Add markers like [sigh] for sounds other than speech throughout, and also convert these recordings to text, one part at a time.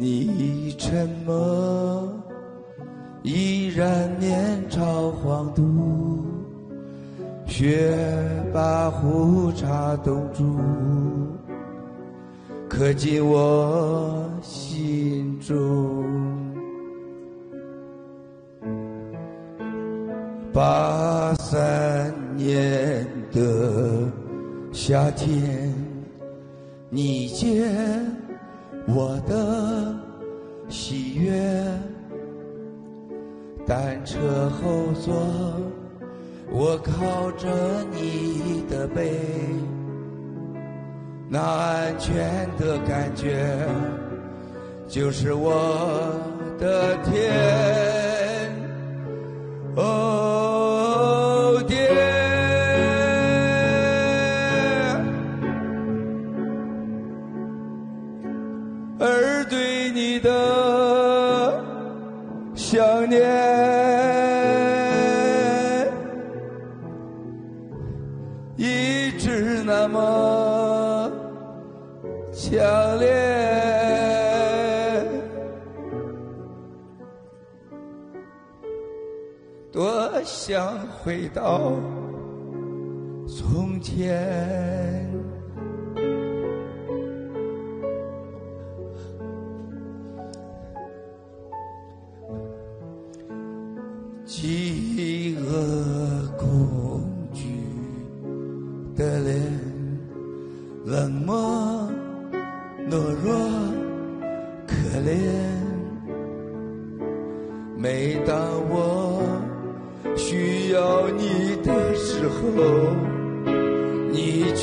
你沉默，依然面朝黄土，雪把胡茬冻住，刻进我心中。八三年的夏天，你见。我的喜悦，单车后座，我靠着你的背，那安全的感觉，就是我的天。哦，回到从前。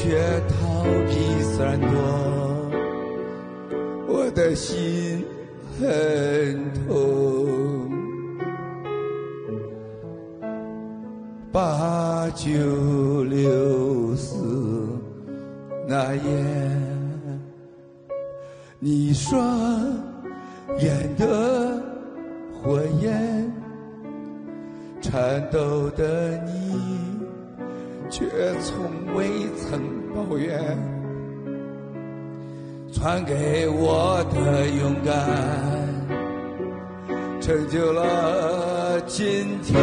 却逃避闪躲，我的心很痛。八九六四那夜。你双眼的火焰，颤抖的你，却从未曾抱怨。传给我的勇敢，成就了今天。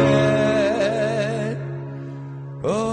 哦。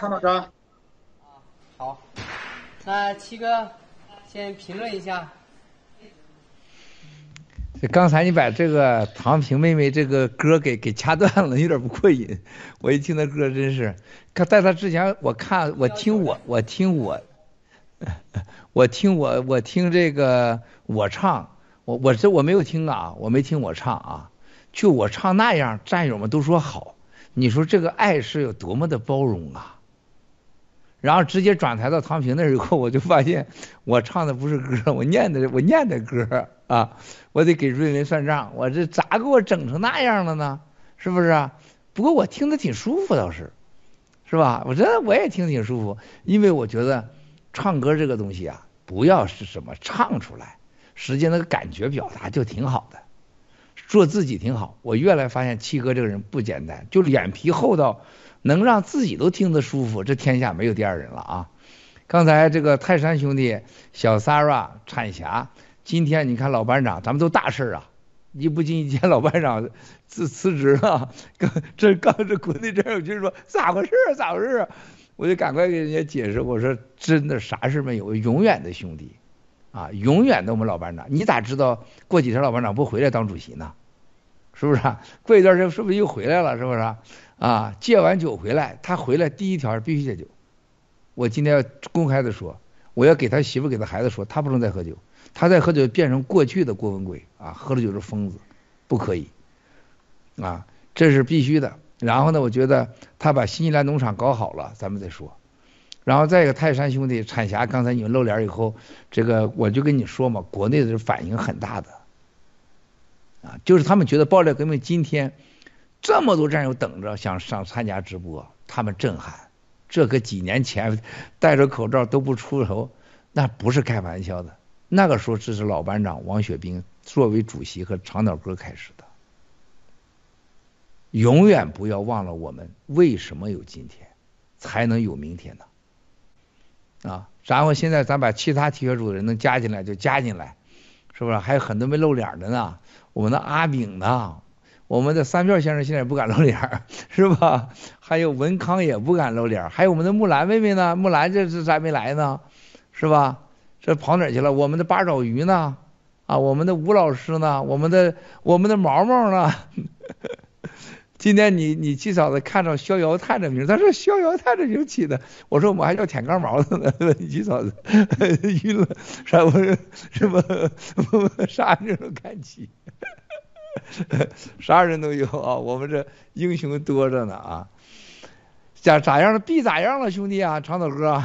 我说完了，长岛哥。好，那七哥先评论一下。这刚才你把这个唐平妹妹这个歌给给掐断了，有点不过瘾。我一听那歌真是，可在她之前我看我听我我听我，我听我 [laughs] 我听这个我唱，我我这我没有听啊，我没听我唱啊，就我唱那样，战友们都说好。你说这个爱是有多么的包容啊！然后直接转台到唐平那儿以后，我就发现我唱的不是歌，我念的我念的歌啊，我得给瑞文算账，我这咋给我整成那样了呢？是不是？不过我听得挺舒服倒是，是吧？我真的我也听挺舒服，因为我觉得唱歌这个东西啊，不要是什么唱出来，实际那个感觉表达就挺好的，做自己挺好。我越来发现七哥这个人不简单，就脸皮厚到。能让自己都听得舒服，这天下没有第二人了啊！刚才这个泰山兄弟、小 Sara、产霞，今天你看老班长，咱们都大事儿啊！一不经意间，老班长辞辞职了。刚这刚这国内这有群说咋回事儿咋回事儿我就赶快给人家解释，我说真的啥事没有，永远的兄弟啊，永远的我们老班长。你咋知道过几天老班长不回来当主席呢？是不是？过一段时间是不是又回来了？是不是？啊戒完酒回来，他回来第一条必须戒酒。我今天要公开的说，我要给他媳妇给他孩子说，他不能再喝酒，他再喝酒变成过去的郭文贵啊，喝了酒是疯子，不可以，啊，这是必须的。然后呢，我觉得他把新西兰农场搞好了，咱们再说。然后再一个泰山兄弟产霞，刚才你们露脸以后，这个我就跟你说嘛，国内的反应很大的，啊，就是他们觉得爆料革命今天。这么多战友等着想上参加直播，他们震撼。这个几年前戴着口罩都不出头，那不是开玩笑的。那个时候这是老班长王雪冰作为主席和长岛哥开始的。永远不要忘了我们为什么有今天，才能有明天呢？啊，然后现在咱把其他体育组的人能加进来就加进来，是不是？还有很多没露脸的呢，我们的阿炳呢？我们的三票先生现在也不敢露脸儿，是吧？还有文康也不敢露脸儿，还有我们的木兰妹妹呢？木兰这这咋没来呢？是吧？这跑哪儿去了？我们的八爪鱼呢？啊，我们的吴老师呢？我们的我们的毛毛呢？[laughs] 今天你你七嫂子看着逍遥叹这名，他说逍遥叹这名起的，我说我们还叫舔钢毛的呢。[laughs] 你七嫂子晕了，啥不是什么 [laughs] 啥人都看起。[laughs] 啥人都有啊，我们这英雄多着呢啊！咋咋样了？B 咋样了，兄弟啊，长岛哥。[laughs]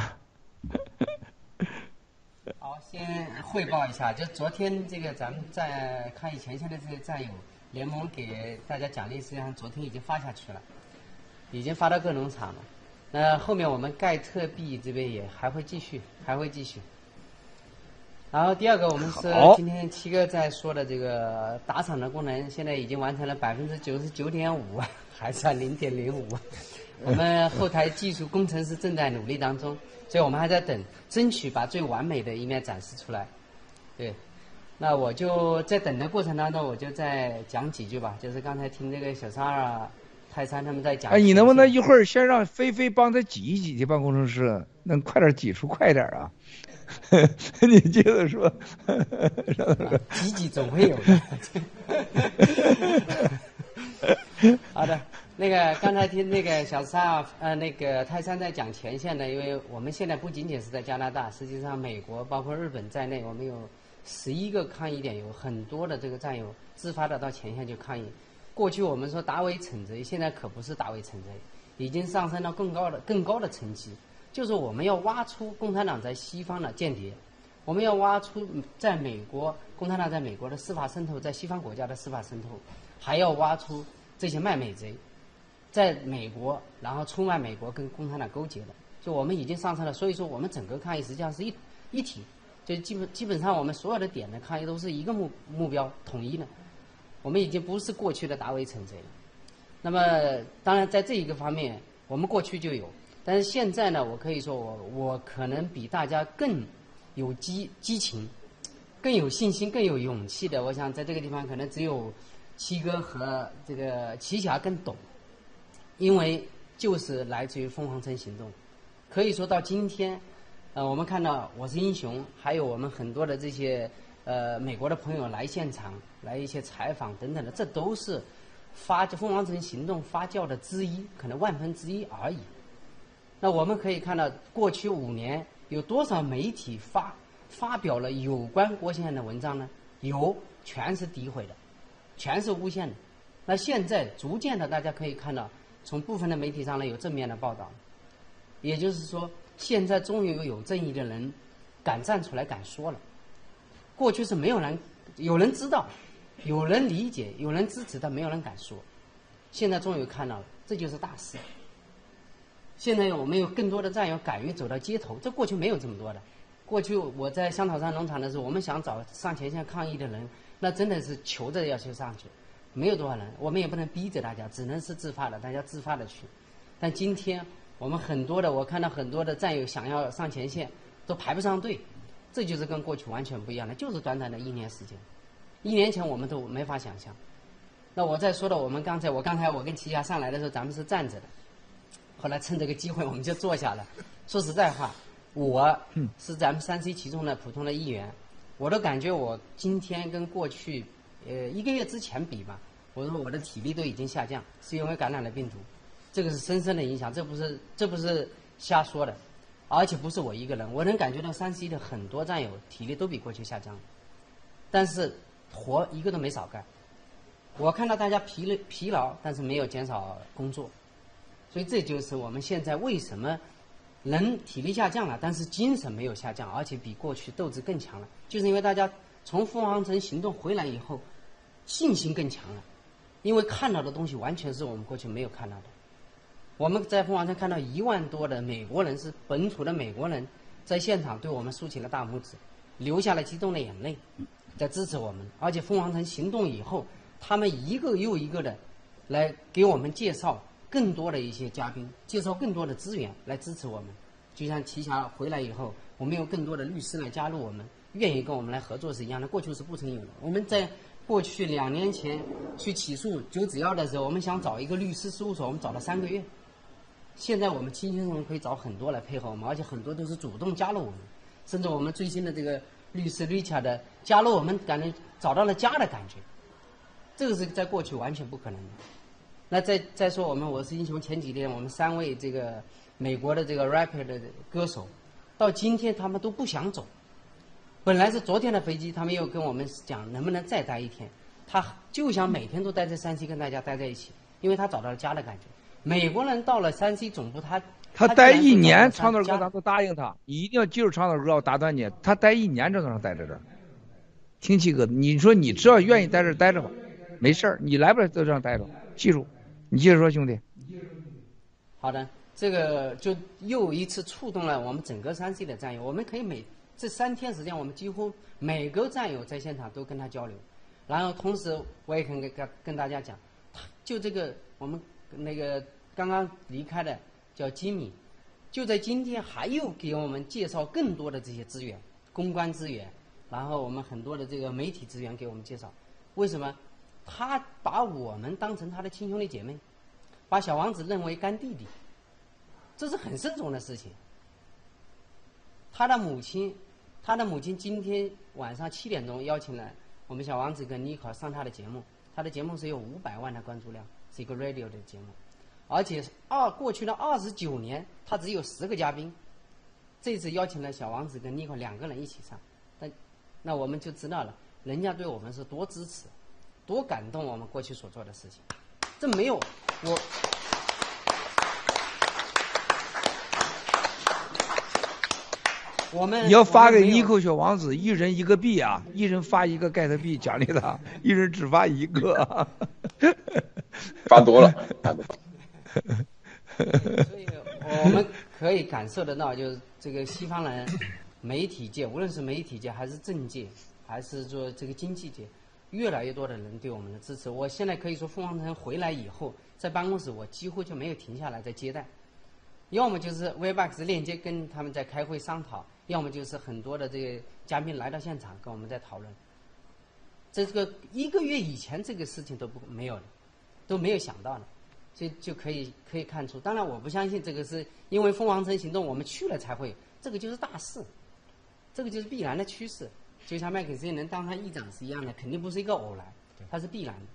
好，先汇报一下，就昨天这个咱们在抗疫前线的这些战友，联盟给大家奖励，实际上昨天已经发下去了，已经发到各农场了。那后面我们盖特币这边也还会继续，还会继续。然后第二个，我们是今天七哥在说的这个打赏的功能，现在已经完成了百分之九十九点五，[laughs] 还差零点零五。我们后台技术工程师正在努力当中，所以我们还在等，争取把最完美的一面展示出来。对，那我就在等的过程当中，我就再讲几句吧。[laughs] 就是刚才听这个小三儿、泰山他们在讲。哎，你能不能一会儿先让菲菲帮他挤一挤去办工程师，能快点挤出快点啊？[laughs] 你接着说，[laughs] 积极总会有的。好的，那个刚才听那个小沙呃那个泰山在讲前线的，因为我们现在不仅仅是在加拿大，实际上美国包括日本在内，我们有十一个抗议点，有很多的这个战友自发的到前线去抗议。过去我们说打伪惩贼，现在可不是打伪惩贼，已经上升到更高的更高的层级，就是我们要挖出共产党在西方的间谍，我们要挖出在美国共产党在美国的司法渗透，在西方国家的司法渗透，还要挖出这些卖美贼，在美国然后出卖美国跟共产党勾结的，就我们已经上升了。所以说，我们整个抗议实际上是一一体，就基本基本上我们所有的点的抗议都是一个目目标统一的。我们已经不是过去的达维城贼了。那么，当然在这一个方面，我们过去就有，但是现在呢，我可以说我我可能比大家更有激激情，更有信心、更有勇气的。我想在这个地方，可能只有七哥和这个奇侠更懂，因为就是来自于凤凰城行动。可以说到今天，呃，我们看到我是英雄，还有我们很多的这些。呃，美国的朋友来现场，来一些采访等等的，这都是发凤凰城行动发酵的之一，可能万分之一而已。那我们可以看到，过去五年有多少媒体发发表了有关郭先生的文章呢？有，全是诋毁的，全是诬陷的。那现在逐渐的，大家可以看到，从部分的媒体上呢有正面的报道，也就是说，现在终于有有正义的人敢站出来敢说了。过去是没有人，有人知道，有人理解，有人支持，但没有人敢说。现在终于看到了，这就是大事。现在我们有更多的战友敢于走到街头，这过去没有这么多的。过去我在香草山农场的时候，我们想找上前线抗议的人，那真的是求着要去上去，没有多少人。我们也不能逼着大家，只能是自发的，大家自发的去。但今天我们很多的，我看到很多的战友想要上前线，都排不上队。这就是跟过去完全不一样的，就是短短的一年时间，一年前我们都没法想象。那我再说到我们刚才，我刚才我跟齐霞上来的时候，咱们是站着的，后来趁这个机会我们就坐下了。说实在话，我是咱们三 C 其中的普通的一员，我都感觉我今天跟过去呃一个月之前比吧，我说我的体力都已经下降，是因为感染了病毒，这个是深深的影响，这不是这不是瞎说的。而且不是我一个人，我能感觉到山西的很多战友体力都比过去下降了，但是活一个都没少干。我看到大家疲累疲劳，但是没有减少工作，所以这就是我们现在为什么人体力下降了，但是精神没有下降，而且比过去斗志更强了，就是因为大家从凤凰城行动回来以后，信心更强了，因为看到的东西完全是我们过去没有看到的。我们在凤凰城看到一万多的美国人，是本土的美国人，在现场对我们竖起了大拇指，流下了激动的眼泪，在支持我们。而且凤凰城行动以后，他们一个又一个的来给我们介绍更多的一些嘉宾，介绍更多的资源来支持我们。就像齐霞回来以后，我们有更多的律师来加入我们，愿意跟我们来合作是一样的。过去是不曾有的。我们在过去两年前去起诉九子妖的时候，我们想找一个律师事务所，我们找了三个月。现在我们轻轻松松可以找很多来配合我们，而且很多都是主动加入我们，甚至我们最新的这个律师 Richard 的加入，我们感觉找到了家的感觉，这个是在过去完全不可能的。那再再说我们我是英雄前几天我们三位这个美国的这个 rapper 的歌手，到今天他们都不想走，本来是昨天的飞机，他们又跟我们讲能不能再待一天，他就想每天都待在山西跟大家待在一起，因为他找到了家的感觉。美国人到了山西总部，他他待一年，长岛哥咱都答应他，你一定要记住长岛哥，我打断你，他待一年，正能待在这儿。听七哥，你说你只要愿意在这儿待着吧，没事儿，你来不来就这样待着，记住，你接着说，兄弟。好的，这个就又一次触动了我们整个山西的战友，我们可以每这三天时间，我们几乎每个战友在现场都跟他交流，然后同时我也可以跟跟跟大家讲，就这个我们那个。刚刚离开的叫吉米，就在今天还又给我们介绍更多的这些资源，公关资源，然后我们很多的这个媒体资源给我们介绍。为什么？他把我们当成他的亲兄弟姐妹，把小王子认为干弟弟，这是很慎重的事情。他的母亲，他的母亲今天晚上七点钟邀请了我们小王子跟妮可上他的节目，他的节目是有五百万的关注量，是一个 radio 的节目。而且二过去的二十九年，他只有十个嘉宾，这次邀请了小王子跟尼克两个人一起上，那那我们就知道了，人家对我们是多支持。多感动我们过去所做的事情。这没有我，我们你要发给我们没有尼寇小王子，一人一个币啊，一人发一个盖特币奖励他，一人只发一个。[laughs] 发多了，[laughs] 发多了。所以我们可以感受得到，就是这个西方人媒体界，无论是媒体界还是政界，还是说这个经济界，越来越多的人对我们的支持。我现在可以说，凤凰城回来以后，在办公室我几乎就没有停下来在接待，要么就是 Webex 链接跟他们在开会商讨，要么就是很多的这个嘉宾来到现场跟我们在讨论。这个一个月以前这个事情都不没有的，都没有想到的。就就可以可以看出，当然我不相信这个是因为凤凰城行动我们去了才会，这个就是大事，这个就是必然的趋势。就像麦肯锡能当上议长是一样的，肯定不是一个偶然，它是必然的。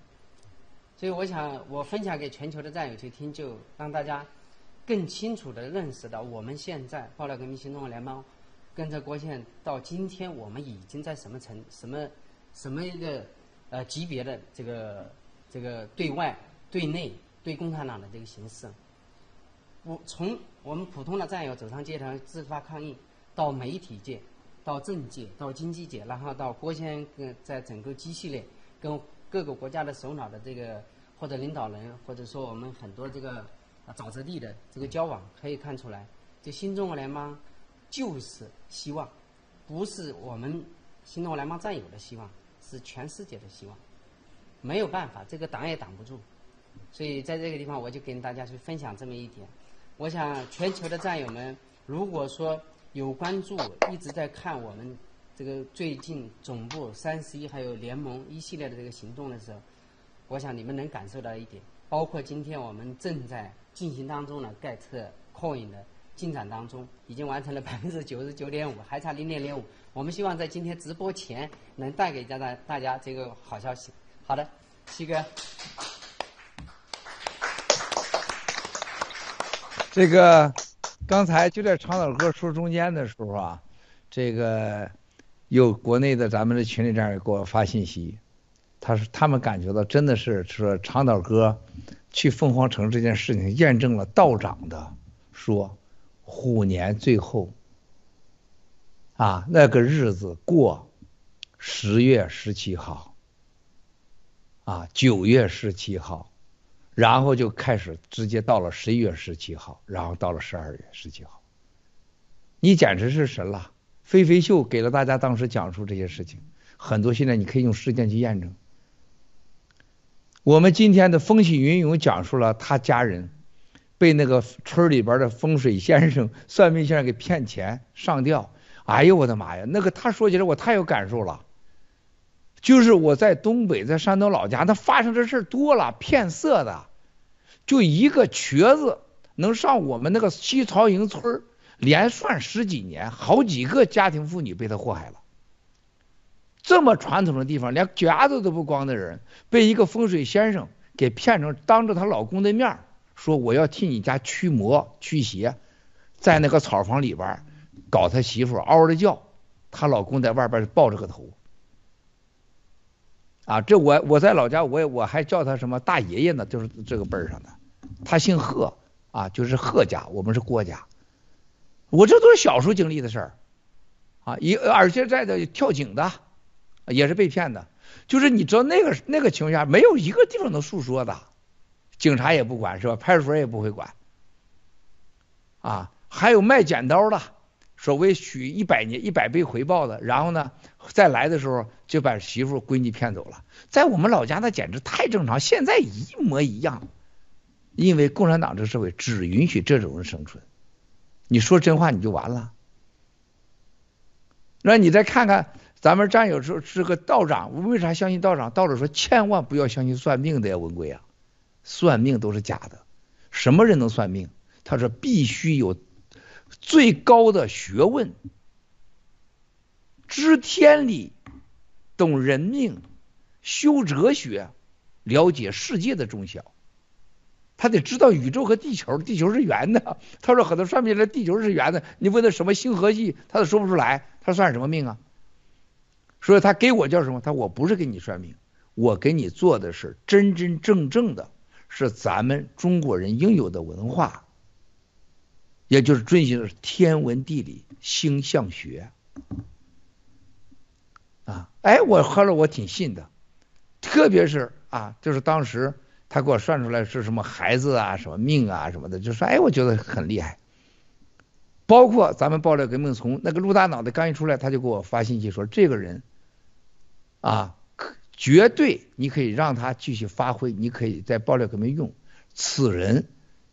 所以我想我分享给全球的战友去听，就让大家更清楚地认识到我们现在爆料革命行动联盟跟着郭宪到今天，我们已经在什么层什么什么一个呃级别的这个这个对外对内。对共产党的这个形势，我从我们普通的战友走上街头自发抗议，到媒体界，到政界，到经济界，然后到郭先跟在整个机系列跟各个国家的首脑的这个或者领导人，或者说我们很多这个沼泽地的这个交往，可以看出来，就新中国联邦就是希望，不是我们新中国联邦战友的希望，是全世界的希望。没有办法，这个挡也挡不住。所以在这个地方，我就跟大家去分享这么一点。我想全球的战友们，如果说有关注，一直在看我们这个最近总部三十一还有联盟一系列的这个行动的时候，我想你们能感受到一点，包括今天我们正在进行当中的盖特 Coin 的进展当中，已经完成了 [laughs] 百分之九十九点五，还差零点零五。我们希望在今天直播前能带给大家大家这个好消息。好的，七哥。这个刚才就在长岛哥说中间的时候啊，这个有国内的咱们的群里这样给我发信息，他说他们感觉到真的是说长岛哥去凤凰城这件事情验证了道长的说虎年最后啊那个日子过十月十七号啊九月十七号。然后就开始直接到了十一月十七号，然后到了十二月十七号，你简直是神了！飞飞秀给了大家当时讲述这些事情，很多现在你可以用事件去验证。我们今天的风起云涌讲述了他家人被那个村里边的风水先生、[laughs] 算命先生给骗钱上吊，哎呦我的妈呀！那个他说起来我太有感受了。就是我在东北，在山东老家，那发生这事多了，骗色的。就一个瘸子能上我们那个西曹营村连涮十几年，好几个家庭妇女被他祸害了。这么传统的地方，连夹子都不光的人，被一个风水先生给骗成，当着她老公的面说我要替你家驱魔驱邪，在那个草房里边搞他媳妇嗷嗷的叫，她老公在外边抱着个头。啊，这我我在老家，我也我还叫他什么大爷爷呢，就是这个辈儿上的。他姓贺啊，就是贺家，我们是郭家。我这都是小时候经历的事儿啊，一而且在的跳井的也是被骗的，就是你知道那个那个情况下，没有一个地方能诉说的，警察也不管是吧？派出所也不会管啊。还有卖剪刀的，所谓许一百年一百倍回报的，然后呢再来的时候就把媳妇闺女骗走了。在我们老家那简直太正常，现在一模一样。因为共产党这个社会只允许这种人生存，你说真话你就完了。那你再看看咱们战友说是个道长，为啥相信道长？道长说千万不要相信算命的呀，文贵啊，算命都是假的。什么人能算命？他说必须有最高的学问，知天理，懂人命，修哲学，了解世界的中小。他得知道宇宙和地球，地球是圆的。他说很多算命的地球是圆的，你问他什么星河系，他都说不出来。他算什么命啊？所以他给我叫什么？他我不是给你算命，我给你做的是真真正正的，是咱们中国人应有的文化，也就是遵循的是天文地理星象学。啊，哎，我后来我挺信的，特别是啊，就是当时他给我算出来是什么孩子啊、什么命啊什么的，就说哎，我觉得很厉害。包括咱们爆料革命从那个陆大脑袋刚一出来，他就给我发信息说，这个人啊，绝对你可以让他继续发挥，你可以在爆料革命用。此人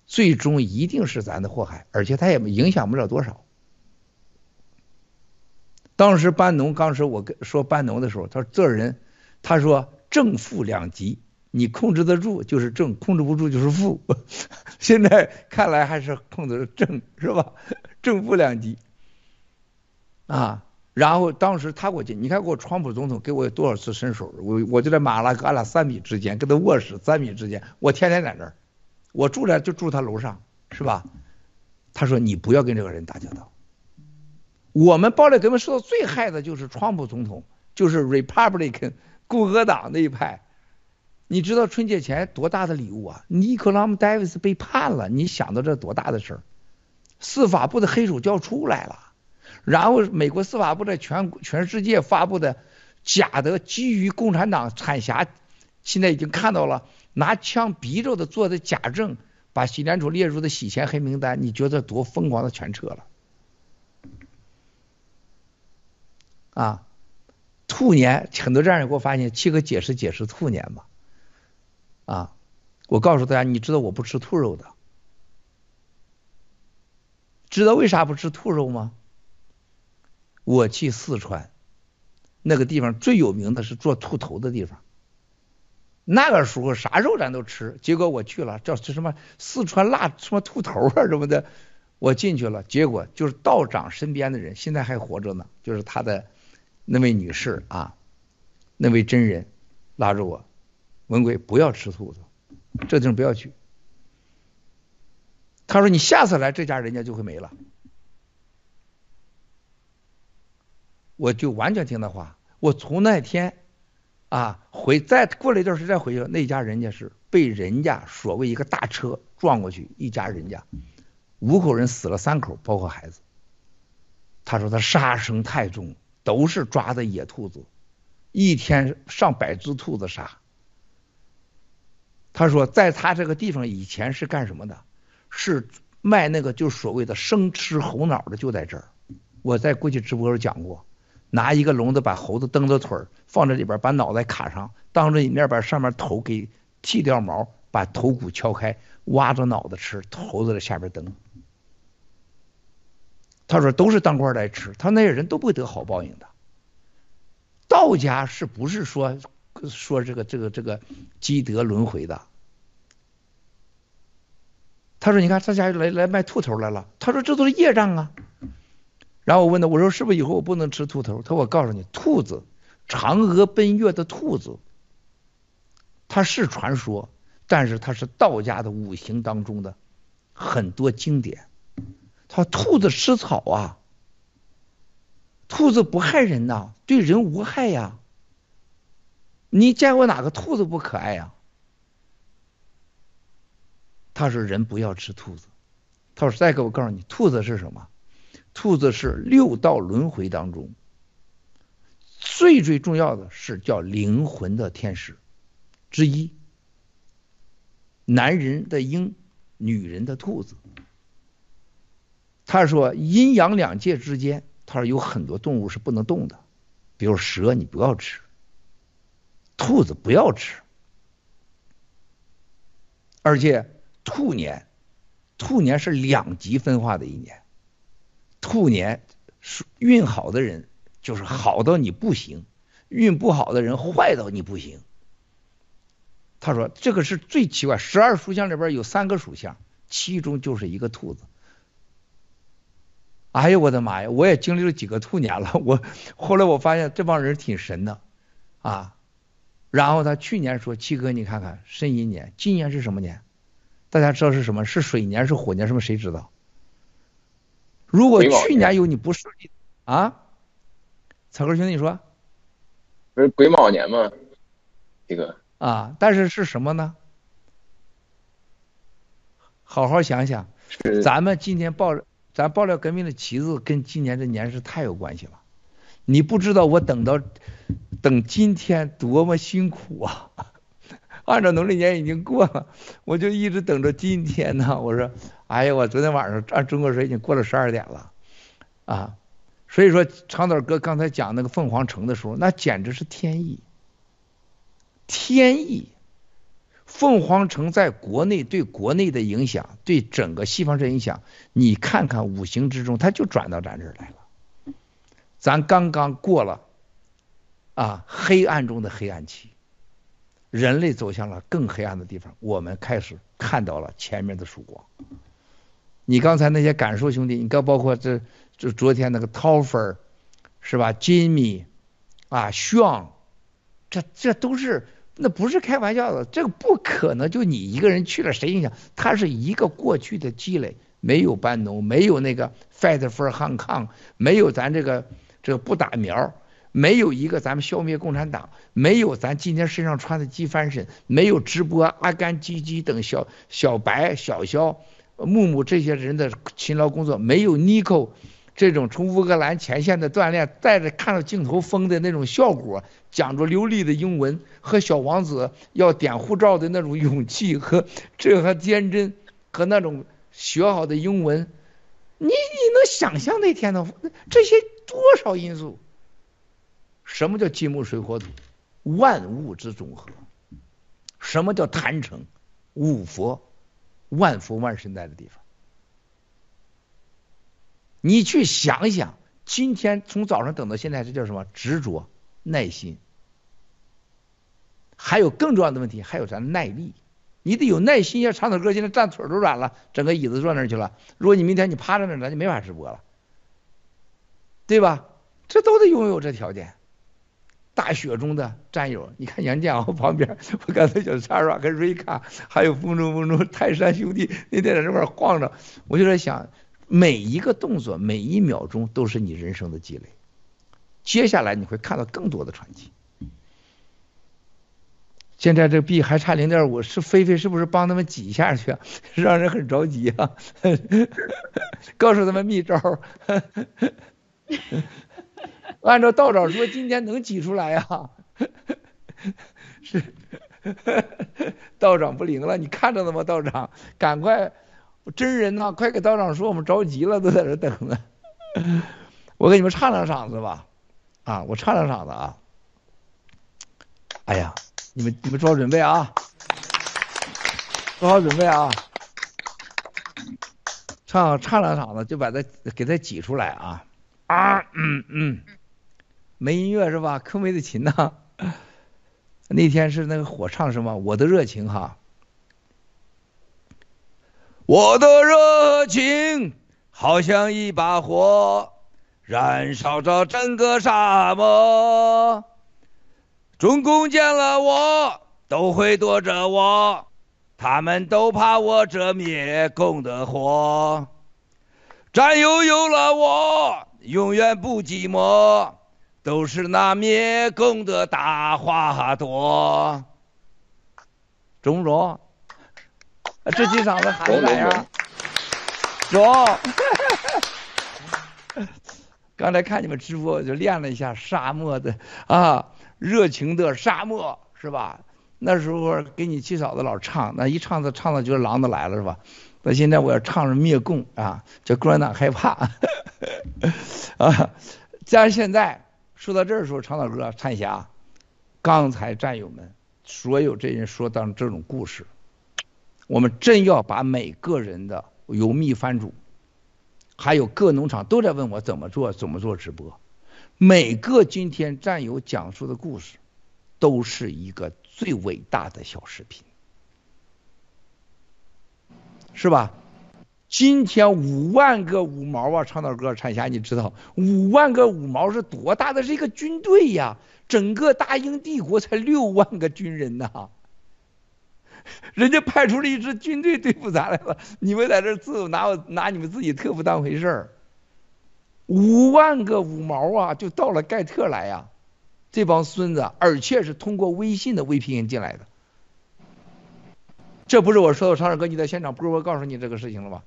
最终一定是咱的祸害，而且他也影响不了多少。当时班农当时我跟说班农的时候，他说这人，他说正负两极，你控制得住就是正，控制不住就是负。[laughs] 现在看来还是控制正，是吧？正负两极啊。然后当时他给我，你看给我川普总统给我多少次伸手，我我就在马拉戈拉三米之间跟他卧室三米之间，我天天在那儿，我住在就住他楼上，是吧？他说你不要跟这个人打交道。我们暴力革命受到最害的就是川普总统，就是 Republican 共和党那一派。你知道春节前多大的礼物啊？尼克拉姆戴维斯被判了，你想到这多大的事儿？司法部的黑手就要出来了，然后美国司法部在全全世界发布的假的基于共产党产辖，现在已经看到了拿枪逼着的做的假证，把洗联储列入的洗钱黑名单，你觉得多疯狂的全撤了？啊，兔年很多战友给我发现，七哥解释解释兔年吧。啊，我告诉大家，你知道我不吃兔肉的，知道为啥不吃兔肉吗？我去四川，那个地方最有名的是做兔头的地方。那个时候啥肉咱都吃，结果我去了，叫什么四川辣什么兔头啊什么的，我进去了，结果就是道长身边的人现在还活着呢，就是他的。那位女士啊，那位真人拉着我，文贵不要吃兔子，这地方不要去。他说你下次来这家人家就会没了。我就完全听他话。我从那天啊回再过了一段时间再回去，那家人家是被人家所谓一个大车撞过去，一家人家五口人死了三口，包括孩子。他说他杀生太重。都是抓的野兔子，一天上百只兔子杀。他说，在他这个地方以前是干什么的？是卖那个就所谓的生吃猴脑的，就在这儿。我在过去直播时讲过，拿一个笼子把猴子蹬着腿儿放在里边，把脑袋卡上，当着你面把上面头给剃掉毛，把头骨敲开，挖着脑子吃，猴子在下边蹬。他说都是当官来吃，他那些人都不会得好报应的。道家是不是说说这个这个这个积德轮回的？他说你看这家来来卖兔头来了，他说这都是业障啊。然后我问他，我说是不是以后我不能吃兔头？他说我告诉你，兔子嫦娥奔月的兔子，它是传说，但是它是道家的五行当中的很多经典。他说兔子吃草啊，兔子不害人呐，对人无害呀。你见过哪个兔子不可爱呀？他说人不要吃兔子。他说再给我告诉你，兔子是什么？兔子是六道轮回当中最最重要的是叫灵魂的天使之一，男人的鹰，女人的兔子。他说阴阳两界之间，他说有很多动物是不能动的，比如蛇你不要吃，兔子不要吃，而且兔年，兔年是两极分化的一年，兔年是运好的人就是好到你不行，运不好的人坏到你不行。他说这个是最奇怪，十二属相里边有三个属相，其中就是一个兔子。哎呦我的妈呀！我也经历了几个兔年了，我后来我发现这帮人挺神的啊。然后他去年说七哥，你看看申寅年，今年是什么年？大家知道是什么？是水年是火年？什么？谁知道？如果去年有你不顺利啊？草根兄弟，你说？不是癸卯年吗？这个啊，但是是什么呢？好好想想，咱们今天爆咱爆料革命的旗子跟今年这年是太有关系了。你不知道我等到等今天多么辛苦啊！[laughs] 按照农历年已经过了，我就一直等着今天呢。我说，哎呀，我昨天晚上按中国时间已经过了十二点了，啊，所以说长岛哥刚才讲那个凤凰城的时候，那简直是天意，天意。凤凰城在国内对国内的影响，对整个西方这影响，你看看五行之中，它就转到咱这儿来了。咱刚刚过了啊黑暗中的黑暗期，人类走向了更黑暗的地方，我们开始看到了前面的曙光。你刚才那些感受兄弟，你刚包括这就昨天那个涛粉儿是吧？金米啊，炫，这这都是。那不是开玩笑的，这个不可能就你一个人去了，谁影响？它是一个过去的积累，没有班农，没有那个 fight for Hong Kong，没有咱这个这个不打苗，没有一个咱们消灭共产党，没有咱今天身上穿的机翻身，没有直播阿甘、基基等小小白、小肖、木木这些人的勤劳工作，没有尼可。这种从乌克兰前线的锻炼，带着看着镜头疯的那种效果，讲着流利的英文和小王子要点护照的那种勇气和这和天真和那种学好的英文，你你能想象那天的这些多少因素？什么叫金木水火土？万物之总和。什么叫坛城？五佛，万佛万神在的地方。你去想想，今天从早上等到现在，这叫什么？执着、耐心，还有更重要的问题，还有咱耐力。你得有耐心。要长腿哥现在站腿都软了，整个椅子坐那去了。如果你明天你趴在那，咱就没法直播了，对吧？这都得拥有这条件。大雪中的战友，你看杨建豪 [laughs] 旁边，[laughs] 我刚才小插软跟瑞卡，还有风中风中泰山兄弟 [laughs] 那天在这块晃着，我就在想。每一个动作，每一秒钟都是你人生的积累。接下来你会看到更多的传奇。现在这币还差零点五，是菲菲是不是帮他们挤下去啊？让人很着急啊！告诉他们秘招。[laughs] 按照道长说，今天能挤出来呀？[laughs] 是 [laughs] 道长不灵了，你看着呢吗？道长，赶快。真人呐，快给道长说，我们着急了，都在这等着。我给你们唱两嗓子吧，啊，我唱两嗓子啊。哎呀，你们你们做好准备啊，做好准备啊。唱唱两嗓子就把它给它挤出来啊啊嗯嗯，没音乐是吧？可没的琴呐。[laughs] 那天是那个火唱什么？我的热情哈。我的热情好像一把火，燃烧着整个沙漠。中共见了我都会躲着我，他们都怕我这灭共的火。战友有了我，永远不寂寞，都是那灭共的大花朵。中不中？这几嗓子喊出来呀，中！[laughs] 刚才看你们直播，我就练了一下沙漠的啊，热情的沙漠是吧？那时候给你七嫂子老唱，那一唱，他唱的就是狼的来了是吧？那现在我要唱着灭共啊，叫共产党害怕 [laughs] 啊！加现在说到这儿的时候，长岛哥、灿霞，刚才战友们所有这人说当这种故事。我们真要把每个人的有蜜番主，还有各农场都在问我怎么做，怎么做直播。每个今天战友讲述的故事，都是一个最伟大的小视频，是吧？今天五万个五毛啊，长岛哥、产霞，你知道五万个五毛是多大的？是一个军队呀！整个大英帝国才六万个军人呐。人家派出了一支军队对付咱来了，你们在这自拿我拿你们自己特不当回事儿。五万个五毛啊，就到了盖特来呀，这帮孙子，而且是通过微信的 VPN 进来的。这不是我说的，常二哥，你在现场不是我告诉你这个事情了吗？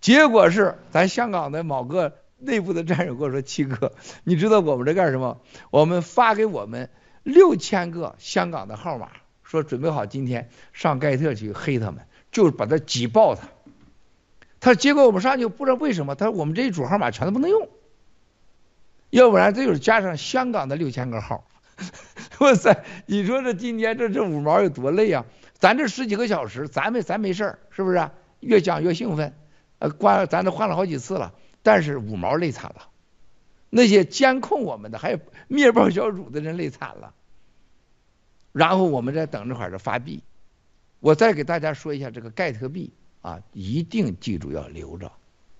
结果是咱香港的某个内部的战友跟我说：“七哥，你知道我们这干什么？我们发给我们六千个香港的号码，说准备好今天上盖特去黑他们，就是把他挤爆他。他结果我们上去不知道为什么，他说我们这一组号码全都不能用，要不然这就是加上香港的六千个号。[laughs] 哇塞，你说这今天这这五毛有多累啊？咱这十几个小时，咱们咱没事儿，是不是？越讲越兴奋。”呃，关咱都换了好几次了，但是五毛累惨了，那些监控我们的还有灭暴小组的人累惨了，然后我们在等着会儿发币，我再给大家说一下这个盖特币啊，一定记住要留着，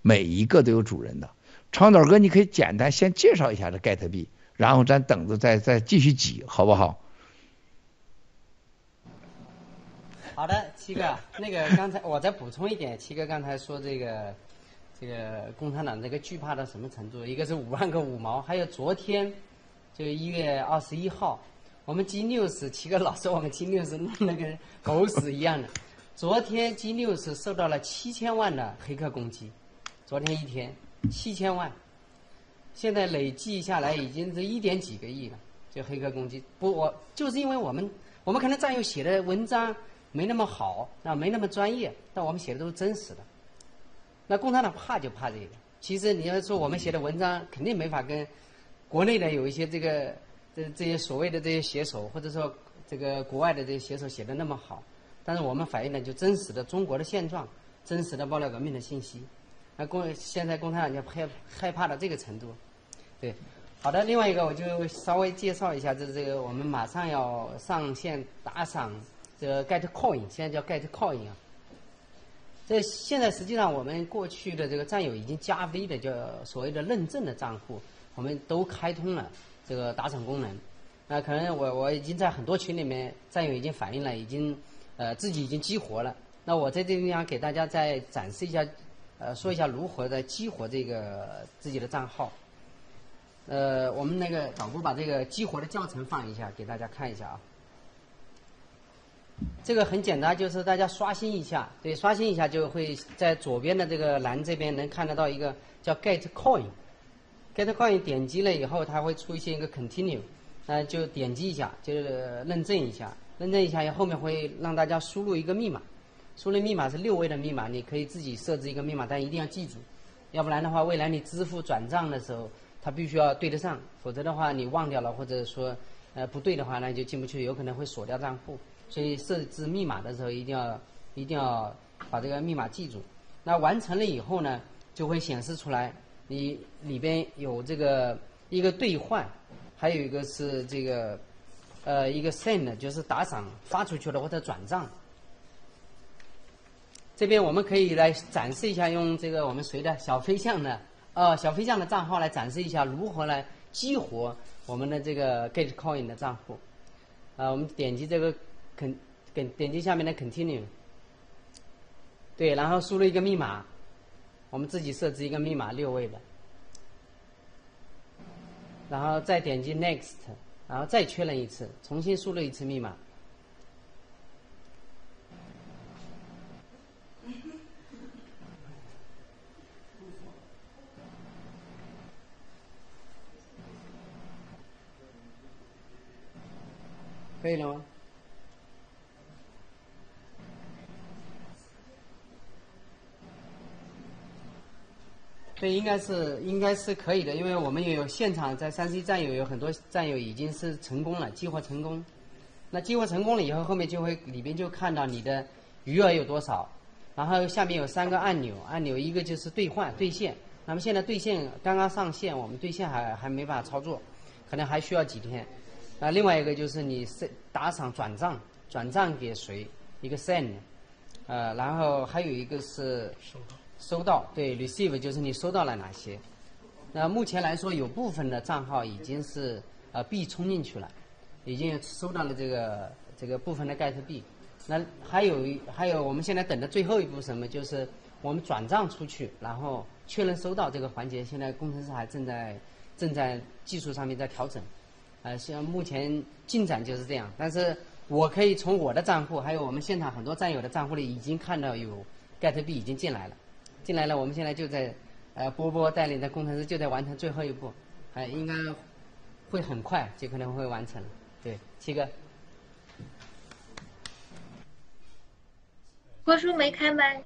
每一个都有主人的。长岛哥，你可以简单先介绍一下这盖特币，然后咱等着再再继续挤，好不好？好的，七哥，那个 [laughs] 刚才我再补充一点，七哥刚才说这个这个共产党这个惧怕到什么程度？一个是五万个五毛，还有昨天就一月二十一号，我们 G News 七哥老说我们 G News 弄得跟狗屎一样的，昨天 G News 受到了七千万的黑客攻击，昨天一天七千万，现在累计下来已经是一点几个亿了，就黑客攻击。不，我就是因为我们我们可能战友写的文章。没那么好，啊，没那么专业，但我们写的都是真实的。那共产党怕就怕这个。其实你要说我们写的文章，肯定没法跟国内的有一些这个这这些所谓的这些写手，或者说这个国外的这些写手写的那么好。但是我们反映的就真实的中国的现状，真实的爆料革命的信息。那共现在共产党就害害怕到这个程度。对，好的。另外一个，我就稍微介绍一下，就是这个我们马上要上线打赏。这个 Get Coin 现在叫 Get Coin 啊，这现在实际上我们过去的这个战友已经加 V 的叫所谓的认证的账户，我们都开通了这个打赏功能。那可能我我已经在很多群里面战友已经反映了，已经呃自己已经激活了。那我在这地方给大家再展示一下，呃说一下如何的激活这个自己的账号。呃，我们那个导播把这个激活的教程放一下，给大家看一下啊。这个很简单，就是大家刷新一下，对，刷新一下就会在左边的这个栏这边能看得到一个叫 Get Coin，Get Coin 点击了以后，它会出现一个 Continue，那就点击一下，就是认证一下，认证一下以后，面会让大家输入一个密码，输入密码是六位的密码，你可以自己设置一个密码，但一定要记住，要不然的话，未来你支付转账的时候，它必须要对得上，否则的话你忘掉了或者说呃不对的话，那就进不去，有可能会锁掉账户。所以设置密码的时候一定要一定要把这个密码记住。那完成了以后呢，就会显示出来，你里边有这个一个兑换，还有一个是这个呃一个 send，就是打赏发出去了或者转账。这边我们可以来展示一下，用这个我们谁的小飞象的呃小飞象的账号来展示一下如何来激活我们的这个 Getcoin 的账户。啊，我们点击这个。肯，点点击下面的 Continue，对，然后输入一个密码，我们自己设置一个密码六位的，然后再点击 Next，然后再确认一次，重新输入一次密码，可以了吗？对，应该是应该是可以的，因为我们也有现场在山西战友有很多战友已经是成功了，激活成功。那激活成功了以后，后面就会里边就看到你的余额有多少，然后下面有三个按钮，按钮一个就是兑换兑现。那么现在兑现刚刚上线，我们兑现还还没法操作，可能还需要几天。那另外一个就是你是打赏转账，转账给谁一个 send，呃，然后还有一个是。收到，收到对，receive 就是你收到了哪些。那目前来说，有部分的账号已经是呃币充进去了，已经收到了这个这个部分的 get 币。那还有还有，我们现在等的最后一步什么？就是我们转账出去，然后确认收到这个环节，现在工程师还正在正在技术上面在调整。呃，是目前进展就是这样。但是我可以从我的账户，还有我们现场很多战友的账户里，已经看到有 get 币已经进来了，进来了。我们现在就在呃波波带领的工程师就在完成最后一步，还应该会很快就可能会完成。对，七哥。郭叔没开麦。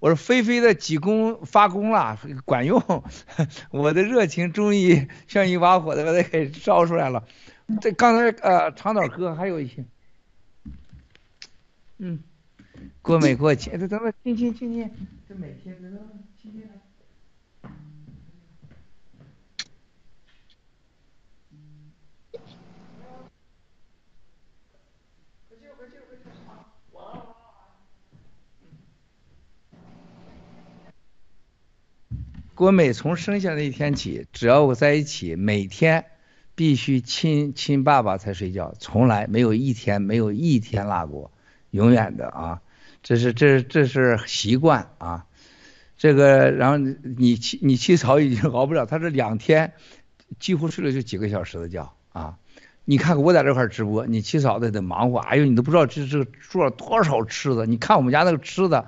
我说菲菲的济公发功了，管用，[laughs] 我的热情终于像一把火的把它给烧出来了。这刚才呃长岛哥还有一些，嗯，郭美郭亲，这咱们亲亲亲亲，这每天这亲亲。郭美从生下那一天起，只要我在一起，每天必须亲亲爸爸才睡觉，从来没有一天没有一天落过，永远的啊，这是这这是习惯啊。这个然后你起你起早已经熬不了，他这两天几乎睡了就几个小时的觉啊。你看我在这块直播，你起早的得忙活，哎呦你都不知道这这做了多少吃的，你看我们家那个吃的，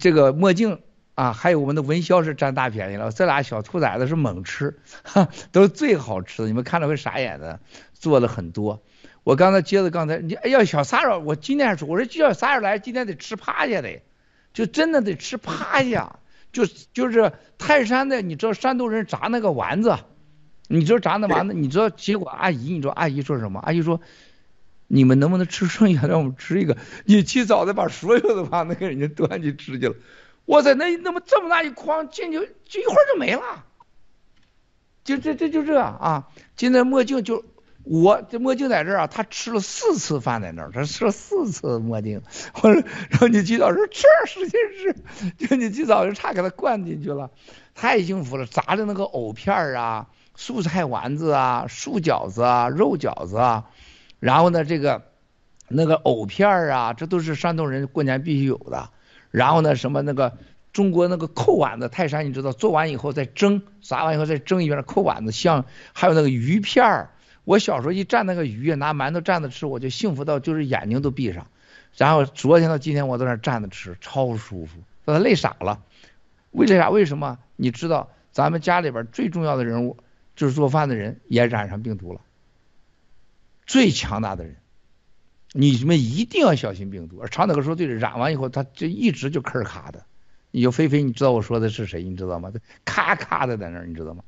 这个墨镜。啊，还有我们的文潇是占大便宜了，这俩小兔崽子是猛吃，哈，[laughs] 都是最好吃的，你们看着会傻眼的，做了很多。我刚才接着刚才，你哎呀，小撒手，我今天说，我说叫撒手来，今天得吃趴下的，就真的得吃趴下，就就是泰山的，你知道山东人炸那个丸子，你知道炸那丸子，你知道结果阿姨，你知道阿姨说什么？阿姨说，你们能不能吃剩下，让我们吃一个？你起早的把所有的把那个人家端去吃去了。哇塞那那么这么大一筐进去，就一会儿就没了，就这这就这啊！今天墨镜就我这墨镜在这儿啊，他吃了四次饭在那儿，他吃了四次墨镜。我说，然后你洗澡说吃，使劲吃，就你洗澡就差给他灌进去了，太幸福了！炸的那个藕片儿啊，素菜丸子啊，素饺子啊，肉饺子啊，然后呢，这个那个藕片儿啊，这都是山东人过年必须有的。然后呢，什么那个中国那个扣碗子泰山，你知道做完以后再蒸，炸完以后再蒸一遍扣碗子像。还有那个鱼片儿，我小时候一蘸那个鱼，拿馒头蘸着吃，我就幸福到就是眼睛都闭上。然后昨天到今天我在那蘸着吃，超舒服，把他累傻了。为了啥？为什么？你知道咱们家里边最重要的人物就是做饭的人也染上病毒了，最强大的人。你们一定要小心病毒。而长岛哥说对了，染完以后他就一直就咳咔的。你就菲菲，你知道我说的是谁？你知道吗？咔咔的在那儿，你知道吗？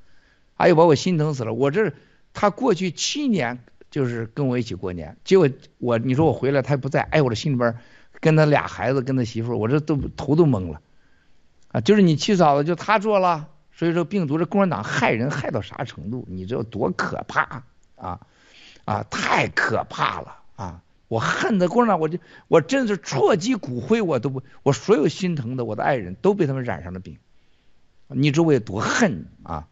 哎呦，把我心疼死了。我这他过去七年就是跟我一起过年，结果我你说我回来他也不在，哎，我这心里边跟他俩孩子跟他媳妇，我这都头都懵了啊！就是你七嫂子就他做了，所以说病毒这共产党害人害到啥程度？你知道多可怕啊啊！太可怕了啊！我恨的过呢，我就我真是戳击骨灰，我都不，我所有心疼的我的爱人都被他们染上了病，你知道我有多恨啊！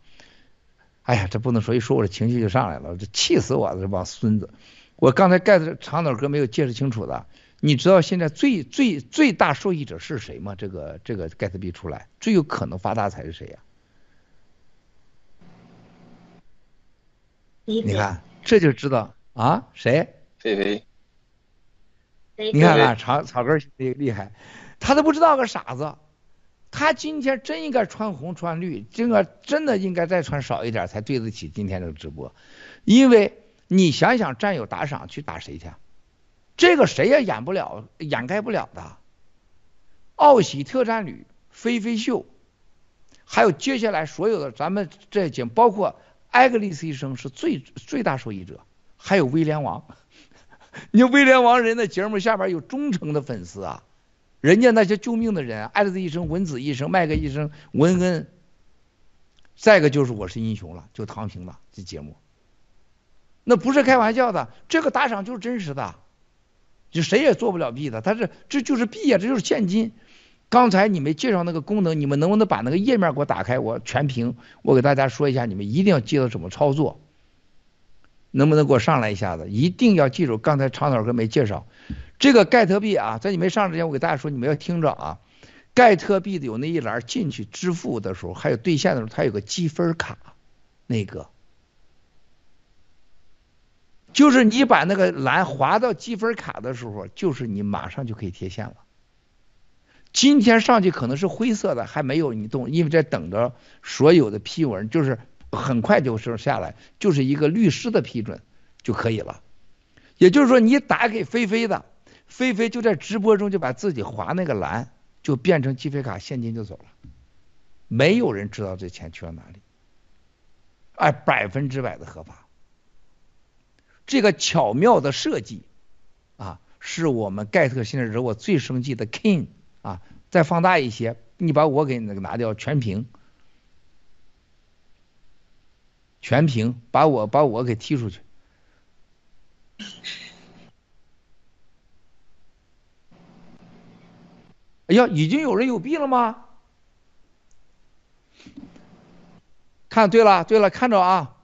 哎呀，这不能说一说我的情绪就上来了，这气死我了这帮孙子！我刚才盖的长岛哥没有解释清楚的，你知道现在最最最大受益者是谁吗？这个这个盖茨币出来，最有可能发大财是谁呀？你看这就知道啊，谁？菲菲。你看看长草根厉厉害，他都不知道个傻子，他今天真应该穿红穿绿，这个真的应该再穿少一点才对得起今天这个直播，因为你想想战友打赏去打谁去，这个谁也掩不了掩盖不了的，奥喜特战旅、飞飞秀，还有接下来所有的咱们这节包括艾格丽斯医生是最最大受益者，还有威廉王。[laughs] 你威廉王人的节目下边有忠诚的粉丝啊，人家那些救命的人，艾丽丝医生、文子医生、麦克医生、文恩，再一个就是我是英雄了，就唐平了这节目，那不是开玩笑的，这个打赏就是真实的，就谁也做不了弊的，他是这就是币啊，这就是现金。刚才你们介绍那个功能，你们能不能把那个页面给我打开，我全屏，我给大家说一下，你们一定要记得怎么操作。能不能给我上来一下子？一定要记住，刚才长岛哥没介绍这个盖特币啊，在你没上之前，我给大家说，你们要听着啊。盖特币的有那一栏进去支付的时候，还有兑现的时候，它有个积分卡，那个，就是你把那个蓝划到积分卡的时候，就是你马上就可以贴现了。今天上去可能是灰色的，还没有你动，因为在等着所有的批文，就是很快就是下来，就是一个律师的批准就可以了。也就是说，你打给菲菲的，菲菲就在直播中就把自己划那个蓝，就变成积分卡现金就走了，没有人知道这钱去了哪里，哎，百分之百的合法。这个巧妙的设计啊，是我们盖特现在惹我最生气的 King 啊，再放大一些，你把我给那个拿掉，全屏，全屏，把我把我给踢出去。哎呀，已经有人有币了吗？看对了，对了，看着啊，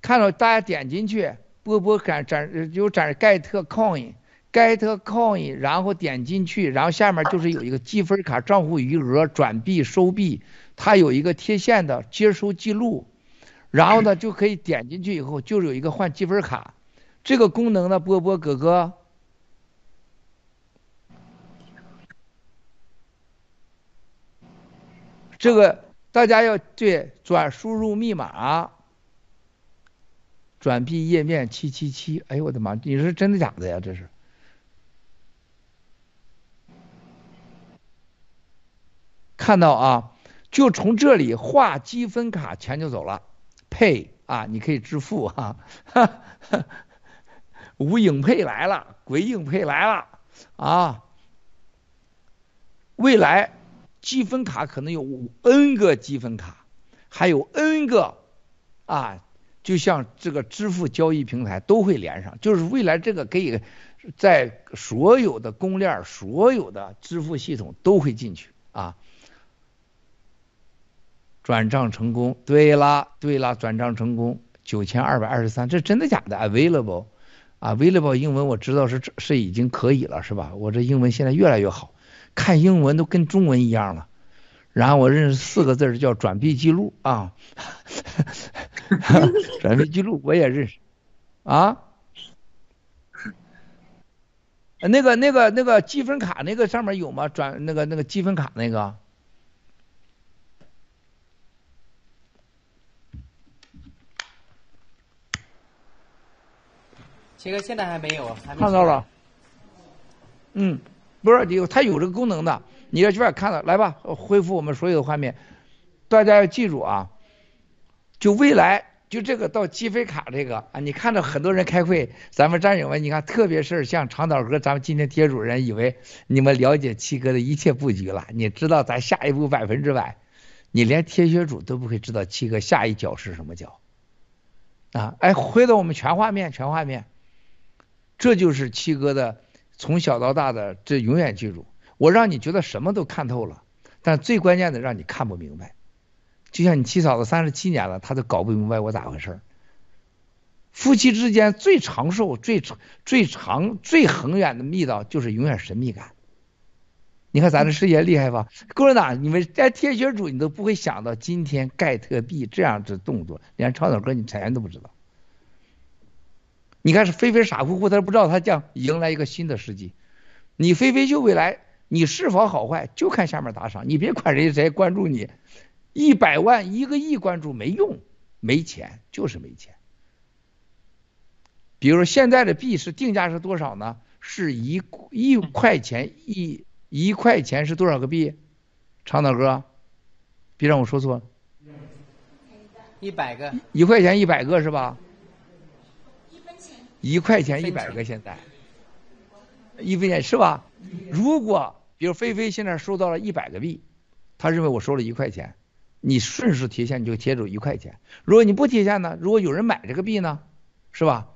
看着大家点进去，波波展展有展盖特 coin，get coin，然后点进去，然后下面就是有一个积分卡账户余额转币收币，它有一个贴现的接收记录，然后呢就可以点进去以后就有一个换积分卡。这个功能呢，波波哥哥，这个大家要对转输入密码，转币页面七七七，哎呦我的妈，你是真的假的呀？这是，看到啊，就从这里划积分卡，钱就走了，Pay 啊，你可以支付哈。[laughs] 无影配来了，鬼影配来了啊！未来积分卡可能有 N 个积分卡，还有 N 个啊，就像这个支付交易平台都会连上，就是未来这个可以在所有的公链、所有的支付系统都会进去啊。转账成功，对啦对啦，转账成功，九千二百二十三，这真的假的？Available。啊，Available 英文我知道是是已经可以了，是吧？我这英文现在越来越好，看英文都跟中文一样了。然后我认识四个字叫转币记录啊，[laughs] 转币记录我也认识啊。那个那个那个积分卡那个上面有吗？转那个那个积分卡那个。这个现在还没有，看到了。嗯，不是有它有这个功能的，你要去边看了，来吧，恢复我们所有的画面。大家要记住啊，就未来就这个到积分卡这个啊，你看到很多人开会，咱们战友们，你看，特别是像长岛哥，咱们今天贴主任以为你们了解七哥的一切布局了，你知道咱下一步百分之百，你连贴学主都不会知道七哥下一脚是什么脚啊！哎，回到我们全画面，全画面。这就是七哥的从小到大的，这永远记住。我让你觉得什么都看透了，但最关键的让你看不明白。就像你七嫂子三十七年了，她都搞不明白我咋回事夫妻之间最长寿、最长、最长、最恒远的密道，就是永远神秘感。你看咱这世界厉害吧？共产党，你们在天学主，你都不会想到今天盖特币这样的动作，连超导哥你全都不知道。你看是菲菲傻乎乎，他不知道他将迎来一个新的世纪。你菲菲就未来，你是否好坏就看下面打赏，你别管人家谁关注你，一百万一个亿关注没用，没钱就是没钱。比如说现在的币是定价是多少呢？是一一块钱一一块钱是多少个币？长岛哥，别让我说错。一百个。一块钱一百个是吧？一块钱一百个，现在一分钱是吧？如果比如菲菲现在收到了一百个币，他认为我收了一块钱，你顺势提现你就贴住一块钱。如果你不提现呢？如果有人买这个币呢？是吧？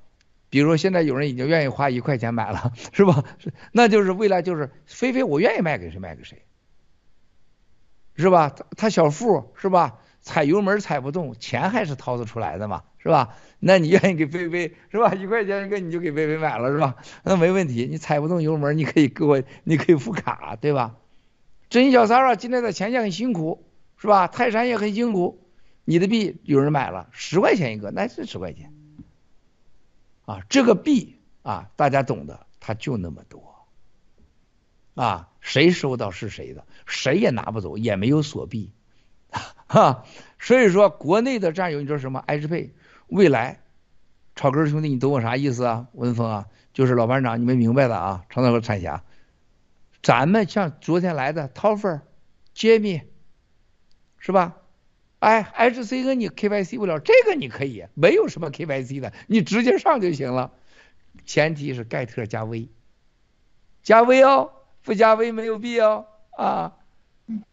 比如说现在有人已经愿意花一块钱买了，是吧？那就是未来就是菲菲我愿意卖给谁卖给谁，是吧？他他小富是吧？踩油门踩不动，钱还是掏得出来的嘛。是吧？那你愿意给菲菲是吧？一块钱一个你就给菲菲买了是吧？那没问题，你踩不动油门，你可以给我，你可以付卡，对吧？真小三啊，今天在前线很辛苦，是吧？泰山也很辛苦，你的币有人买了，十块钱一个，那是十块钱。啊，这个币啊，大家懂的，它就那么多。啊，谁收到是谁的，谁也拿不走，也没有锁币。[laughs] 哈，所以说国内的战友，你知道什么？H 配未来，草根兄弟，你懂我啥意思啊？文峰啊，就是老班长，你们明白的啊？长岛和彩霞，咱们像昨天来的 Toffer、Jamie，是吧？哎，HC 跟你 KYC 不了，这个你可以，没有什么 KYC 的，你直接上就行了。前提是盖特加 V，加 V 哦，不加 V 没有必要啊，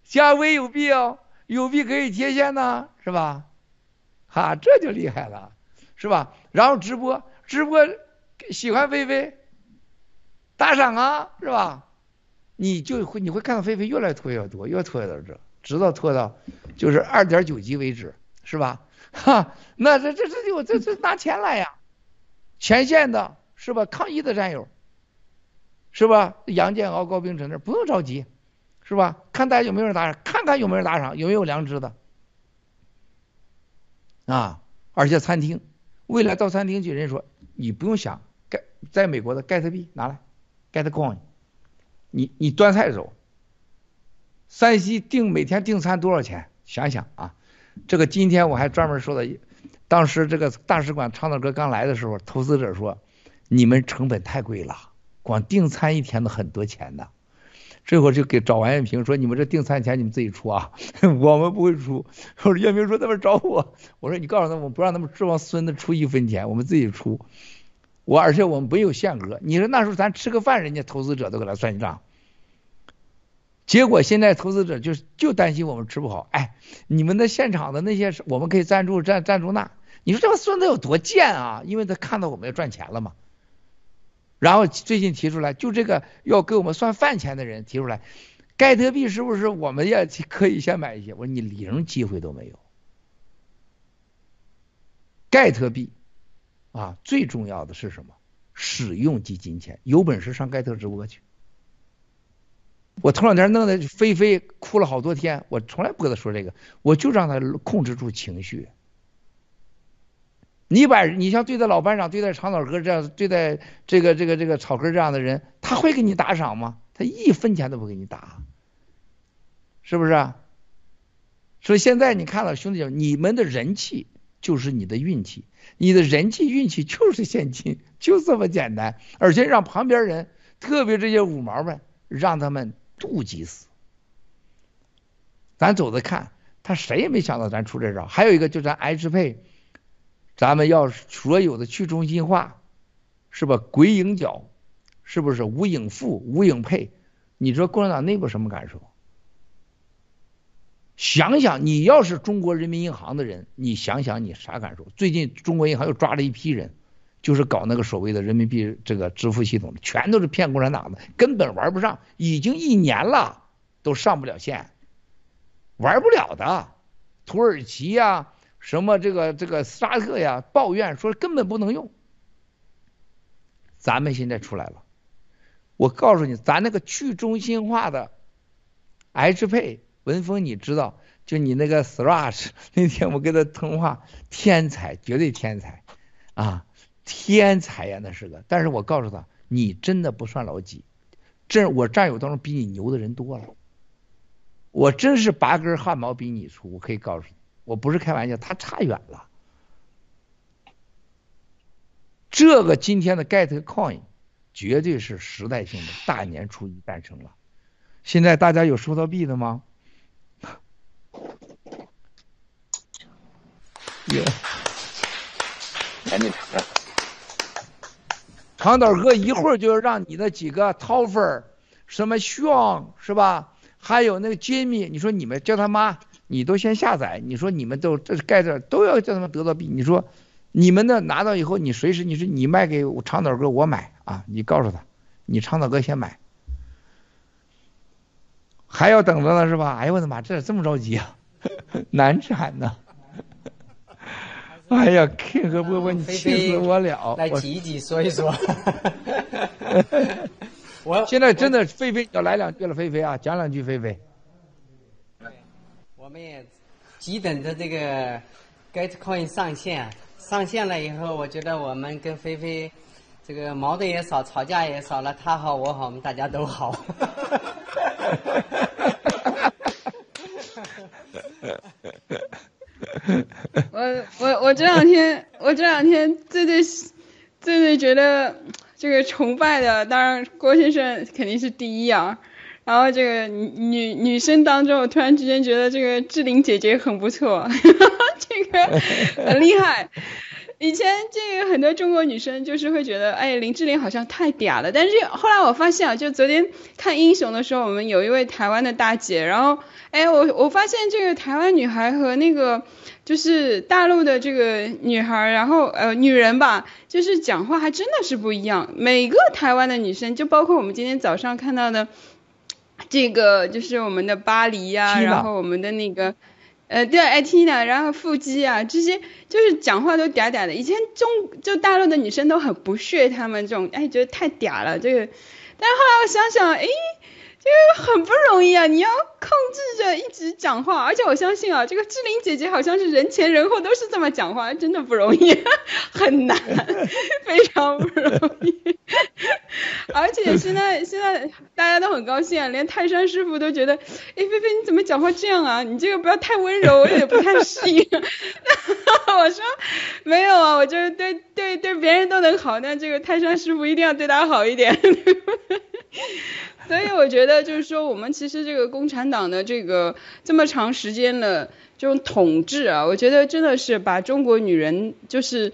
加 V 有必要。有币可以贴现呢，是吧？啊，这就厉害了，是吧？然后直播，直播喜欢菲菲，打赏啊，是吧？你就会你会看到菲菲越来越拖越多，越拖越到这，直到拖到就是二点九级为止，是吧？哈，那这这这就这这拿钱来呀，前线的是吧？抗疫的战友，是吧？杨建豪、高冰晨那不用着急。是吧？看大家有没有人打赏，看看有没有人打赏，有没有良知的啊？而且餐厅，未来到餐厅去，人家说你不用想，盖在美国的盖特币拿来，get coin，你你端菜走。山西订每天订餐多少钱？想想啊，这个今天我还专门说的，当时这个大使馆唱导哥刚来的时候，投资者说你们成本太贵了，光订餐一天都很多钱的。这会就给找王艳平说：“你们这订餐钱你们自己出啊，[laughs] 我们不会出。”我说艳平说：“他们找我。”我说：“你告诉他们，不让他们指望孙子出一分钱，我们自己出。我而且我们没有限额。你说那时候咱吃个饭，人家投资者都给他算账。结果现在投资者就就担心我们吃不好。哎，你们的现场的那些我们可以赞助赞赞助那。你说这个孙子有多贱啊？因为他看到我们要赚钱了嘛。”然后最近提出来，就这个要给我们算饭钱的人提出来，盖特币是不是我们也可以先买一些？我说你零机会都没有。盖特币啊，最重要的是什么？使用即金钱，有本事上盖特直播去。我头两天弄的菲菲哭了好多天，我从来不跟他说这个，我就让他控制住情绪。你把你像对待老班长、对待长岛哥这样、对待这个这个这个草根这样的人，他会给你打赏吗？他一分钱都不给你打，是不是？所以现在你看了兄弟们，你们的人气就是你的运气，你的人气运气就是现金，就这么简单。而且让旁边人，特别这些五毛们，让他们妒忌死。咱走着看，他谁也没想到咱出这招。还有一个就咱 H 配。咱们要所有的去中心化，是吧？鬼影脚，是不是无影付、无影配？你说共产党内部什么感受？想想，你要是中国人民银行的人，你想想你啥感受？最近中国银行又抓了一批人，就是搞那个所谓的人民币这个支付系统，全都是骗共产党的，根本玩不上，已经一年了都上不了线，玩不了的。土耳其呀。什么这个这个沙特呀，抱怨说根本不能用。咱们现在出来了，我告诉你，咱那个去中心化的 H 配文峰，你知道？就你那个 Thrush，[laughs] 那天我跟他通话，天才，绝对天才啊，天才呀，那是个。但是我告诉他，你真的不算老几，这我战友当中比你牛的人多了，我真是拔根汗毛比你粗，我可以告诉你。我不是开玩笑，他差远了。这个今天的 Get Coin 绝对是时代性的，大年初一诞生了。现在大家有收到币的吗？有。赶紧长岛哥一会儿就要让你那几个 Toffer，什么 Sean 是吧？还有那个 Jimmy，你说你们叫他妈。你都先下载，你说你们都这盖这都要叫他们得到币，你说你们的拿到以后，你随时你说你卖给长岛哥，我买啊，你告诉他，你长岛哥先买，还要等着呢是吧？哎呦我的妈，这这么着急啊，[laughs] 难产呢！哎呀，King 和波波，你气死我了！来挤一挤，说一说。[laughs] 我现在真的菲菲要来两句了，菲菲啊，讲两句菲菲。我们也急等着这个 GetCoin 上线，上线了以后，我觉得我们跟菲菲这个矛盾也少，吵架也少了，他好我好，我们大家都好。[laughs] 我我我这两天我这两天最最最最觉得这个崇拜的，当然郭先生肯定是第一啊。然后这个女女生当中，我突然之间觉得这个志玲姐姐很不错，[laughs] 这个 [laughs] 很厉害。以前这个很多中国女生就是会觉得，哎，林志玲好像太嗲了。但是后来我发现啊，就昨天看英雄的时候，我们有一位台湾的大姐，然后，哎，我我发现这个台湾女孩和那个就是大陆的这个女孩，然后呃女人吧，就是讲话还真的是不一样。每个台湾的女生，就包括我们今天早上看到的。这个就是我们的巴黎呀，然后我们的那个，呃，对，i t 呢，然后腹肌啊，这些就是讲话都嗲嗲的。以前中就大陆的女生都很不屑他们这种，哎，觉得太嗲了这个。但是后来我想想，哎。因为很不容易啊，你要控制着一直讲话，而且我相信啊，这个志玲姐姐好像是人前人后都是这么讲话，真的不容易，[laughs] 很难，[laughs] 非常不容易。[laughs] 而且现在现在大家都很高兴啊，连泰山师傅都觉得，哎，菲菲你怎么讲话这样啊？你这个不要太温柔，我有点不太适应。我说没有啊，我就是对对对别人都能好，但这个泰山师傅一定要对他好一点。[laughs] 所以我觉得就是说，我们其实这个共产党的这个这么长时间的这种统治啊，我觉得真的是把中国女人就是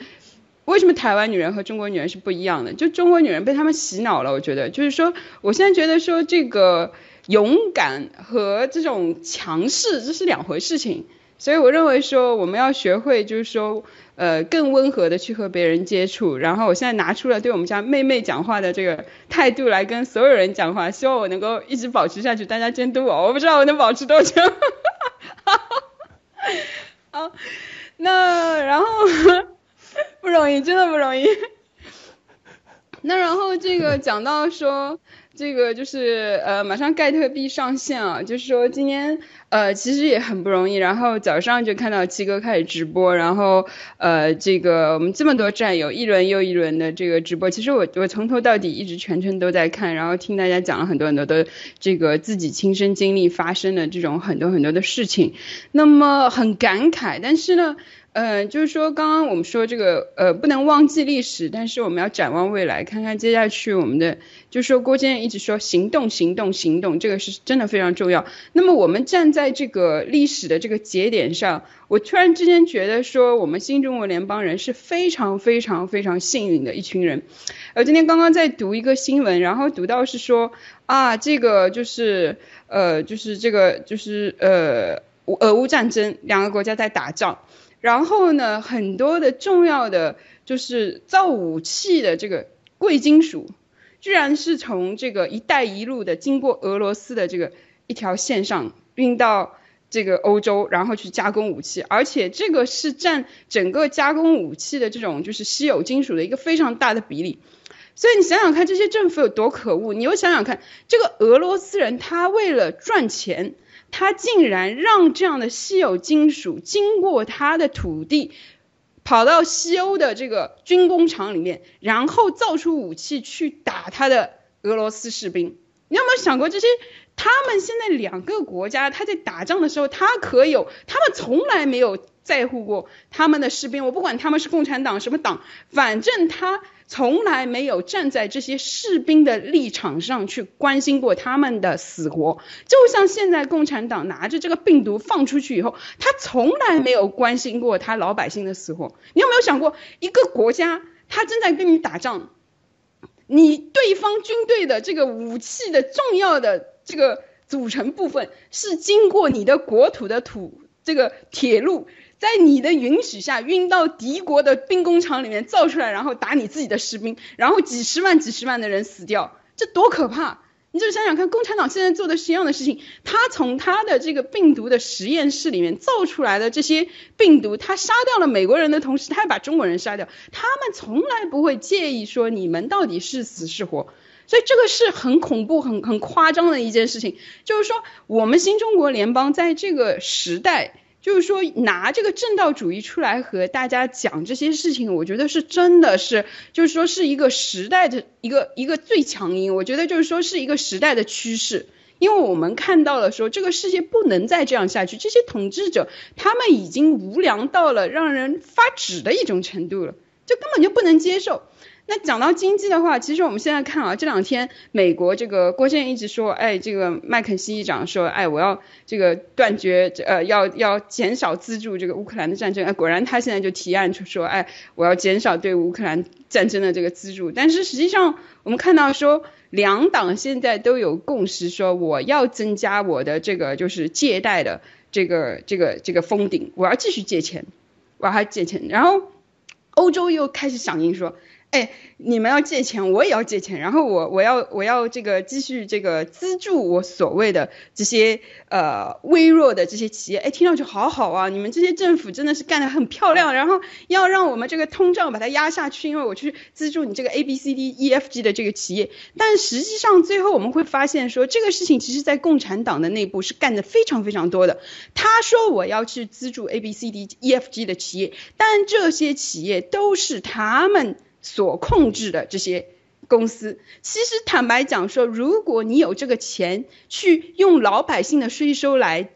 为什么台湾女人和中国女人是不一样的？就中国女人被他们洗脑了。我觉得就是说，我现在觉得说这个勇敢和这种强势这是两回事情。所以我认为说，我们要学会就是说。呃，更温和的去和别人接触，然后我现在拿出了对我们家妹妹讲话的这个态度来跟所有人讲话，希望我能够一直保持下去，大家监督我，我不知道我能保持多久。[laughs] 好，那然后不容易，真的不容易。那然后这个讲到说。这个就是呃，马上盖特币上线啊，就是说今天呃其实也很不容易，然后早上就看到七哥开始直播，然后呃这个我们这么多战友一轮又一轮的这个直播，其实我我从头到底一直全程都在看，然后听大家讲了很多很多的这个自己亲身经历发生的这种很多很多的事情，那么很感慨，但是呢。呃，就是说，刚刚我们说这个，呃，不能忘记历史，但是我们要展望未来，看看接下去我们的，就是说郭先生一直说行动，行动，行动，这个是真的非常重要。那么我们站在在这个历史的这个节点上，我突然之间觉得说，我们新中国联邦人是非常非常非常幸运的一群人。呃，今天刚刚在读一个新闻，然后读到是说啊，这个就是呃，就是这个就是呃，俄乌战争，两个国家在打仗。然后呢，很多的重要的就是造武器的这个贵金属，居然是从这个“一带一路”的经过俄罗斯的这个一条线上运到这个欧洲，然后去加工武器，而且这个是占整个加工武器的这种就是稀有金属的一个非常大的比例。所以你想想看，这些政府有多可恶？你又想想看，这个俄罗斯人他为了赚钱。他竟然让这样的稀有金属经过他的土地，跑到西欧的这个军工厂里面，然后造出武器去打他的俄罗斯士兵。你有没有想过这些？他们现在两个国家，他在打仗的时候，他可有？他们从来没有在乎过他们的士兵。我不管他们是共产党什么党，反正他。从来没有站在这些士兵的立场上去关心过他们的死活，就像现在共产党拿着这个病毒放出去以后，他从来没有关心过他老百姓的死活。你有没有想过，一个国家他正在跟你打仗，你对方军队的这个武器的重要的这个组成部分是经过你的国土的土这个铁路。在你的允许下运到敌国的兵工厂里面造出来，然后打你自己的士兵，然后几十万、几十万的人死掉，这多可怕！你就想想看，共产党现在做的是一样的事情，他从他的这个病毒的实验室里面造出来的这些病毒，他杀掉了美国人的同时，他还把中国人杀掉。他们从来不会介意说你们到底是死是活，所以这个是很恐怖、很很夸张的一件事情。就是说，我们新中国联邦在这个时代。就是说拿这个正道主义出来和大家讲这些事情，我觉得是真的是，就是说是一个时代的一个一个最强音，我觉得就是说是一个时代的趋势。因为我们看到了说这个世界不能再这样下去，这些统治者他们已经无良到了让人发指的一种程度了，就根本就不能接受。那讲到经济的话，其实我们现在看啊，这两天美国这个郭建一直说，哎，这个麦肯锡议长说，哎，我要这个断绝，呃，要要减少资助这个乌克兰的战争，哎，果然他现在就提案就说，哎，我要减少对乌克兰战争的这个资助，但是实际上我们看到说。两党现在都有共识，说我要增加我的这个就是借贷的这个这个这个封顶，我要继续借钱，我还借钱，然后欧洲又开始响应说。哎，你们要借钱，我也要借钱，然后我我要我要这个继续这个资助我所谓的这些呃微弱的这些企业，哎，听上去好好啊，你们这些政府真的是干得很漂亮，然后要让我们这个通胀把它压下去，因为我去资助你这个 A B C D E F G 的这个企业，但实际上最后我们会发现说这个事情其实在共产党的内部是干的非常非常多的。他说我要去资助 A B C D E F G 的企业，但这些企业都是他们。所控制的这些公司，其实坦白讲说，如果你有这个钱去用老百姓的税收来。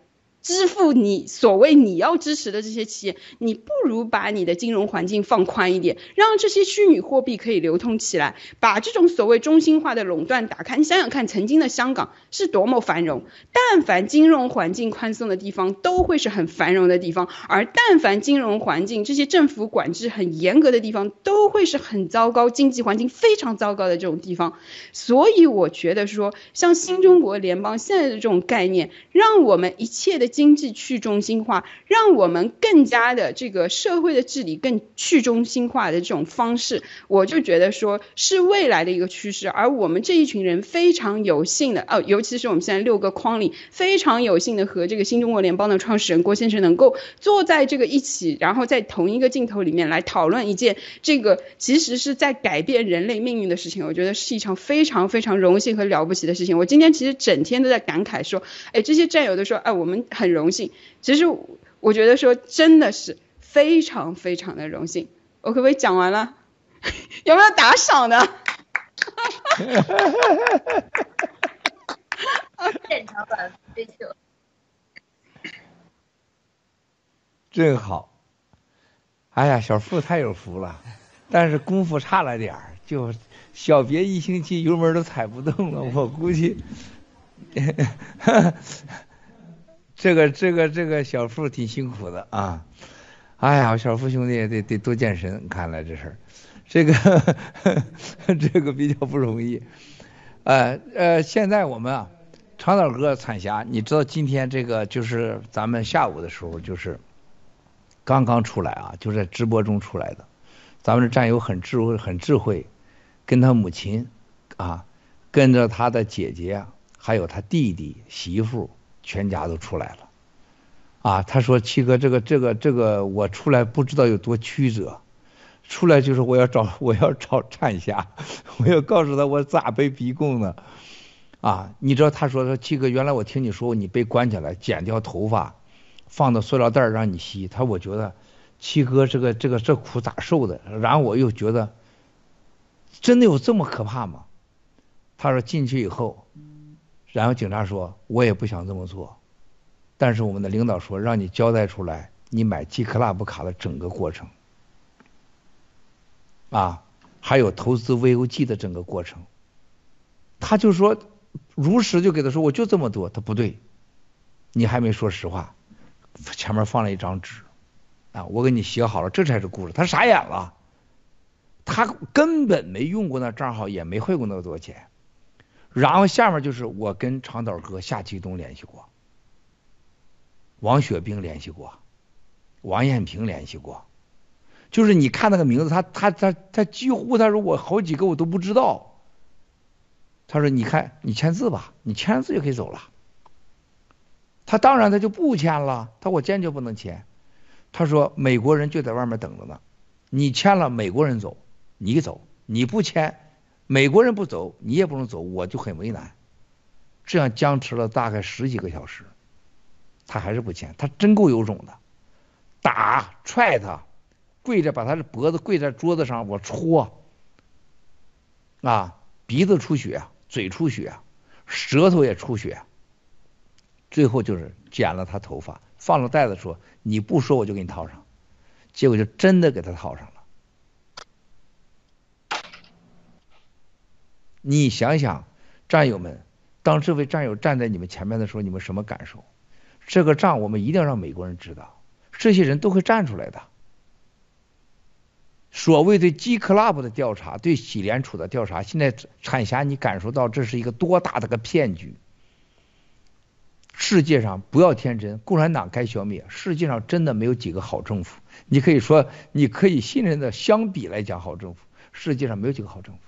支付你所谓你要支持的这些企业，你不如把你的金融环境放宽一点，让这些虚拟货币可以流通起来，把这种所谓中心化的垄断打开。你想想看，曾经的香港是多么繁荣，但凡金融环境宽松的地方，都会是很繁荣的地方；而但凡金融环境这些政府管制很严格的地方，都会是很糟糕、经济环境非常糟糕的这种地方。所以我觉得说，像新中国联邦现在的这种概念，让我们一切的。经济去中心化，让我们更加的这个社会的治理更去中心化的这种方式，我就觉得说是未来的一个趋势。而我们这一群人非常有幸的哦，尤其是我们现在六个框里非常有幸的和这个新中国联邦的创始人郭先生能够坐在这个一起，然后在同一个镜头里面来讨论一件这个其实是在改变人类命运的事情，我觉得是一场非常非常荣幸和了不起的事情。我今天其实整天都在感慨说，哎，这些战友都说，哎，我们很。很荣幸，其实我觉得说真的是非常非常的荣幸。我可不可以讲完了？[laughs] 有没有打赏的？现场版追求。真好。哎呀，小付太有福了，但是功夫差了点儿，就小别一星期，油门都踩不动了。我估计。这个这个这个小付挺辛苦的啊！哎呀，小付兄弟得得多健身，看来这事儿这个 [laughs] 这个比较不容易。呃呃，现在我们啊，长岛哥彩霞，你知道今天这个就是咱们下午的时候就是刚刚出来啊，就在直播中出来的。咱们的战友很智慧，很智慧，跟他母亲啊，跟着他的姐姐，还有他弟弟媳妇。全家都出来了，啊，他说七哥，这个这个这个，我出来不知道有多曲折，出来就是我要找 [laughs] 我要找产霞，[laughs] 我要告诉他我咋被逼供的，啊，你知道他说说七哥，原来我听你说你被关起来，剪掉头发，放到塑料袋让你吸，他我觉得七哥这个这个这苦咋受的，然后我又觉得真的有这么可怕吗？他说进去以后。然后警察说：“我也不想这么做，但是我们的领导说让你交代出来，你买 G Club 卡的整个过程，啊，还有投资 VOG 的整个过程。”他就说，如实就给他说，我就这么多。他不对，你还没说实话。前面放了一张纸，啊，我给你写好了，这才是故事。他傻眼了，他根本没用过那账号，也没汇过那么多钱。然后下面就是我跟长岛哥夏启东联系过，王雪冰联系过，王艳平联系过，就是你看那个名字，他他他他几乎他说我好几个我都不知道，他说你看你签字吧，你签字就可以走了，他当然他就不签了，他我坚决不能签，他说美国人就在外面等着呢，你签了美国人走，你走。你不签。美国人不走，你也不能走，我就很为难。这样僵持了大概十几个小时，他还是不签，他真够有种的，打踹他，跪着把他的脖子跪在桌子上，我戳，啊，鼻子出血，嘴出血，舌头也出血，最后就是剪了他头发，放了袋子说你不说我就给你套上，结果就真的给他套上了。你想想，战友们，当这位战友站在你们前面的时候，你们什么感受？这个仗我们一定要让美国人知道，这些人都会站出来的。所谓对 G Club 的调查，对喜联储的调查，现在产霞你感受到这是一个多大的个骗局？世界上不要天真，共产党该消灭。世界上真的没有几个好政府，你可以说你可以信任的，相比来讲好政府，世界上没有几个好政府。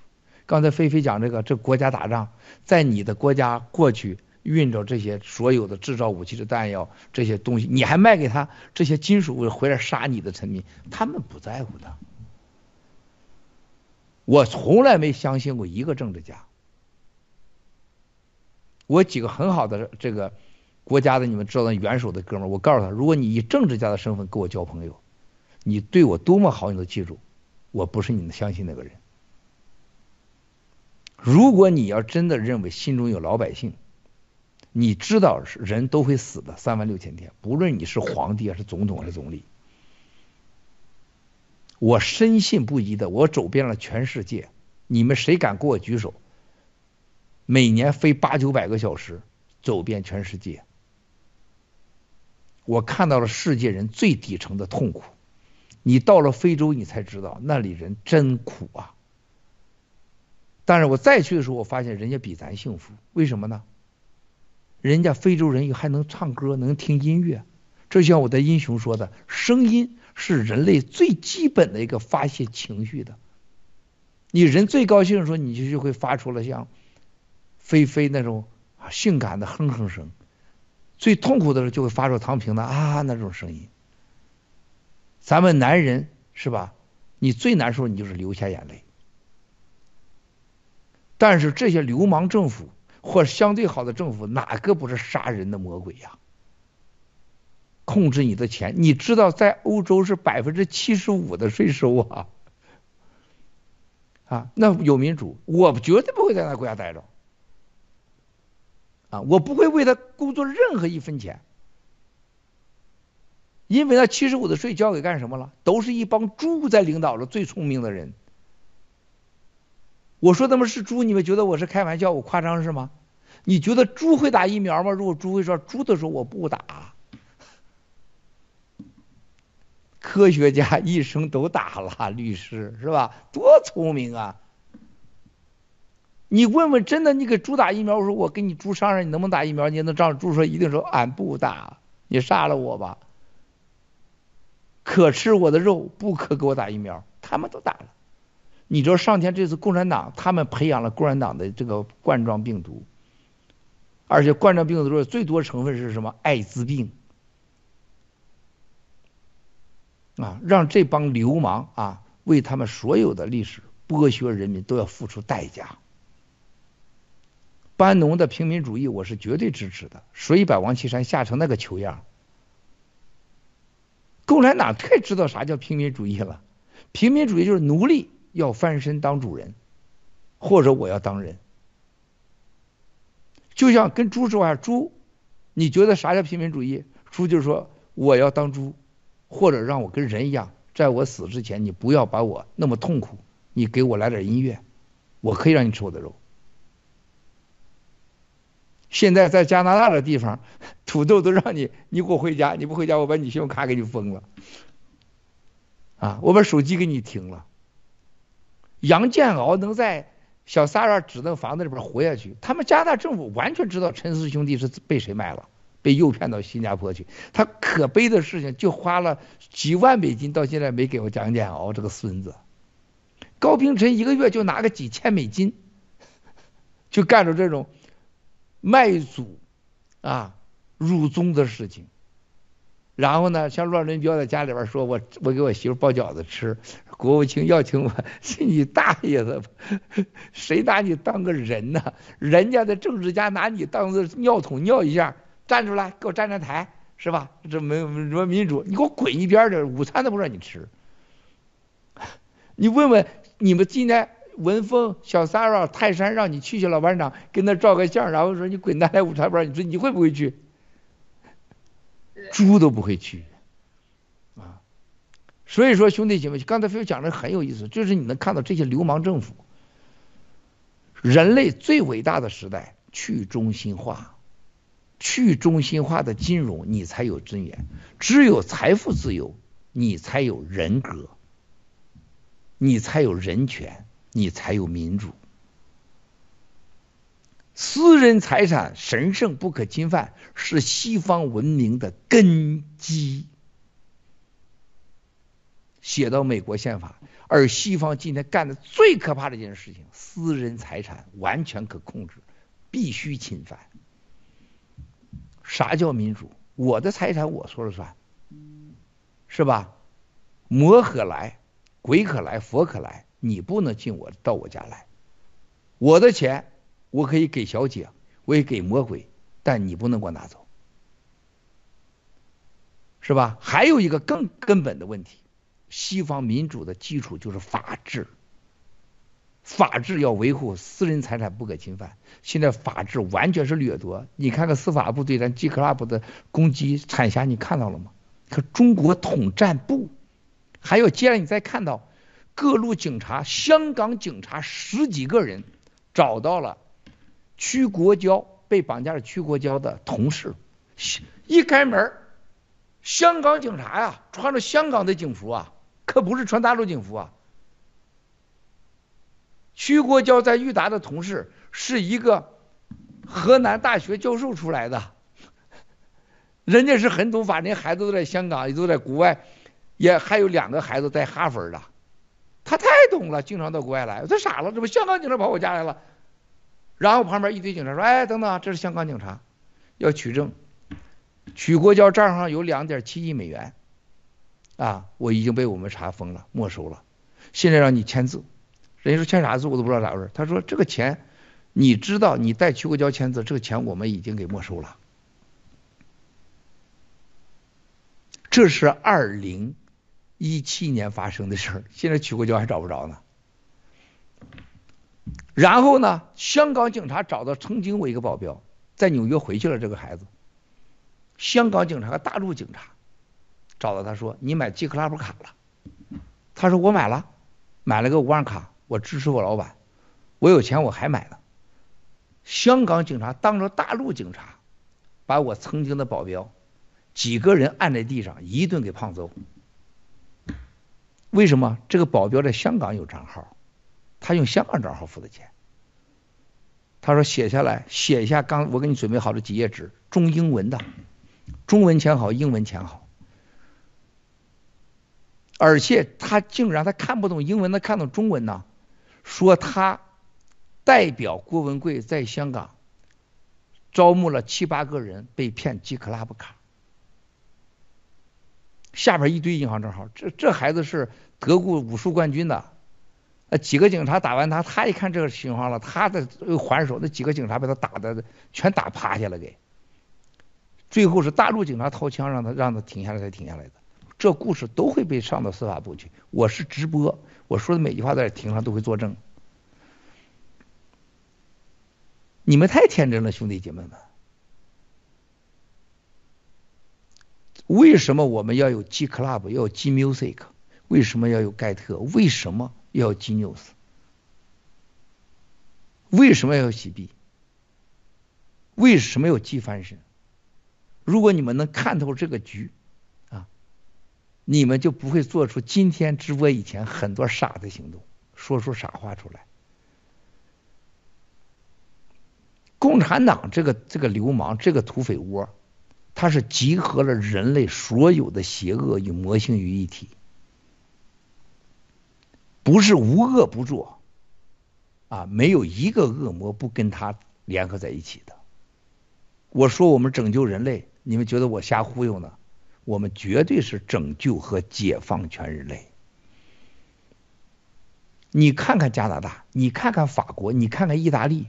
刚才菲菲讲这个，这国家打仗，在你的国家过去运着这些所有的制造武器的弹药这些东西，你还卖给他这些金属回来杀你的臣民，他们不在乎的。我从来没相信过一个政治家。我几个很好的这个国家的你们知道的元首的哥们儿，我告诉他，如果你以政治家的身份跟我交朋友，你对我多么好，你都记住，我不是你们相信那个人。如果你要真的认为心中有老百姓，你知道是人都会死的，三万六千天，不论你是皇帝还是总统还是总理，我深信不疑的，我走遍了全世界，你们谁敢给我举手？每年飞八九百个小时，走遍全世界，我看到了世界人最底层的痛苦。你到了非洲，你才知道那里人真苦啊。但是我再去的时候，我发现人家比咱幸福，为什么呢？人家非洲人还能唱歌，能听音乐，这像我的英雄说的，声音是人类最基本的一个发泄情绪的。你人最高兴的时候，你就就会发出了像菲菲那种性感的哼哼声；最痛苦的时候，就会发出唐平的啊那种声音。咱们男人是吧？你最难受，你就是流下眼泪。但是这些流氓政府或相对好的政府，哪个不是杀人的魔鬼呀？控制你的钱，你知道在欧洲是百分之七十五的税收啊！啊，那有民主，我绝对不会在那国家待着。啊，我不会为他工作任何一分钱，因为那七十五的税交给干什么了？都是一帮猪在领导着最聪明的人。我说他们是猪，你们觉得我是开玩笑，我夸张是吗？你觉得猪会打疫苗吗？如果猪会说猪的时候我不打，科学家一生都打了，律师是吧？多聪明啊！你问问，真的你给猪打疫苗，我说我跟你猪商量，你能不能打疫苗？你能仗着猪说，一定说俺不打，你杀了我吧。可吃我的肉，不可给我打疫苗，他们都打了。你知道上天这次共产党他们培养了共产党的这个冠状病毒，而且冠状病毒的最多成分是什么？艾滋病啊！让这帮流氓啊为他们所有的历史剥削人民都要付出代价。班农的平民主义我是绝对支持的，所以把王岐山吓成那个球样。共产党太知道啥叫平民主义了，平民主义就是奴隶。要翻身当主人，或者我要当人，就像跟猪说话，猪，你觉得啥叫平民主义？猪就是说我要当猪，或者让我跟人一样，在我死之前，你不要把我那么痛苦，你给我来点音乐，我可以让你吃我的肉。现在在加拿大的地方，土豆都让你，你给我回家，你不回家，我把你信用卡给你封了，啊，我把手机给你停了。杨建鳌能在小三院指那房子里边活下去，他们加拿大政府完全知道陈氏兄弟是被谁卖了，被诱骗到新加坡去。他可悲的事情就花了几万美金，到现在没给我杨建鳌这个孙子。高平晨一个月就拿个几千美金，就干着这种卖祖啊入宗的事情。然后呢，像乱伦彪在家里边说：“我我给我媳妇包饺子吃。”国务卿要请我，去 [laughs] 你大爷的！谁拿你当个人呢？人家的政治家拿你当个尿桶尿一下，站出来给我站站台，是吧？这没什么民主，你给我滚一边去！午餐都不让你吃。你问问你们今天文峰、小三儿、泰山让你去去老班长跟他照个相，然后说你滚蛋来午餐不让你说，你会不会去？猪都不会去啊！所以说兄弟姐妹，刚才飞讲的很有意思，就是你能看到这些流氓政府，人类最伟大的时代去中心化。去中心化的金融，你才有尊严；只有财富自由，你才有人格，你才有人权，你才有民主。私人财产神圣不可侵犯，是西方文明的根基。写到美国宪法，而西方今天干的最可怕的一件事情，私人财产完全可控制，必须侵犯。啥叫民主？我的财产我说了算，是吧？魔可来，鬼可来，佛可来，你不能进我到我家来。我的钱我可以给小姐，我也给魔鬼，但你不能给我拿走，是吧？还有一个更根本的问题，西方民主的基础就是法治。法治要维护私人财产不可侵犯，现在法治完全是掠夺。你看看司法部对咱 G Club 的攻击、产辖，你看到了吗？可中国统战部，还有接着你再看到各路警察，香港警察十几个人找到了屈国娇被绑架的屈国娇的同事，一开门，香港警察呀，穿着香港的警服啊，可不是穿大陆警服啊。屈国娇在裕达的同事是一个河南大学教授出来的，人家是很懂法，那孩子都在香港，也都在国外，也还有两个孩子在哈佛的，他太懂了，经常到国外来，他傻了，这不香港警察跑我家来了，然后旁边一堆警察说：“哎，等等，这是香港警察，要取证，曲国娇账上有两点七亿美元，啊，我已经被我们查封了，没收了，现在让你签字。”人家说签啥字我都不知道咋回事。他说这个钱，你知道你带曲国娇签字，这个钱我们已经给没收了。这是二零一七年发生的事儿，现在曲国娇还找不着呢。然后呢，香港警察找到曾经我一个保镖，在纽约回去了这个孩子。香港警察和大陆警察找到他说：“你买 G Club 卡了？”他说：“我买了，买了个五万卡。”我支持我老板，我有钱我还买呢。香港警察当着大陆警察，把我曾经的保镖几个人按在地上一顿给胖揍。为什么？这个保镖在香港有账号，他用香港账号付的钱。他说写下来，写一下刚我给你准备好的几页纸，中英文的，中文签好，英文签好。而且他竟然他看不懂英文，他看懂中文呢。说他代表郭文贵在香港招募了七八个人被骗 G Club 卡，下边一堆银行账号，这这孩子是德国武术冠军的，呃几个警察打完他，他一看这个情况了，他的还手，那几个警察被他打的全打趴下了给，最后是大陆警察掏枪让他让他停下来才停下来的，这故事都会被上到司法部去，我是直播。我说的每句话在庭上都会作证，你们太天真了，兄弟姐妹们。为什么我们要有 G Club，要有 G Music？为什么要有盖特？为什么要 G News？为什么要洗币？为什么要 G 翻身？如果你们能看透这个局。啊你们就不会做出今天直播以前很多傻的行动，说出傻话出来。共产党这个这个流氓，这个土匪窝，它是集合了人类所有的邪恶与魔性于一体，不是无恶不作，啊，没有一个恶魔不跟他联合在一起的。我说我们拯救人类，你们觉得我瞎忽悠呢？我们绝对是拯救和解放全人类。你看看加拿大，你看看法国，你看看意大利，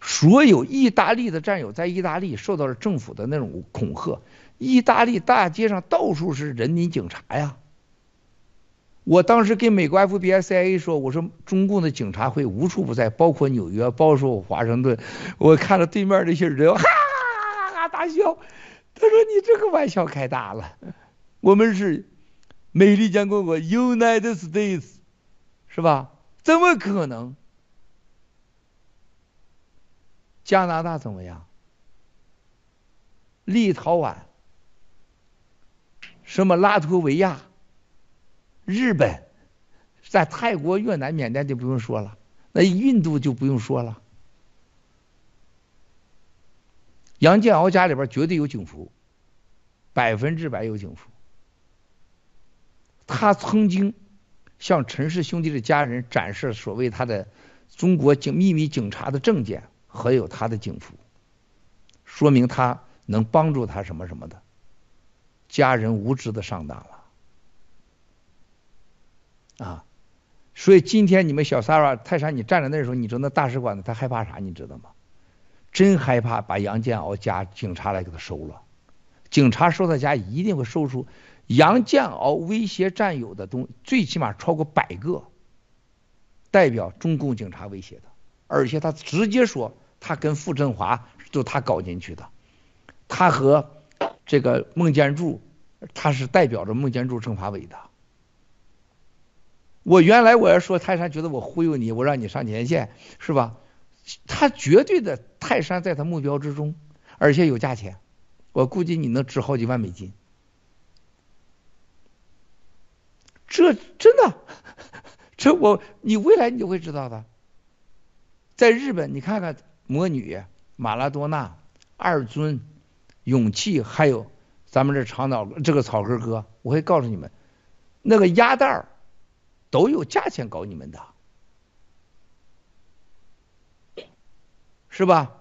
所有意大利的战友在意大利受到了政府的那种恐吓，意大利大街上到处是人民警察呀。我当时跟美国 FBI、CIA 说，我说中共的警察会无处不在，包括纽约，包括华盛顿。我看到对面那些人，[laughs] 哈哈哈大笑。他说：“你这个玩笑开大了，我们是美利坚共和国 （United States），是吧？怎么可能？加拿大怎么样？立陶宛？什么拉脱维亚？”日本，在泰国、越南、缅甸就不用说了，那印度就不用说了。杨建鳌家里边绝对有警服，百分之百有警服。他曾经向陈氏兄弟的家人展示所谓他的中国警秘密警察的证件和有他的警服，说明他能帮助他什么什么的。家人无知的上当了。啊，所以今天你们小三儿泰山，你站在那时候，你知道那大使馆的他害怕啥？你知道吗？真害怕把杨建鳌家警察来给他收了。警察收他家一定会收出杨建鳌威胁战友的东，最起码超过百个，代表中共警察威胁的。而且他直接说，他跟傅振华就他搞进去的，他和这个孟建柱，他是代表着孟建柱政法委的。我原来我要说泰山觉得我忽悠你，我让你上前线，是吧？他绝对的泰山在他目标之中，而且有价钱，我估计你能值好几万美金。这真的，[laughs] 这我你未来你就会知道的。在日本，你看看魔女、马拉多纳、二尊、勇气，还有咱们这长岛这个草根哥，我会告诉你们，那个鸭蛋儿。都有价钱搞你们的，是吧？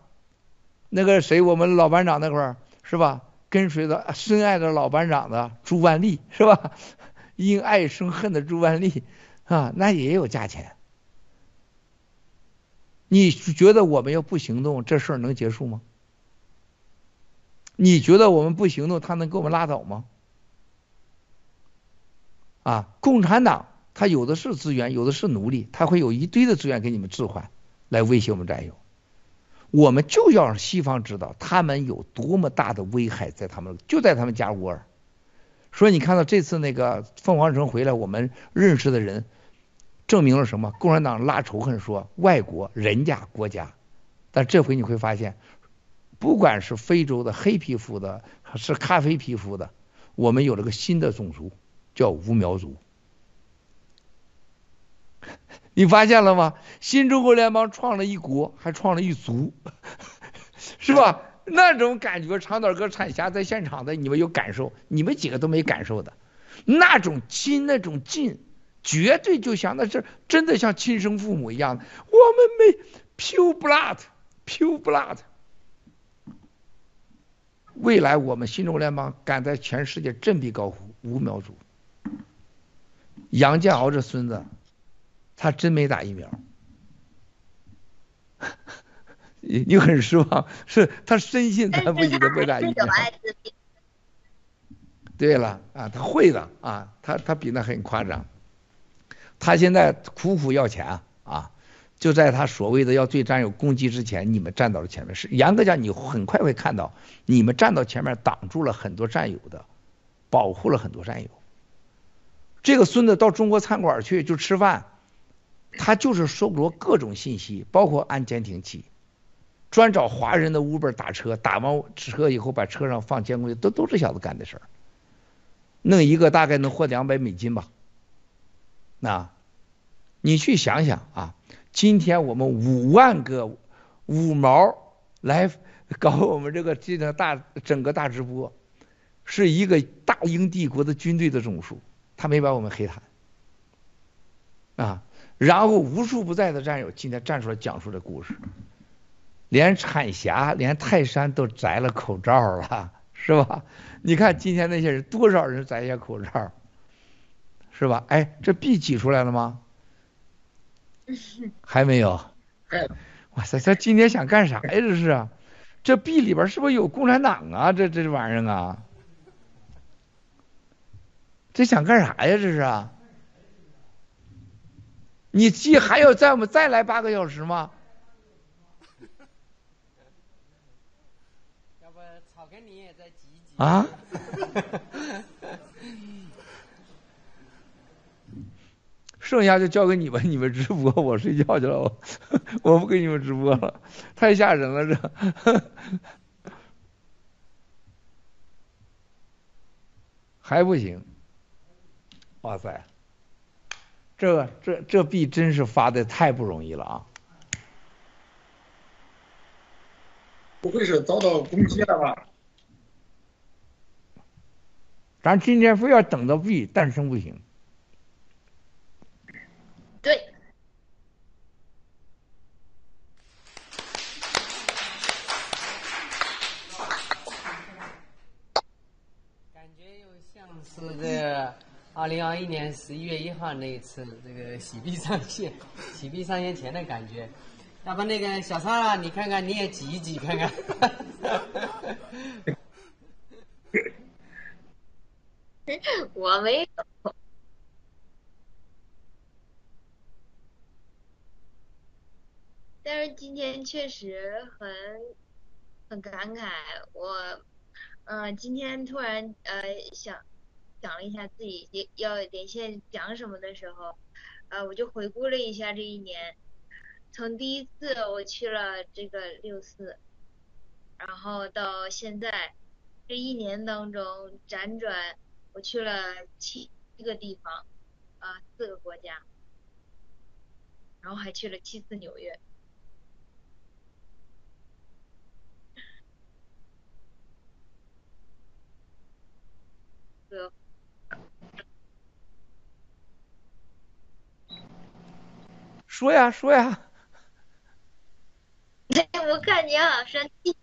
那个谁，我们老班长那块儿是吧？跟随着深爱着老班长的朱万丽是吧？[laughs] 因爱生恨的朱万丽啊，那也有价钱。你觉得我们要不行动，这事儿能结束吗？你觉得我们不行动，他能给我们拉倒吗？啊，共产党。他有的是资源，有的是奴隶，他会有一堆的资源给你们置换，来威胁我们战友。我们就要让西方知道他们有多么大的危害，在他们就在他们家窝儿。所以你看到这次那个凤凰城回来，我们认识的人证明了什么？共产党拉仇恨说外国人家国家，但这回你会发现，不管是非洲的黑皮肤的，还是咖啡皮肤的，我们有了个新的种族，叫无苗族。[laughs] 你发现了吗？新中国联邦创了一国，还创了一族，[laughs] 是吧？那种感觉，长短哥、彩霞在现场的，你们有感受？你们几个都没感受的，那种亲，那种近，绝对就像那是真的像亲生父母一样。我们没 pure blood，pure blood。未来我们新中国联邦敢在全世界振臂高呼五秒族。杨建鳌这孙子。他真没打疫苗，你你很失望，是他深信他不己的没打疫苗。[laughs] 对了啊，他会的啊，他他比那很夸张。他现在苦苦要钱啊，就在他所谓的要对战友攻击之前，你们站到了前面。是严格讲，你很快会看到，你们站到前面挡住了很多战友的，保护了很多战友。这个孙子到中国餐馆去就吃饭。他就是搜罗各种信息，包括安监听器，专找华人的 Uber 打车，打完车以后把车上放监控器，都都是小子干的事儿。弄一个大概能获两百美金吧。那，你去想想啊，今天我们五万个五毛来搞我们这个这个大整个大直播，是一个大英帝国的军队的总数，他没把我们黑谈啊。然后无处不在的战友今天站出来讲述这故事，连产霞、连泰山都摘了口罩了，是吧？你看今天那些人多少人摘下口罩，是吧？哎，这币挤出来了吗？还没有。哇塞，他今天想干啥呀？这是啊，这币里边是不是有共产党啊？这这玩意儿啊，这想干啥呀？这是啊？你记还要再我们再来八个小时吗？要不草根你也再挤一挤啊？[laughs] 剩下就交给你们，你们直播，我睡觉去了，我我不给你们直播了，太吓人了这，[laughs] 还不行，哇塞，这这这币真是发的太不容易了啊！不会是遭到攻击了吧？咱今天非要等到币诞生不行。对，感觉又像是这个二零二一年十一月一号那一次这个洗币上线，洗币上线前的感觉。要不那个小超啊，你看看你也挤一挤看看。[laughs] 我没有。但是今天确实很很感慨，我，嗯、今天突然呃想想了一下自己要连线讲什么的时候，呃，我就回顾了一下这一年，从第一次我去了这个六四，然后到现在这一年当中辗转，我去了七个地方，啊、四个国家，然后还去了七次纽约。说呀说呀，[laughs] 我看你好生气。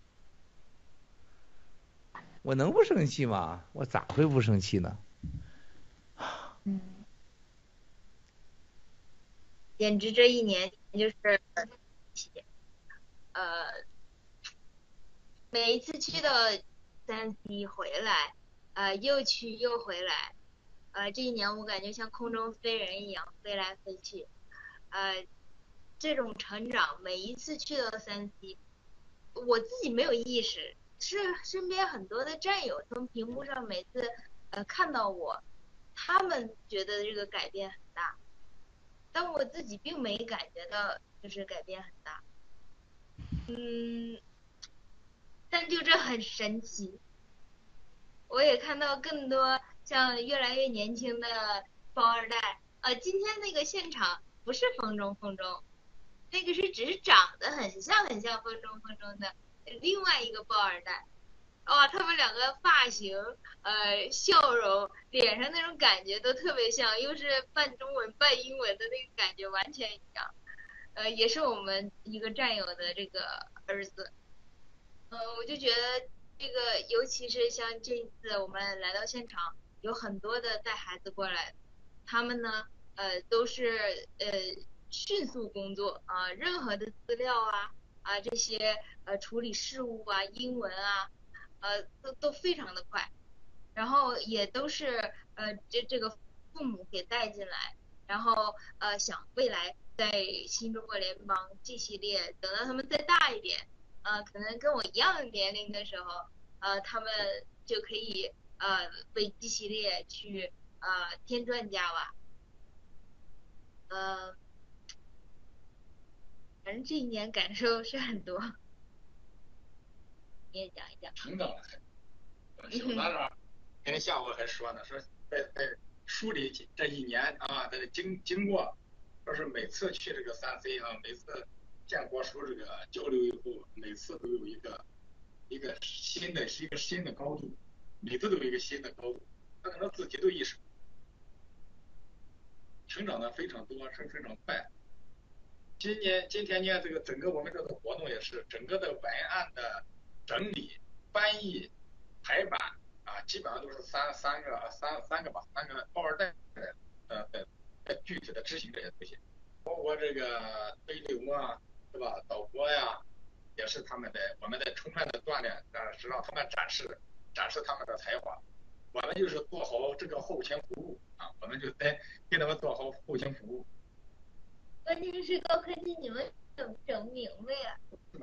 我能不生气吗？我咋会不生气呢？嗯，简直这一年就是，呃，每一次去到三 C 回来，呃，又去又回来，呃，这一年我感觉像空中飞人一样飞来飞去，呃，这种成长，每一次去到三 C，我自己没有意识，是身边很多的战友从屏幕上每次呃看到我。他们觉得这个改变很大，但我自己并没感觉到就是改变很大。嗯，但就这很神奇。我也看到更多像越来越年轻的包二代，呃，今天那个现场不是风中风中，那个是只是长得很像很像风中风中的另外一个包二代。哇、哦，他们两个发型、呃笑容、脸上那种感觉都特别像，又是半中文半英文的那个感觉完全一样。呃，也是我们一个战友的这个儿子。嗯、呃，我就觉得这个，尤其是像这一次我们来到现场，有很多的带孩子过来，他们呢，呃，都是呃迅速工作啊、任何的资料啊啊这些呃处理事务啊、英文啊。呃，都都非常的快，然后也都是呃这这个父母给带进来，然后呃想未来在新中国联邦 G 系列，等到他们再大一点，呃可能跟我一样年龄的时候，呃他们就可以呃为 G 系列去呃添砖加瓦，呃，反正这一年感受是很多。你也讲一讲。成长了很。[laughs] 小三儿 [laughs] 今天下午还说呢，说在在梳理这一年啊的经经过，说是每次去这个三 C 啊，每次建国书这个交流以后，每次都有一个一个新的一个新的高度，每次都有一个新的高度，他可能自己都意识，成长的非常多，是非常快。今年今天呢，这个整个我们这个活动也是整个的文案的。整理、翻译、排版啊，基本上都是三三个三三个吧，三个包二代呃呃具体的执行这些东西，包括这个推流啊是吧？导播呀，也是他们的我们的充分的锻炼，但，是让他们展示展示他们的才华。我们就是做好这个后勤服务啊，我们就在给他们做好后勤服务。关键是高科技，你们整整明白呀。[laughs]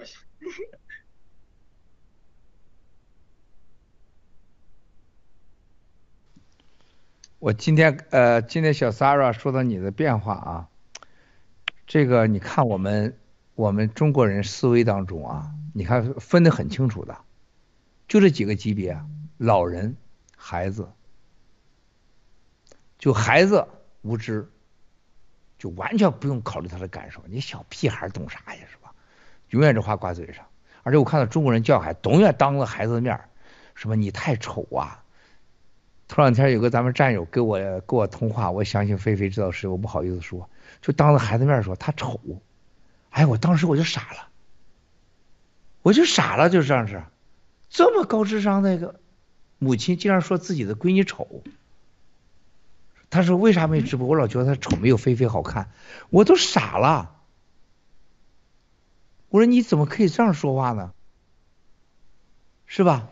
我今天呃，今天小 s a r a 说到你的变化啊，这个你看我们我们中国人思维当中啊，你看分得很清楚的，就这几个级别，老人、孩子，就孩子无知，就完全不用考虑他的感受，你小屁孩懂啥呀，是吧？永远这话挂嘴上，而且我看到中国人教孩子，永远当着孩子的面什么你太丑啊。头两天有个咱们战友跟我跟我通话，我相信菲菲知道是，我不好意思说，就当着孩子面说他丑，哎，我当时我就傻了，我就傻了，就这样是，这么高智商的一个母亲竟然说自己的闺女丑，他说为啥没直播？我老觉得她丑没有菲菲好看，我都傻了，我说你怎么可以这样说话呢？是吧？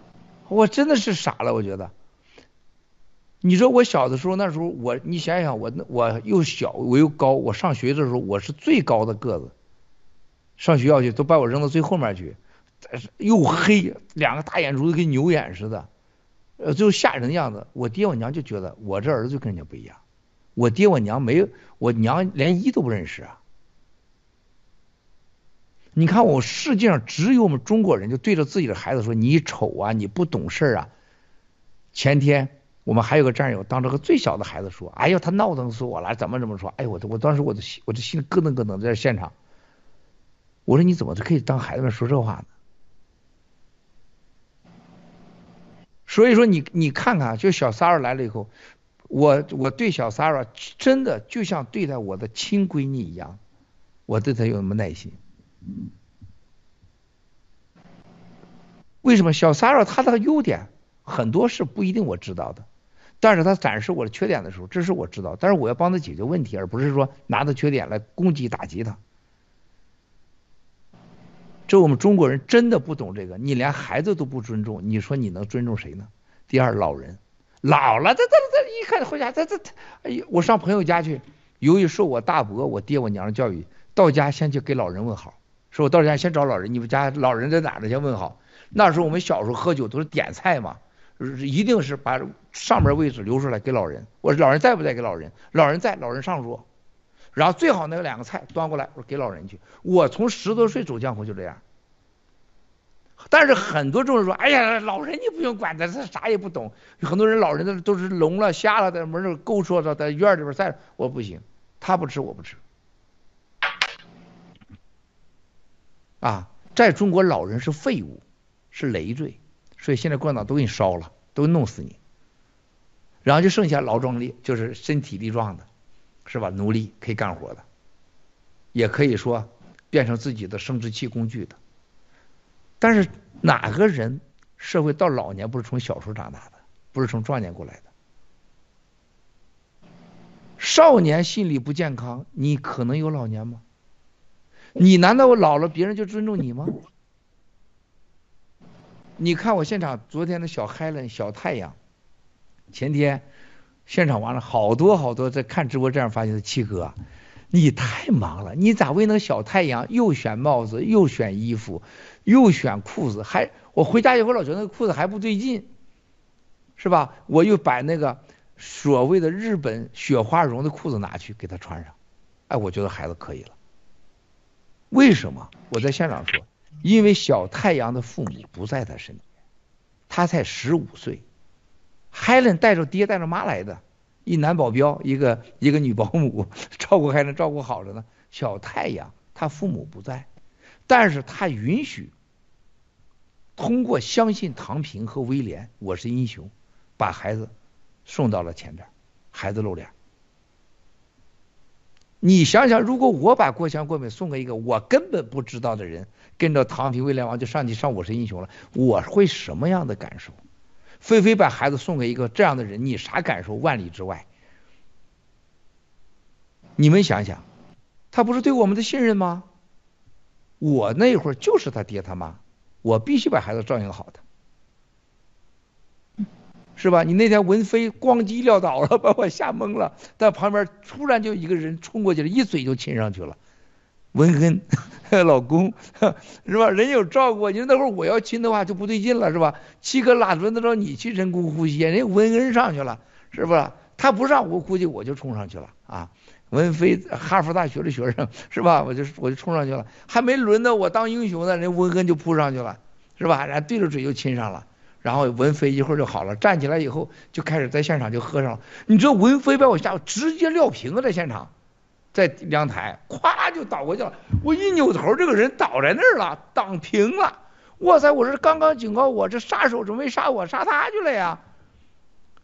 我真的是傻了，我觉得。你说我小的时候，那时候我，你想想我，我又小我又高，我上学的时候我是最高的个子，上学校去都把我扔到最后面去，又黑，两个大眼珠子跟牛眼似的，呃，就吓人的样子。我爹我娘就觉得我这儿子就跟人家不一样，我爹我娘没有，我娘连一都不认识啊。你看我世界上只有我们中国人就对着自己的孩子说你丑啊，你不懂事啊。前天。我们还有个战友，当这个最小的孩子说：“哎呦，他闹腾死我了，怎么怎么说？”哎，我我当时我的心，我这心里咯噔咯噔，在现场。我说：“你怎么就可以当孩子们说这话呢？”所以说，你你看看，就小 s a r a 来了以后，我我对小 s a r a 真的就像对待我的亲闺女一样，我对她有什么耐心？为什么小 s a r a 她的优点很多是不一定我知道的？但是她展示我的缺点的时候，这是我知道，但是我要帮她解决问题，而不是说拿着缺点来攻击打击她。这我们中国人真的不懂这个，你连孩子都不尊重，你说你能尊重谁呢？第二，老人老了，这这这一看回家，这这哎呀，我上朋友家去，由于受我大伯、我爹、我娘的教育，到家先去给老人问好，说我到家先找老人，你们家老人在哪呢？先问好。那时候我们小时候喝酒都是点菜嘛。一定是把上面位置留出来给老人。我说老人在不在？给老人。老人在，老人上桌。然后最好那两个菜端过来，我说给老人去。我从十多岁走江湖就这样。但是很多众人说：“哎呀，老人你不用管他，他啥也不懂。”很多人老人都都是聋了、瞎了，在门口勾说着，在院里边在。我不行，他不吃，我不吃。啊，在中国，老人是废物，是累赘。所以现在共产党都给你烧了，都弄死你，然后就剩下劳壮力，就是身体力壮的，是吧？奴隶可以干活的，也可以说变成自己的生殖器工具的。但是哪个人社会到老年不是从小时候长大的，不是从壮年过来的？少年心理不健康，你可能有老年吗？你难道我老了别人就尊重你吗？你看我现场昨天的小 Helen 小太阳，前天现场完了，好多好多在看直播这样发现的七哥，你太忙了，你咋为那个小太阳又选帽子又选衣服又选裤子，还我回家以后老觉得那个裤子还不对劲，是吧？我又把那个所谓的日本雪花绒的裤子拿去给他穿上，哎，我觉得孩子可以了。为什么？我在现场说。因为小太阳的父母不在他身边，他才十五岁，Helen 带着爹带着妈来的，一男保镖，一个一个女保姆，[laughs] 照顾 Helen 照顾好着呢。小太阳他父母不在，但是他允许通过相信唐平和威廉，我是英雄，把孩子送到了前边，孩子露脸。你想想，如果我把郭强、郭美送给一个我根本不知道的人，跟着唐平、威廉王就上去上我是英雄了，我会什么样的感受？菲菲把孩子送给一个这样的人，你啥感受？万里之外，你们想想，他不是对我们的信任吗？我那会儿就是他爹他妈，我必须把孩子照应好的。是吧？你那天文飞咣叽撂倒了，把我吓懵了。但旁边突然就一个人冲过去了，一嘴就亲上去了。文恩，[laughs] 老公，[laughs] 是吧？人有照顾，你说那会儿我要亲的话就不对劲了，是吧？七哥哪轮得着你去人工呼吸？人文恩上去了，是不是？他不上，我估计我就冲上去了啊。文飞，哈佛大学的学生，是吧？我就我就冲上去了，还没轮到我当英雄呢，人文恩就扑上去了，是吧？然后对着嘴就亲上了，然后文飞一会儿就好了，站起来以后就开始在现场就喝上了。你知道文飞把我吓，直接撂瓶子在现场，在阳台，咵就倒过去了。我一扭头，这个人倒在那儿了，挡平了。哇塞！我这刚刚警告我，这杀手准备杀我，杀他去了呀。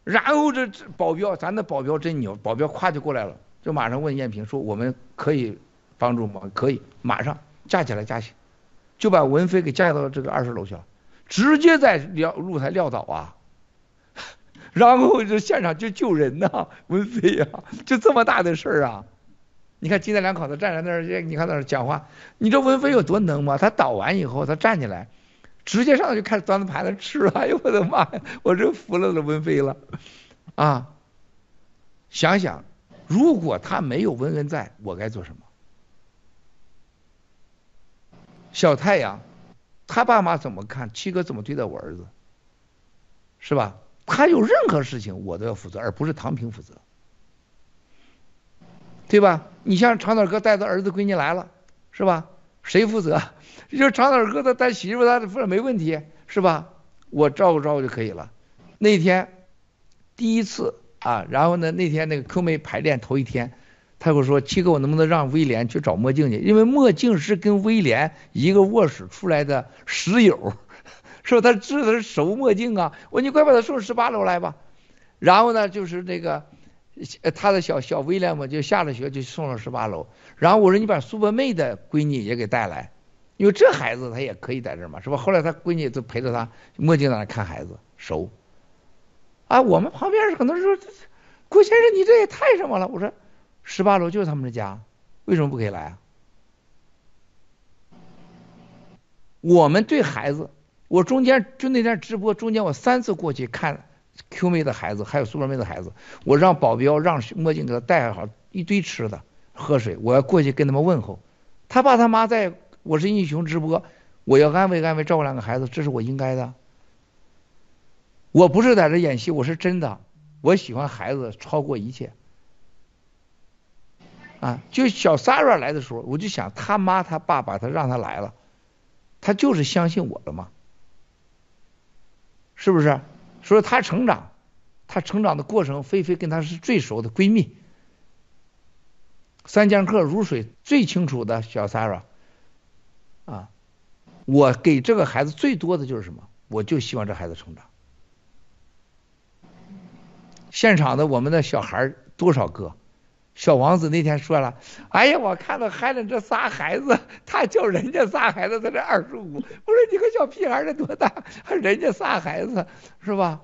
然后这保镖，咱的保镖真牛，保镖咵就过来了。就马上问艳萍说：“我们可以帮助吗？”可以，马上架起来，架起，就把文飞给架到这个二十楼去了，直接在撂露台撂倒啊！[laughs] 然后这现场就救人呐，文飞呀，就这么大的事儿啊！你看金家两口子站在那儿，你看那儿讲话，你知道文飞有多能吗？他倒完以后，他站起来，直接上去就开始端着盘子吃了。哎呦我的妈呀！我真服了这文飞了啊！想想。如果他没有文恩在，我该做什么？小太阳，他爸妈怎么看？七哥怎么对待我儿子？是吧？他有任何事情，我都要负责，而不是唐平负责，对吧？你像长岛哥带着儿子闺女来了，是吧？谁负责？[laughs] 就长岛哥他带媳妇，他负责没问题，是吧？我照顾照顾就可以了。那天第一次。啊，然后呢？那天那个 Q 妹排练头一天，他跟我说：“七哥，我能不能让威廉去找墨镜去？因为墨镜是跟威廉一个卧室出来的室友，是吧？他知道是熟墨镜啊。我说你快把他送十八楼来吧。然后呢，就是那个他的小小威廉嘛，就下了学就送了十八楼。然后我说你把苏伯妹的闺女也给带来，因为这孩子他也可以在这嘛，是吧？后来他闺女都陪着他墨镜在那看孩子，熟。”啊，我们旁边很多人说，郭先生你这也太什么了？我说，十八楼就是他们的家，为什么不可以来啊？我们对孩子，我中间就那天直播中间我三次过去看 Q 妹的孩子，还有苏妹的孩子，我让保镖让墨镜给他带好一堆吃的、喝水，我要过去跟他们问候。他爸他妈在我是英雄直播，我要安慰安慰照顾两个孩子，这是我应该的。我不是在这演戏，我是真的。我喜欢孩子超过一切。啊，就小 s a r a 来的时候，我就想他妈他爸把他让他来了，他就是相信我的嘛，是不是？所以他成长，她成长的过程，菲菲跟她是最熟的闺蜜，三剑客如水最清楚的小 Sarah。啊，我给这个孩子最多的就是什么？我就希望这孩子成长。现场的我们的小孩多少个？小王子那天说了：“哎呀，我看到海伦这仨孩子，他叫人家仨孩子在这二十五。”我说：“你个小屁孩，这多大？还人家仨孩子是吧？”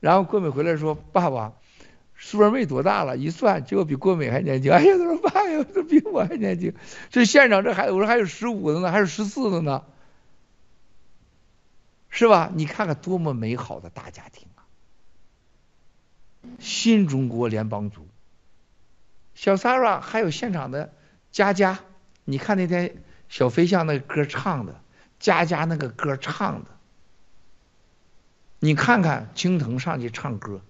然后郭美回来说：“爸爸，苏二妹多大了？一算，结果比郭美还年轻。”哎呀，他说：“爸呀，这比我还年轻。”这现场这孩子，我说还有十五的呢，还有十四的呢，是吧？你看看多么美好的大家庭啊。新中国联邦族，小 Sara 还有现场的佳佳，你看那天小飞象那个歌唱的，佳佳那个歌唱的，你看看青藤上去唱歌，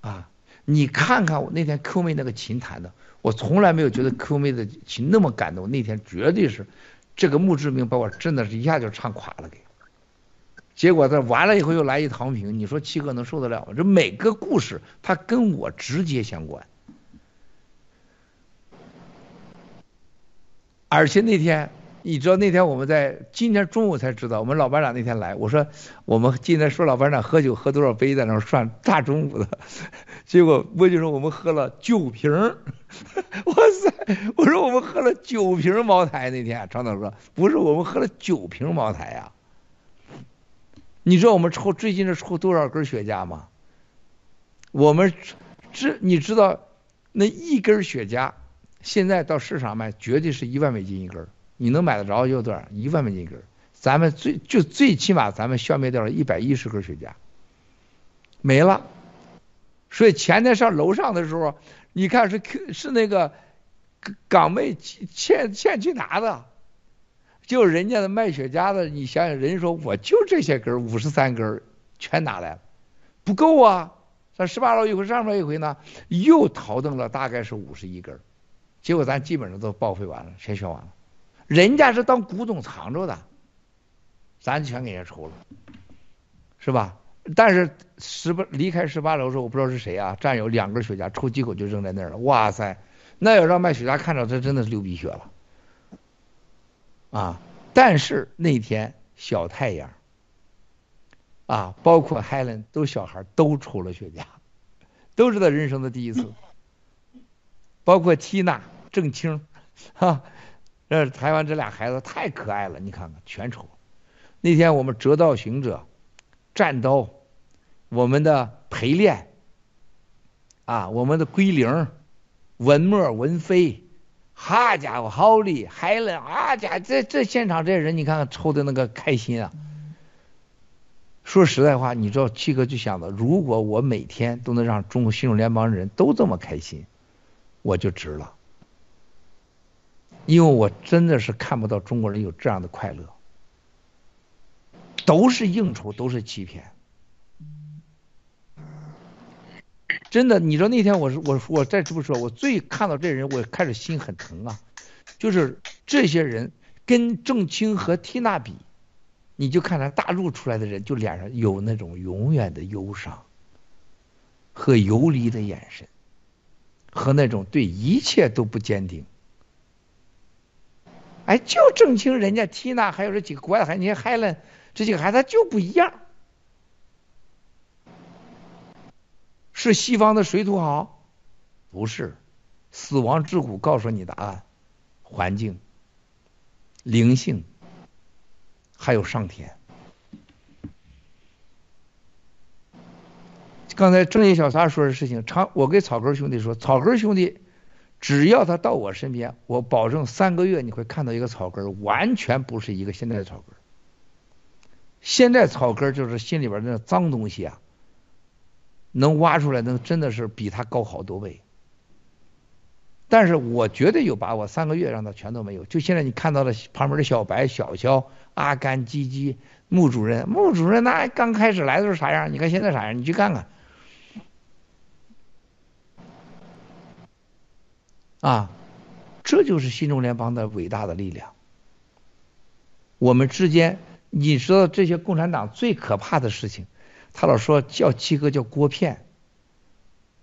啊，你看看我那天 Q 妹那个琴弹的，我从来没有觉得 Q 妹的琴那么感动，那天绝对是这个墓志铭把我真的是一下就唱垮了给。结果他完了以后又来一唐平，你说七哥能受得了吗？这每个故事他跟我直接相关，而且那天你知道那天我们在今天中午才知道，我们老班长那天来，我说我们今天说老班长喝酒喝多少杯在那算大中午的，[laughs] 结果我就说我们喝了九瓶，哇塞！我说我们喝了九瓶茅台那天，张导说不是我们喝了九瓶茅台呀。你知道我们抽最近是抽多少根雪茄吗？我们知你知道那一根雪茄现在到市场卖绝对是一万美金一根，你。你能买得着就多少？一万美金一根儿。咱们最就最起码咱们消灭掉了一百一十根雪茄，没了。所以前天上楼上的时候，你看是是那个港妹欠欠去拿的，就人家的卖雪茄的，你想想，人家说我就这些根五十三根儿全拿来了，不够啊。上十八楼一回，上面一回呢，又淘登了大概是五十一根儿，结果咱基本上都报废完了，全销完了。人家是当古董藏着的，咱全给人家抽了，是吧？但是十八离开十八楼的时候，我不知道是谁啊，战友两根雪茄抽几口就扔在那儿了。哇塞，那要让卖雪茄看着，这真的是流鼻血了啊！但是那天小太阳啊，包括海伦都小孩都抽了雪茄，都是他人生的第一次。包括缇娜、郑清，[laughs] 哈，这台湾这俩孩子太可爱了，你看看全抽。那天我们折道行者、战刀，我们的陪练啊，我们的归零、文墨、文飞，好家伙，好厉害了！啊家这这现场这人，你看看抽的那个开心啊！说实在话，你知道七哥就想着，如果我每天都能让中国新中联邦人都这么开心，我就值了。因为我真的是看不到中国人有这样的快乐，都是应酬，都是欺骗。真的，你知道那天我是我我再这么说，我最看到这人，我开始心很疼啊。就是这些人跟郑清和缇娜比，你就看他大陆出来的人，就脸上有那种永远的忧伤和游离的眼神，和那种对一切都不坚定。哎，就郑清人家缇娜还有这几个国外的孩子，你看海伦这几个孩子他就不一样。是西方的水土好？不是，死亡之谷告诉你答案：环境、灵性，还有上天。刚才正义小三说的事情，长我给草根兄弟说，草根兄弟，只要他到我身边，我保证三个月你会看到一个草根，完全不是一个现在的草根。现在草根就是心里边那脏东西啊。能挖出来，那真的是比他高好多倍。但是我绝对有把握，三个月让他全都没有。就现在你看到的旁边的小白、小肖、阿甘、鸡鸡、穆主任，穆主任那刚开始来的时候啥样？你看现在啥样？你去看看。啊，这就是新中联邦的伟大的力量。我们之间，你知道这些共产党最可怕的事情。他老说叫七哥叫郭片，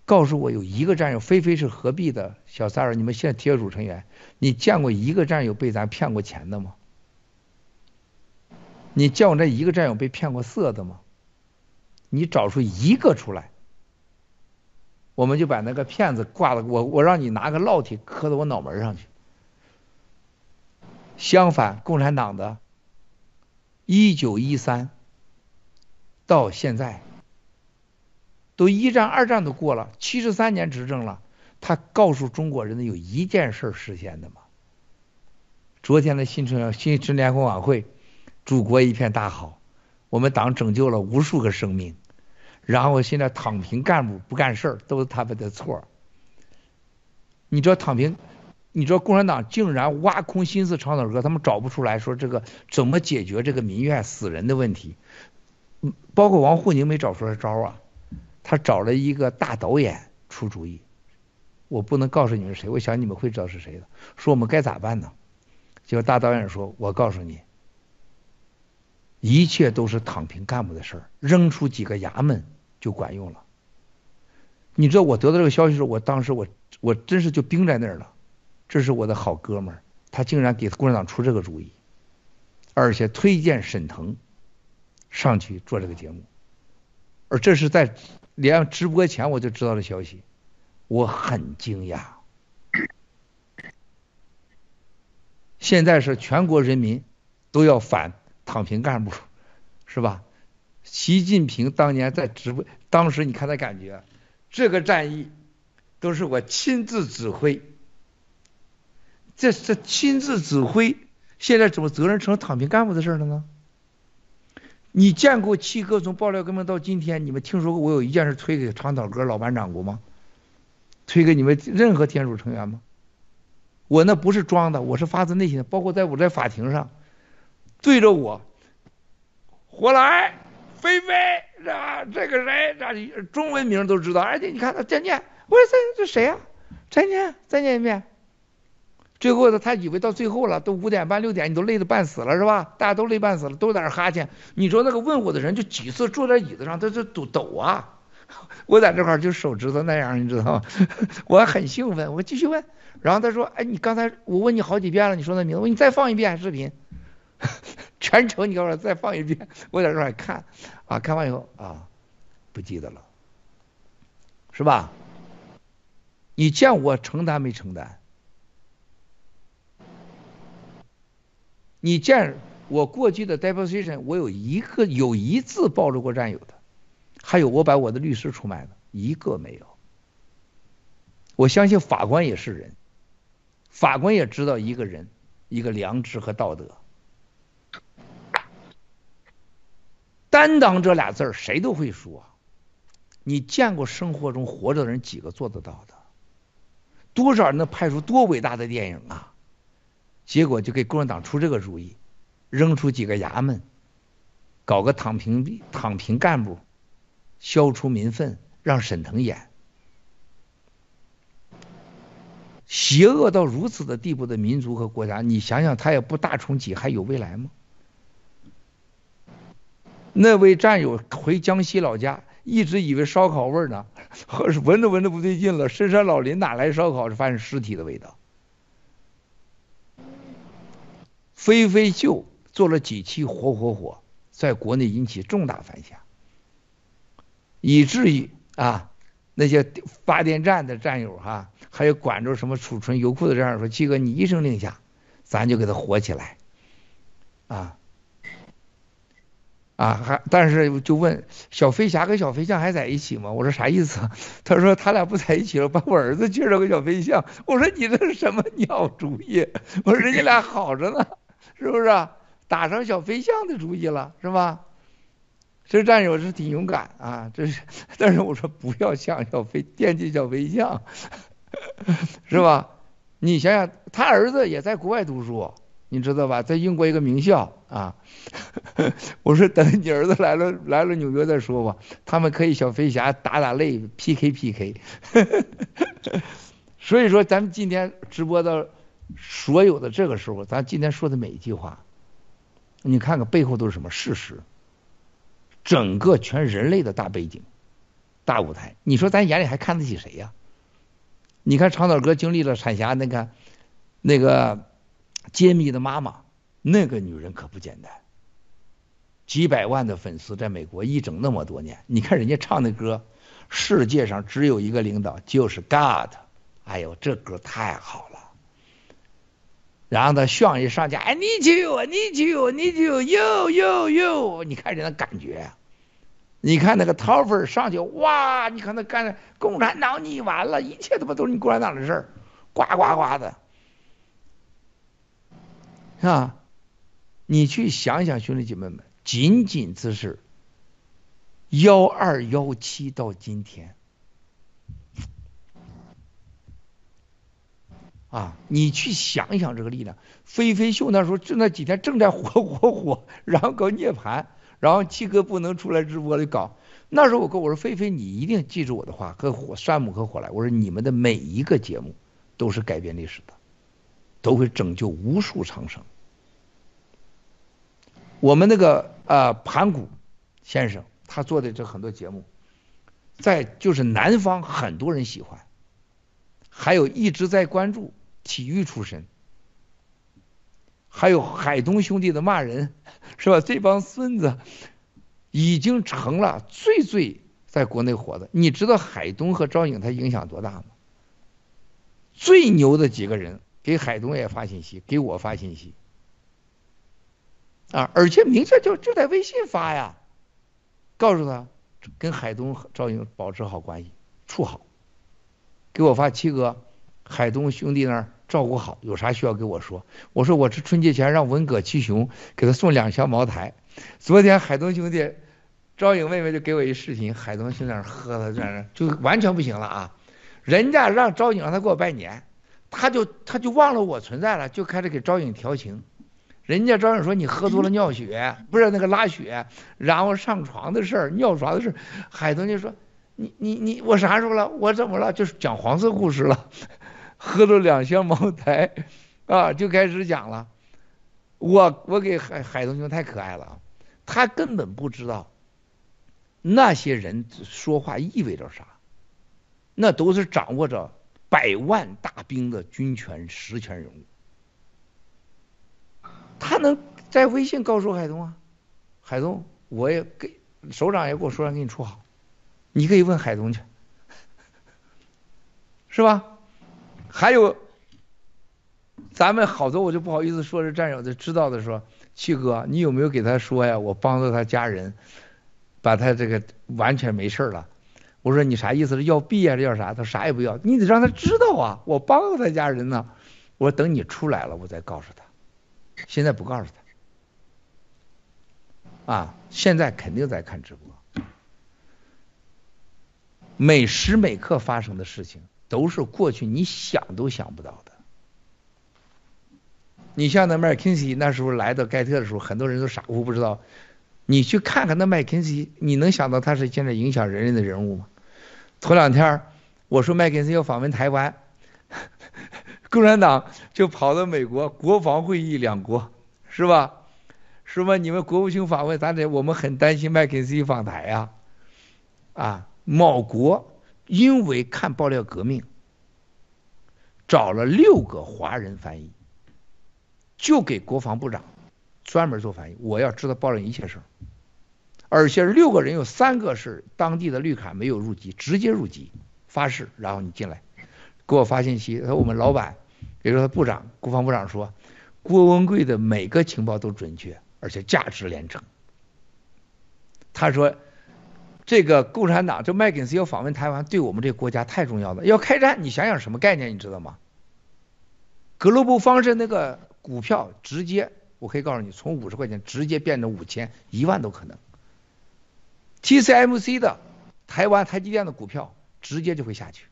告诉我有一个战友，菲菲是何必的小三儿，你们现在铁组成员，你见过一个战友被咱骗过钱的吗？你见过这一个战友被骗过色的吗？你找出一个出来，我们就把那个骗子挂了，我我让你拿个烙铁磕到我脑门上去。相反，共产党的，一九一三。到现在，都一战、二战都过了，七十三年执政了，他告诉中国人的有一件事实现的吗？昨天的新春新春联欢晚会，祖国一片大好，我们党拯救了无数个生命，然后现在躺平干部不干事儿，都是他们的错。你知道躺平？你知道共产党竟然挖空心思唱首歌，他们找不出来说这个怎么解决这个民怨死人的问题。包括王沪宁没找出来招啊，他找了一个大导演出主意，我不能告诉你们谁，我想你们会知道是谁的。说我们该咋办呢？结果大导演说：“我告诉你，一切都是躺平干部的事儿，扔出几个衙门就管用了。”你知道我得到这个消息时候，我当时我我真是就冰在那儿了。这是我的好哥们儿，他竟然给共产党出这个主意，而且推荐沈腾。上去做这个节目，而这是在连直播前我就知道的消息，我很惊讶。现在是全国人民都要反躺平干部，是吧？习近平当年在直播，当时你看他感觉，这个战役都是我亲自指挥，这是亲自指挥，现在怎么责任成躺平干部的事了呢？你见过七哥从爆料革命到今天，你们听说过我有一件事推给长岛哥老班长过吗？推给你们任何天主成员吗？我那不是装的，我是发自内心的。包括在我在法庭上，对着我，火来，菲菲，啊，这个谁，这中文名都知道，而且你看他再念，我说这这谁呀？再念，再念一遍。最后呢，他以为到最后了，都五点半六点，你都累得半死了是吧？大家都累半死了，都在那哈欠。你说那个问我的人就几次坐在椅子上，他就抖抖啊。[laughs] 我在这块就手指头那样，你知道吗？[laughs] 我很兴奋，我继续问。然后他说：“哎，你刚才我问你好几遍了，你说那名字，我说你再放一遍视频，[laughs] 全程你给我再放一遍。我在这块看，啊，看完以后啊，不记得了，是吧？你见我承担没承担？你见我过去的 deposition，我有一个有一字暴露过战友的，还有我把我的律师出卖的，一个没有。我相信法官也是人。”法官也知道一个人，一个良知和道德，担当这俩字儿谁都会说。你见过生活中活着的人几个做得到的？多少人能拍出多伟大的电影啊？结果就给共产党出这个主意，扔出几个衙门，搞个躺平躺平干部，消除民愤，让沈腾演。邪恶到如此的地步的民族和国家，你想想，他也不大重启，还有未来吗？那位战友回江西老家，一直以为烧烤味儿呢，[laughs] 闻着闻着不对劲了，深山老林哪来烧烤？是发现尸体的味道。飞飞秀做了几期火火火，在国内引起重大反响，以至于啊。那些发电站的战友哈，还有管着什么储存油库的战友说：“七哥，你一声令下，咱就给他火起来。”啊啊，还但是就问小飞侠跟小飞象还在一起吗？我说啥意思？[laughs] 他说他俩不在一起了，把我儿子介绍给小飞象。我说你这是什么鸟主意？我说人家俩好着呢，是不是？打上小飞象的主意了，是吧？这战友是挺勇敢啊，这是，但是我说不要像小飞惦记小飞象，[laughs] 是吧？你想想，他儿子也在国外读书，你知道吧？在英国一个名校啊。我说等你儿子来了来了纽约再说吧，他们可以小飞侠打打擂 PK PK。[laughs] 所以说，咱们今天直播的所有的这个时候，咱今天说的每一句话，你看看背后都是什么事实。整个全人类的大背景、大舞台，你说咱眼里还看得起谁呀？你看长岛哥经历了产霞那个那个揭秘的妈妈，那个女人可不简单，几百万的粉丝在美国一整那么多年，你看人家唱的歌，世界上只有一个领导，就是 God，哎呦，这歌太好了。然后他炫一上架，哎，你就你就你就哟哟哟，你看人的感觉，你看那个掏粉上去，哇，你看那干共产党你完了，一切他妈都是你共产党的事儿，呱呱呱的，是吧？你去想想，兄弟姐妹们，仅仅只是幺二幺七到今天。啊，你去想想这个力量，飞飞秀那时候就那几天正在火火火，然后搞涅槃，然后七哥不能出来直播里搞。那时候我跟我说飞飞，你一定记住我的话，和火山姆和火来，我说你们的每一个节目都是改变历史的，都会拯救无数长生。我们那个呃盘古先生他做的这很多节目，在就是南方很多人喜欢，还有一直在关注。体育出身，还有海东兄弟的骂人，[laughs] 是吧？这帮孙子已经成了最最在国内火的。你知道海东和赵颖他影响多大吗？最牛的几个人给海东也发信息，给我发信息啊，而且明确就就在微信发呀，告诉他跟海东、赵颖保持好关系，处好，给我发七哥。海东兄弟那儿照顾好，有啥需要跟我说。我说我这春节前让文革七雄给他送两箱茅台。昨天海东兄弟、赵颖妹妹就给我一视频，海东兄弟那喝的在那就完全不行了啊！人家让赵颖让他给我拜年，他就他就忘了我存在了，就开始给赵颖调情。人家赵颖说你喝多了尿血，不是那个拉血，然后上床的事儿、尿床的事儿，海东就说你你你我啥时候了？我怎么了？就是讲黄色故事了。[laughs] 喝了两箱茅台，啊，就开始讲了。我我给海海东兄太可爱了，他根本不知道那些人说话意味着啥，那都是掌握着百万大兵的军权实权人物。他能在微信告诉海东啊，海东，我也给首长也给我说让给你处好，你可以问海东去，[laughs] 是吧？还有，咱们好多我就不好意思说，这战友的知道的说，七哥，你有没有给他说呀？我帮助他家人，把他这个完全没事了。我说你啥意思？是要币还？是要啥？他啥也不要，你得让他知道啊！我帮助他家人呢。我说等你出来了，我再告诉他。现在不告诉他。啊，现在肯定在看直播，每时每刻发生的事情。都是过去你想都想不到的。你像那麦肯锡那时候来到盖特的时候，很多人都傻乎不知道。你去看看那麦肯锡，你能想到他是现在影响人人的人物吗？头两天我说麦肯锡要访问台湾，共产党就跑到美国国防会议两国是吧？是吧？你们国务卿访问，咱得我们很担心麦肯锡访台呀。啊，某国。因为看爆料革命，找了六个华人翻译，就给国防部长专门做翻译。我要知道爆料一切事儿，而且六个人有三个是当地的绿卡，没有入籍，直接入籍发誓，然后你进来给我发信息。他说我们老板，比如说部长，国防部长说，郭文贵的每个情报都准确，而且价值连城。他说。这个共产党，这麦肯锡要访问台湾，对我们这个国家太重要了。要开战，你想想什么概念，你知道吗？格罗布方式那个股票直接，我可以告诉你，从五十块钱直接变成五千、一万都可能。TCMC 的台湾台积电的股票直接就会下去，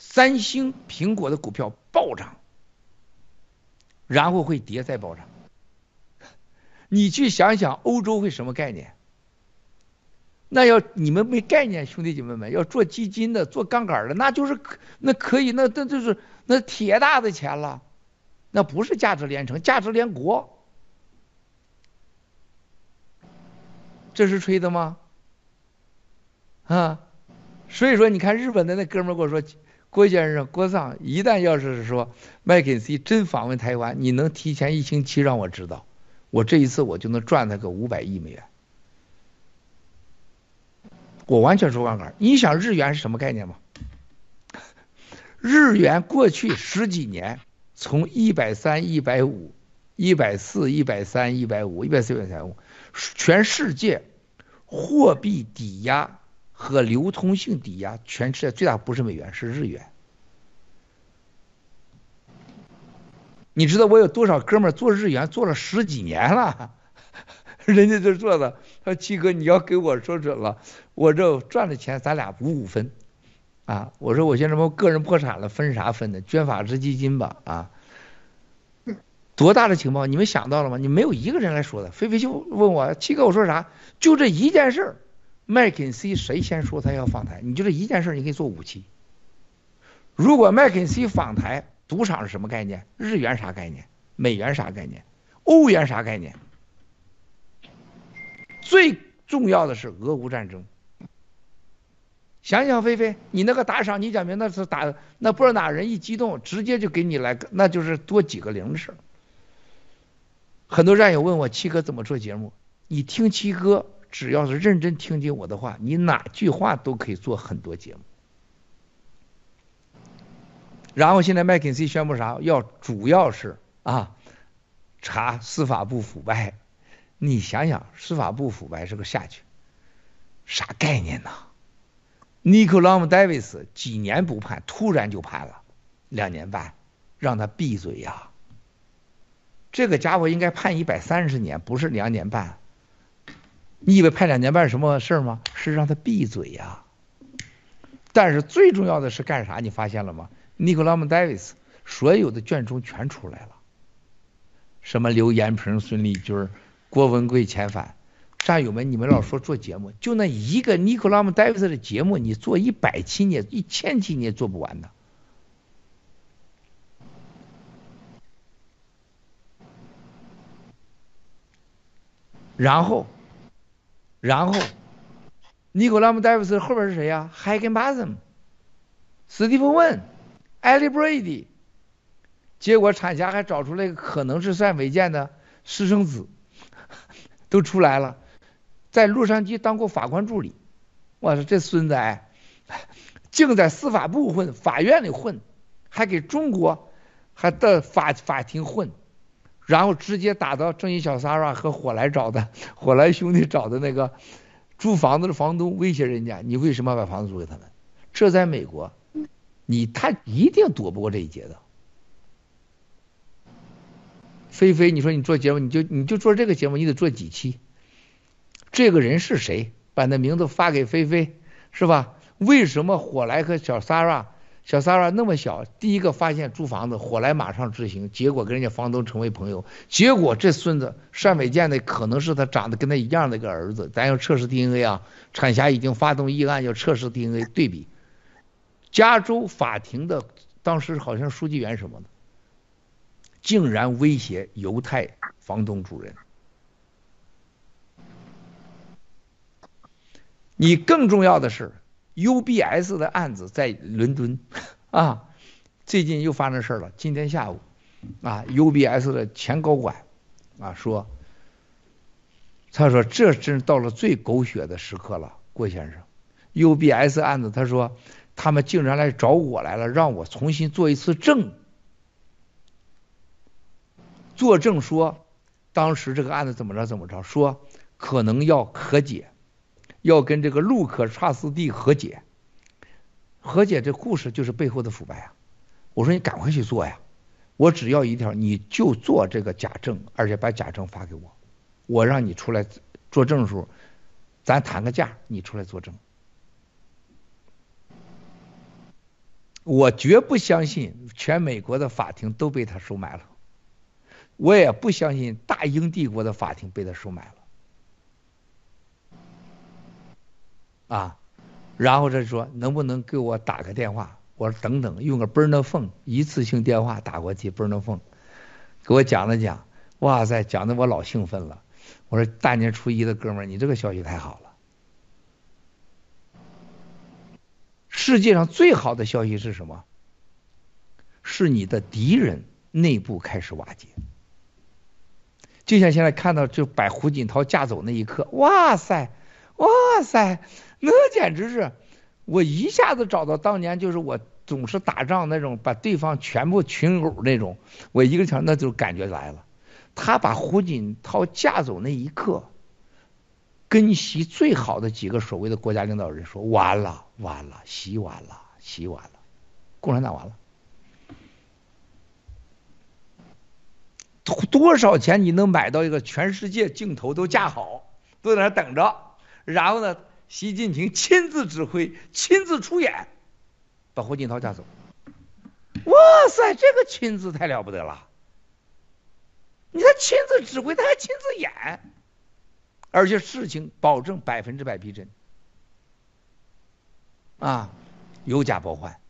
三星、苹果的股票暴涨，然后会跌再暴涨。你去想想欧洲会什么概念？那要你们没概念，兄弟姐妹们，要做基金的、做杠杆的，那就是那可以，那那就是那铁大的钱了，那不是价值连城，价值连国，这是吹的吗？啊，所以说你看日本的那哥们跟我说，郭先生郭桑，一旦要是说麦肯锡真访问台湾，你能提前一星期让我知道，我这一次我就能赚他个五百亿美元。我完全做杠杆。你想日元是什么概念吗？[laughs] 日元过去十几年从一百三、一百五、一百四、一百三、一百五、一百四、一百三五，全世界货币抵押和流通性抵押，全世界最大不是美元，是日元。你知道我有多少哥们做日元做了十几年了？[laughs] 人家就做的，他说七哥你要给我说准了。我这赚的钱，咱俩五五分，啊！我说我现在么个人破产了，分啥分的？捐法治基金吧，啊！多大的情报？你们想到了吗？你没有一个人来说的。菲菲就问我七哥，我说啥？就这一件事儿，麦肯锡谁先说他要访台？你就这一件事，你可以做五期。如果麦肯锡访台，赌场是什么概念？日元啥概念？美元啥概念？欧元啥概念？最重要的是俄乌战争。想想菲菲，你那个打赏，你讲明那是打，那不知道哪人一激动，直接就给你来，那就是多几个零的事很多战友问我七哥怎么做节目，你听七哥，只要是认真听听我的话，你哪句话都可以做很多节目。然后现在麦肯锡宣布啥？要主要是啊，查司法部腐败。你想想，司法部腐败是个下去，啥概念呢？尼克拉姆戴维斯几年不判，突然就判了，两年半，让他闭嘴呀。这个家伙应该判一百三十年，不是两年半。你以为判两年半什么事儿吗？是让他闭嘴呀。但是最重要的是干啥？你发现了吗？尼古拉姆·戴维斯所有的卷宗全出来了，什么刘延平、孙立军、郭文贵遣返。战友们，你们老说做节目，就那一个尼古拉姆·戴维斯的节目，你做一百期你也一千期你也做不完的。然后，然后，尼古拉姆·戴维斯后边是谁呀？海根巴森、史蒂芬·温、艾利·布瑞迪。结果产辖还找出来可能是算违建的私生子，都出来了。在洛杉矶当过法官助理，我说这孙子哎，净在司法部混，法院里混，还给中国还到法法庭混。然后直接打到正义小 Sara 和火来找的，[laughs] 火来兄弟找的那个租房子的房东威胁人家，你为什么把房子租给他们？这在美国，你他一定躲不过这一劫的。菲菲，你说你做节目，你就你就做这个节目，你得做几期？这个人是谁？把那名字发给菲菲，是吧？为什么火来和小 Sara？小萨拉那么小，第一个发现租房子，火来马上执行，结果跟人家房东成为朋友，结果这孙子单伟建的可能是他长得跟他一样的一个儿子，咱要测试 DNA 啊，产辖已经发动议案要测试 DNA 对比，加州法庭的当时好像书记员什么的，竟然威胁犹太房东主人，你更重要的是。UBS 的案子在伦敦 [laughs] 啊，最近又发生事儿了。今天下午啊，UBS 的前高管啊说，他说这真到了最狗血的时刻了，郭先生。UBS 案子，他说他们竟然来找我来了，让我重新做一次证，作证说当时这个案子怎么着怎么着，说可能要和解。要跟这个路克查斯蒂和解，和解这故事就是背后的腐败啊！我说你赶快去做呀！我只要一条，你就做这个假证，而且把假证发给我，我让你出来作证的时候，咱谈个价，你出来作证。我绝不相信全美国的法庭都被他收买了，我也不相信大英帝国的法庭被他收买了。啊，然后他说能不能给我打个电话？我说等等，用个 burner phone 一次性电话打过去，burner phone 给我讲了讲，哇塞，讲的我老兴奋了。我说大年初一的哥们儿，你这个消息太好了。世界上最好的消息是什么？是你的敌人内部开始瓦解。就像现在看到就把胡锦涛架走那一刻，哇塞，哇塞。那简直是，我一下子找到当年就是我总是打仗那种把对方全部群殴那种，我一个想那就感觉来了。他把胡锦涛架走那一刻，跟习最好的几个所谓的国家领导人说：“完了，完了，习完了，习完了，共产党完了。”多少钱你能买到一个全世界镜头都架好，都在那等着，然后呢？习近平亲自指挥、亲自出演，把胡锦涛架走。哇塞，这个亲自太了不得了！你他亲自指挥，他还亲自演，而且事情保证百分之百逼真。啊，有假包换，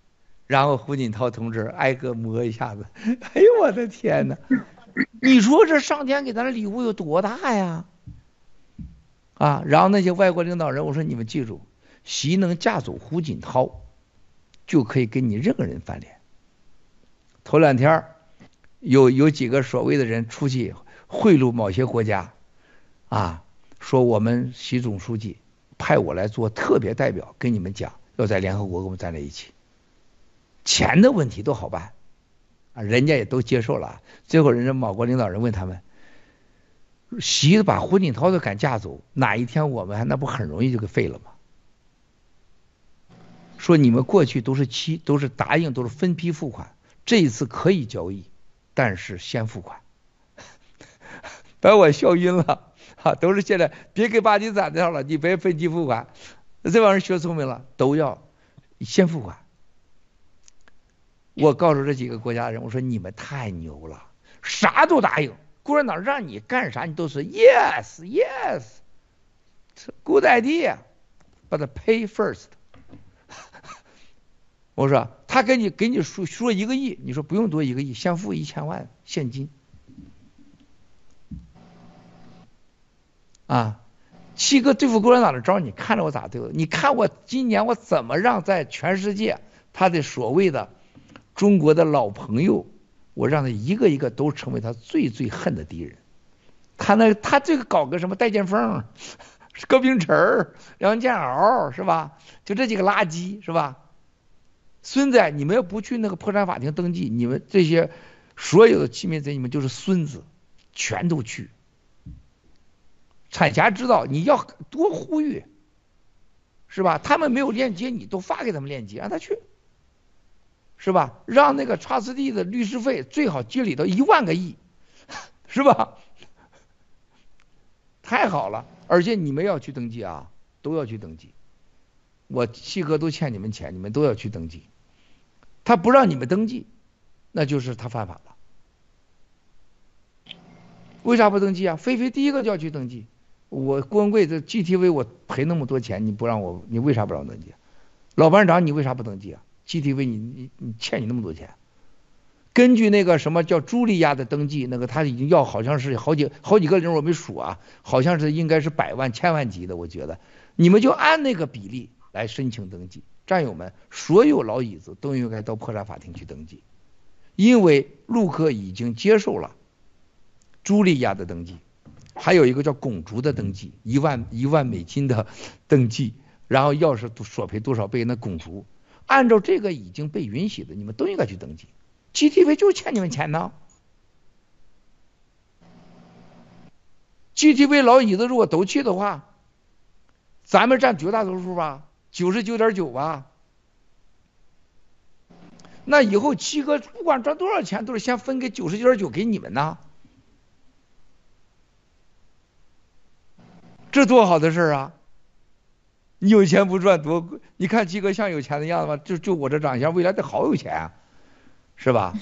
然后胡锦涛同志挨个摸一下子，[laughs] 哎呦我的天哪！你说这上天给咱的礼物有多大呀？啊，然后那些外国领导人，我说你们记住，习能架走胡锦涛，就可以跟你任何人翻脸。头两天有有几个所谓的人出去贿赂某些国家，啊，说我们习总书记派我来做特别代表，跟你们讲，要在联合国跟我们站在一起，钱的问题都好办，啊，人家也都接受了。最后人家某国领导人问他们。习把胡锦涛都敢架走，哪一天我们还那不很容易就给废了吗？说你们过去都是期都是答应都是分批付款，这一次可以交易，但是先付款，[laughs] 把我笑晕了。哈，都是现在别给巴基斯坦的了，你别分期付款。这帮人学聪明了，都要先付款。我告诉这几个国家人，我说你们太牛了，啥都答应。共产党让你干啥，你都是 yes yes，good idea，but pay first。我说他给你给你说说一个亿，你说不用多一个亿，先付一千万现金。啊，七哥对付共产党的招，你看着我咋对付？你看我今年我怎么让在全世界他的所谓的中国的老朋友，我让他一个一个都成为他最最恨的敌人。他那他这个搞个什么戴剑锋、高冰碴、梁建鳌是吧？就这几个垃圾是吧？孙子，你们要不去那个破产法庭登记，你们这些所有的欺民贼，你们就是孙子，全都去。产霞知道你要多呼吁，是吧？他们没有链接，你都发给他们链接，让他去，是吧？让那个查斯蒂的律师费最好积累到一万个亿，[laughs] 是吧？太好了，而且你们要去登记啊，都要去登记。我七哥都欠你们钱，你们都要去登记。他不让你们登记，那就是他犯法了。为啥不登记啊？菲菲第一个就要去登记。我郭文贵这 GTV 我赔那么多钱，你不让我，你为啥不让登记？老班长，你为啥不登记啊？GTV 你你你欠你那么多钱，根据那个什么叫茱莉亚的登记，那个他已经要好像是好几好几个人我没数啊，好像是应该是百万千万级的，我觉得你们就按那个比例来申请登记。战友们，所有老椅子都应该到破产法庭去登记，因为陆克已经接受了茱莉亚的登记。还有一个叫拱竹的登记，一万一万美金的登记，然后要是索赔多少倍，那拱竹，按照这个已经被允许的，你们都应该去登记。GTV 就欠你们钱呢。GTV 老椅子如果都去的话，咱们占绝大多数吧，九十九点九吧。那以后七哥不管赚多少钱，都是先分给九十九点九给你们呢。这多好的事儿啊！你有钱不赚多，你看鸡哥像有钱的样子吗？就就我这长相，未来得好有钱啊，是吧？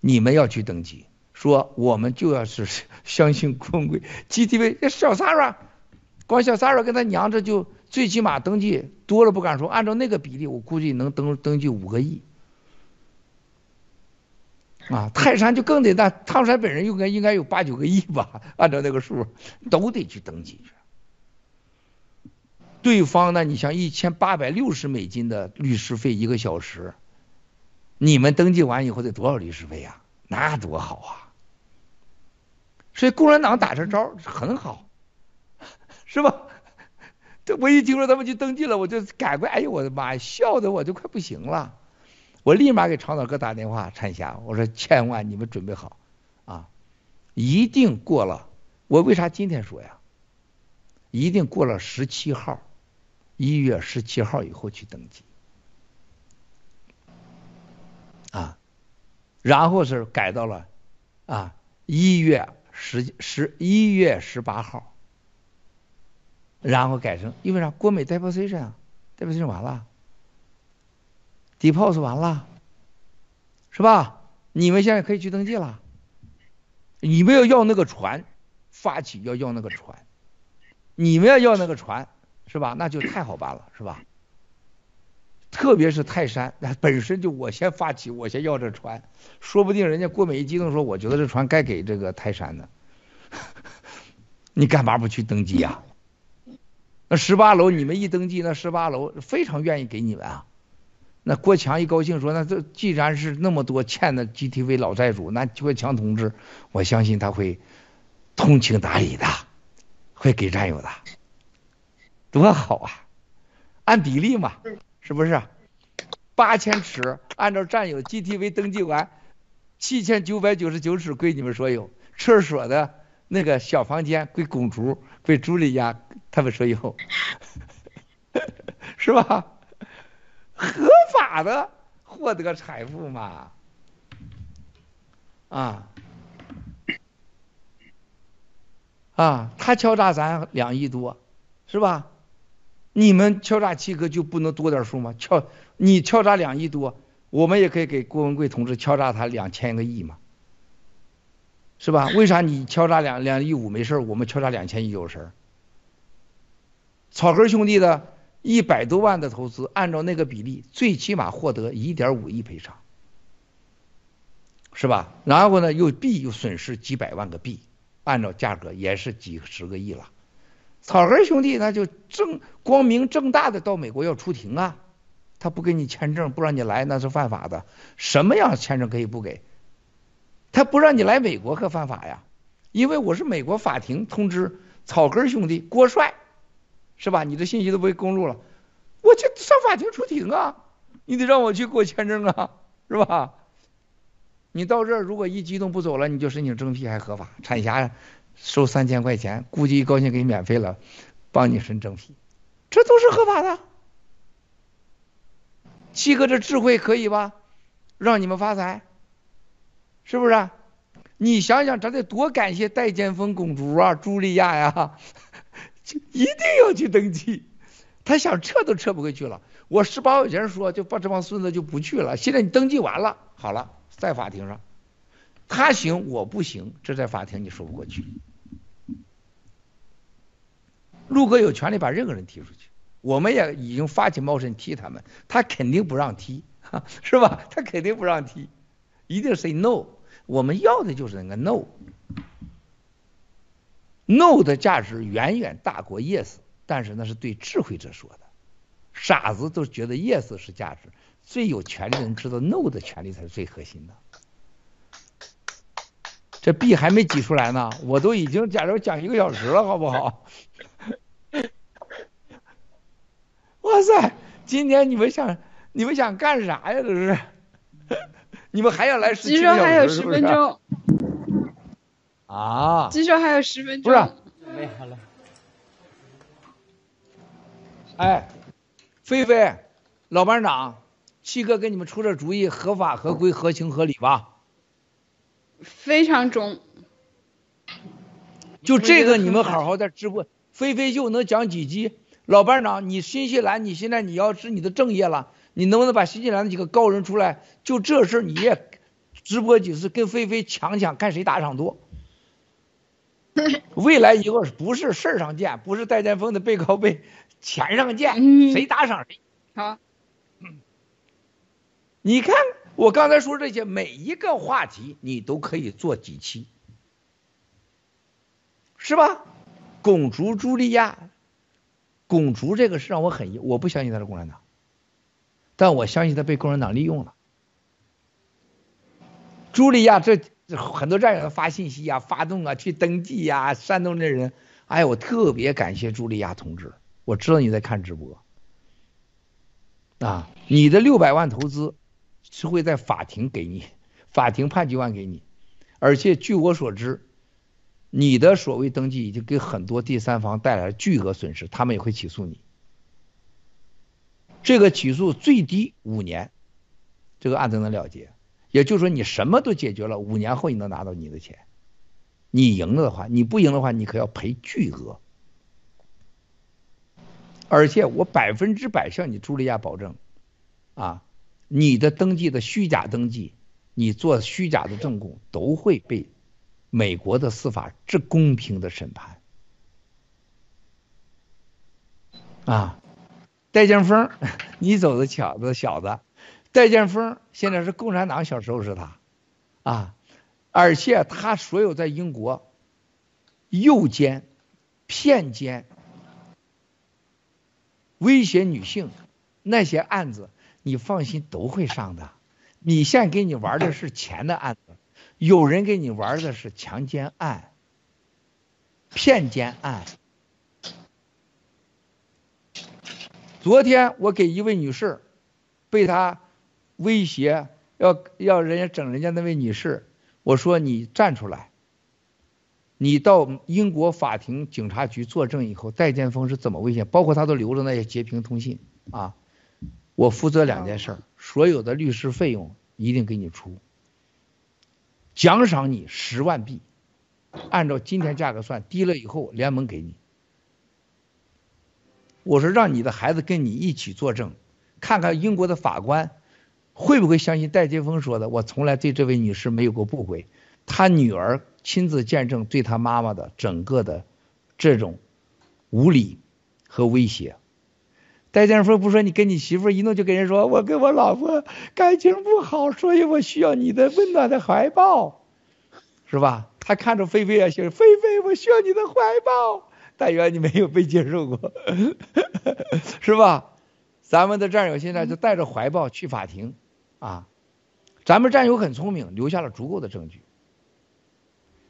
你们要去登记，说我们就要是相信坤贵 GTV，小 Sara，光小 Sara 跟他娘这就最起码登记多了不敢说，按照那个比例，我估计能登登记五个亿。啊，泰山就更得那，汤山本人应该应该有八九个亿吧，按照那个数，都得去登记去。对方呢？你像一千八百六十美金的律师费一个小时，你们登记完以后得多少律师费呀？那多好啊！所以共产党打这招很好，是吧？这 [laughs] 我一听说他们去登记了，我就赶快，哎呦我的妈呀，笑的我就快不行了。我立马给长岛哥打电话，陈霞，我说千万你们准备好啊，一定过了。我为啥今天说呀？一定过了十七号。一月十七号以后去登记，啊，然后是改到了啊一月十十一月十八号，然后改成因为啥？国美 deposition 啊，deposition 完了，deposit 完了，是吧？你们现在可以去登记了，你们要要那个船，发起要要那个船，你们要要那个船。是吧？那就太好办了，是吧？特别是泰山，那本身就我先发起，我先要这船，说不定人家郭美一激动说，我觉得这船该给这个泰山的，[laughs] 你干嘛不去登记呀？那十八楼你们一登记，那十八楼非常愿意给你们啊。那郭强一高兴说，那这既然是那么多欠的 GTV 老债主，那郭强同志，我相信他会通情达理的，会给战友的。多好啊！按比例嘛，是不是？八千尺，按照战友 GTV 登记完，七千九百九十九尺归你们所有，厕所的那个小房间归公主，归朱莉亚他们所有，[laughs] 是吧？合法的获得财富嘛，啊啊，他敲诈咱两亿多，是吧？你们敲诈七哥就不能多点数吗？敲你敲诈两亿多，我们也可以给郭文贵同志敲诈他两千个亿嘛，是吧？为啥你敲诈两两亿五没事我们敲诈两千亿有事儿？草根兄弟的一百多万的投资，按照那个比例，最起码获得一点五亿赔偿，是吧？然后呢，又币又损失几百万个币，按照价格也是几十个亿了。草根兄弟那就正光明正大的到美国要出庭啊，他不给你签证，不让你来那是犯法的。什么样签证可以不给？他不让你来美国可犯法呀，因为我是美国法庭通知草根兄弟郭帅。是吧？你的信息都被公布了，我去上法庭出庭啊！你得让我去给我签证啊，是吧？你到这儿如果一激动不走了，你就申请征批还合法。产辖收三千块钱，估计一高兴给你免费了，帮你申征批，这都是合法的。七哥这智慧可以吧？让你们发财，是不是？你想想，咱得多感谢戴建峰公主啊，茱莉亚呀！一定要去登记，他想撤都撤不回去了。我十八块钱说，就把这帮孙子就不去了。现在你登记完了，好了，在法庭上，他行我不行，这在法庭你说不过去。陆哥有权利把任何人踢出去，我们也已经发起冒审踢他们，他肯定不让踢，是吧？他肯定不让踢，一定 say no。我们要的就是那个 no。No 的价值远远大过 Yes，但是那是对智慧者说的，傻子都觉得 Yes 是价值，最有权利的人知道 No 的权利才是最核心的。这币还没挤出来呢，我都已经假如讲一个小时了，好不好？哇塞，今天你们想你们想干啥呀？这是，你们还要来十七个小时是不是？啊！据说还有十分钟。不是，准备好了。哎，菲菲，老班长，七哥给你们出这主意，合法合规、合情合理吧？非常中。就这个，你们好好在直播。菲菲就能讲几集？老班长，你新西兰，你现在你要是你的正业了，你能不能把新西兰的几个高人出来？就这事你也直播几次，跟菲菲抢抢，看谁打赏多。[laughs] 未来以后不是事儿上见，不是戴建峰的背靠背，钱上见，谁打赏谁。好，你看我刚才说这些每一个话题，你都可以做几期，是吧？拱竹茱莉亚，拱竹这个事让我很，我不相信他是共产党，但我相信他被共产党利用了。茱莉亚这。很多战友发信息啊，发动啊，去登记呀，煽动这人。哎，我特别感谢茱莉亚同志，我知道你在看直播啊，你的六百万投资是会在法庭给你，法庭判几万给你，而且据我所知，你的所谓登记已经给很多第三方带来了巨额损失，他们也会起诉你。这个起诉最低五年，这个案子能了结。也就是说，你什么都解决了，五年后你能拿到你的钱。你赢了的话，你不赢的话，你可要赔巨额。而且我百分之百向你茱莉亚保证，啊，你的登记的虚假登记，你做虚假的证供，都会被美国的司法这公平的审判。啊，戴建峰，[laughs] 你走的巧的小子。戴建峰现在是共产党小时候是他，啊，而且他所有在英国诱奸、骗奸、威胁女性那些案子，你放心都会上的。你现在给你玩的是钱的案子，有人给你玩的是强奸案、骗奸案。昨天我给一位女士被他。威胁要要人家整人家那位女士，我说你站出来，你到英国法庭警察局作证以后，戴建峰是怎么威胁？包括他都留着那些截屏通信啊，我负责两件事儿，所有的律师费用一定给你出，奖赏你十万币，按照今天价格算，低了以后联盟给你。我说让你的孩子跟你一起作证，看看英国的法官会不会相信戴金峰说的。我从来对这位女士没有过不轨，她女儿亲自见证对她妈妈的整个的这种无理和威胁。戴建峰不说你跟你媳妇一弄就跟人说，我跟我老婆感情不好，所以我需要你的温暖的怀抱，是吧？他看着菲菲啊，说菲菲，我需要你的怀抱。但愿你没有被接受过，[laughs] 是吧？咱们的战友现在就带着怀抱去法庭，啊，咱们战友很聪明，留下了足够的证据。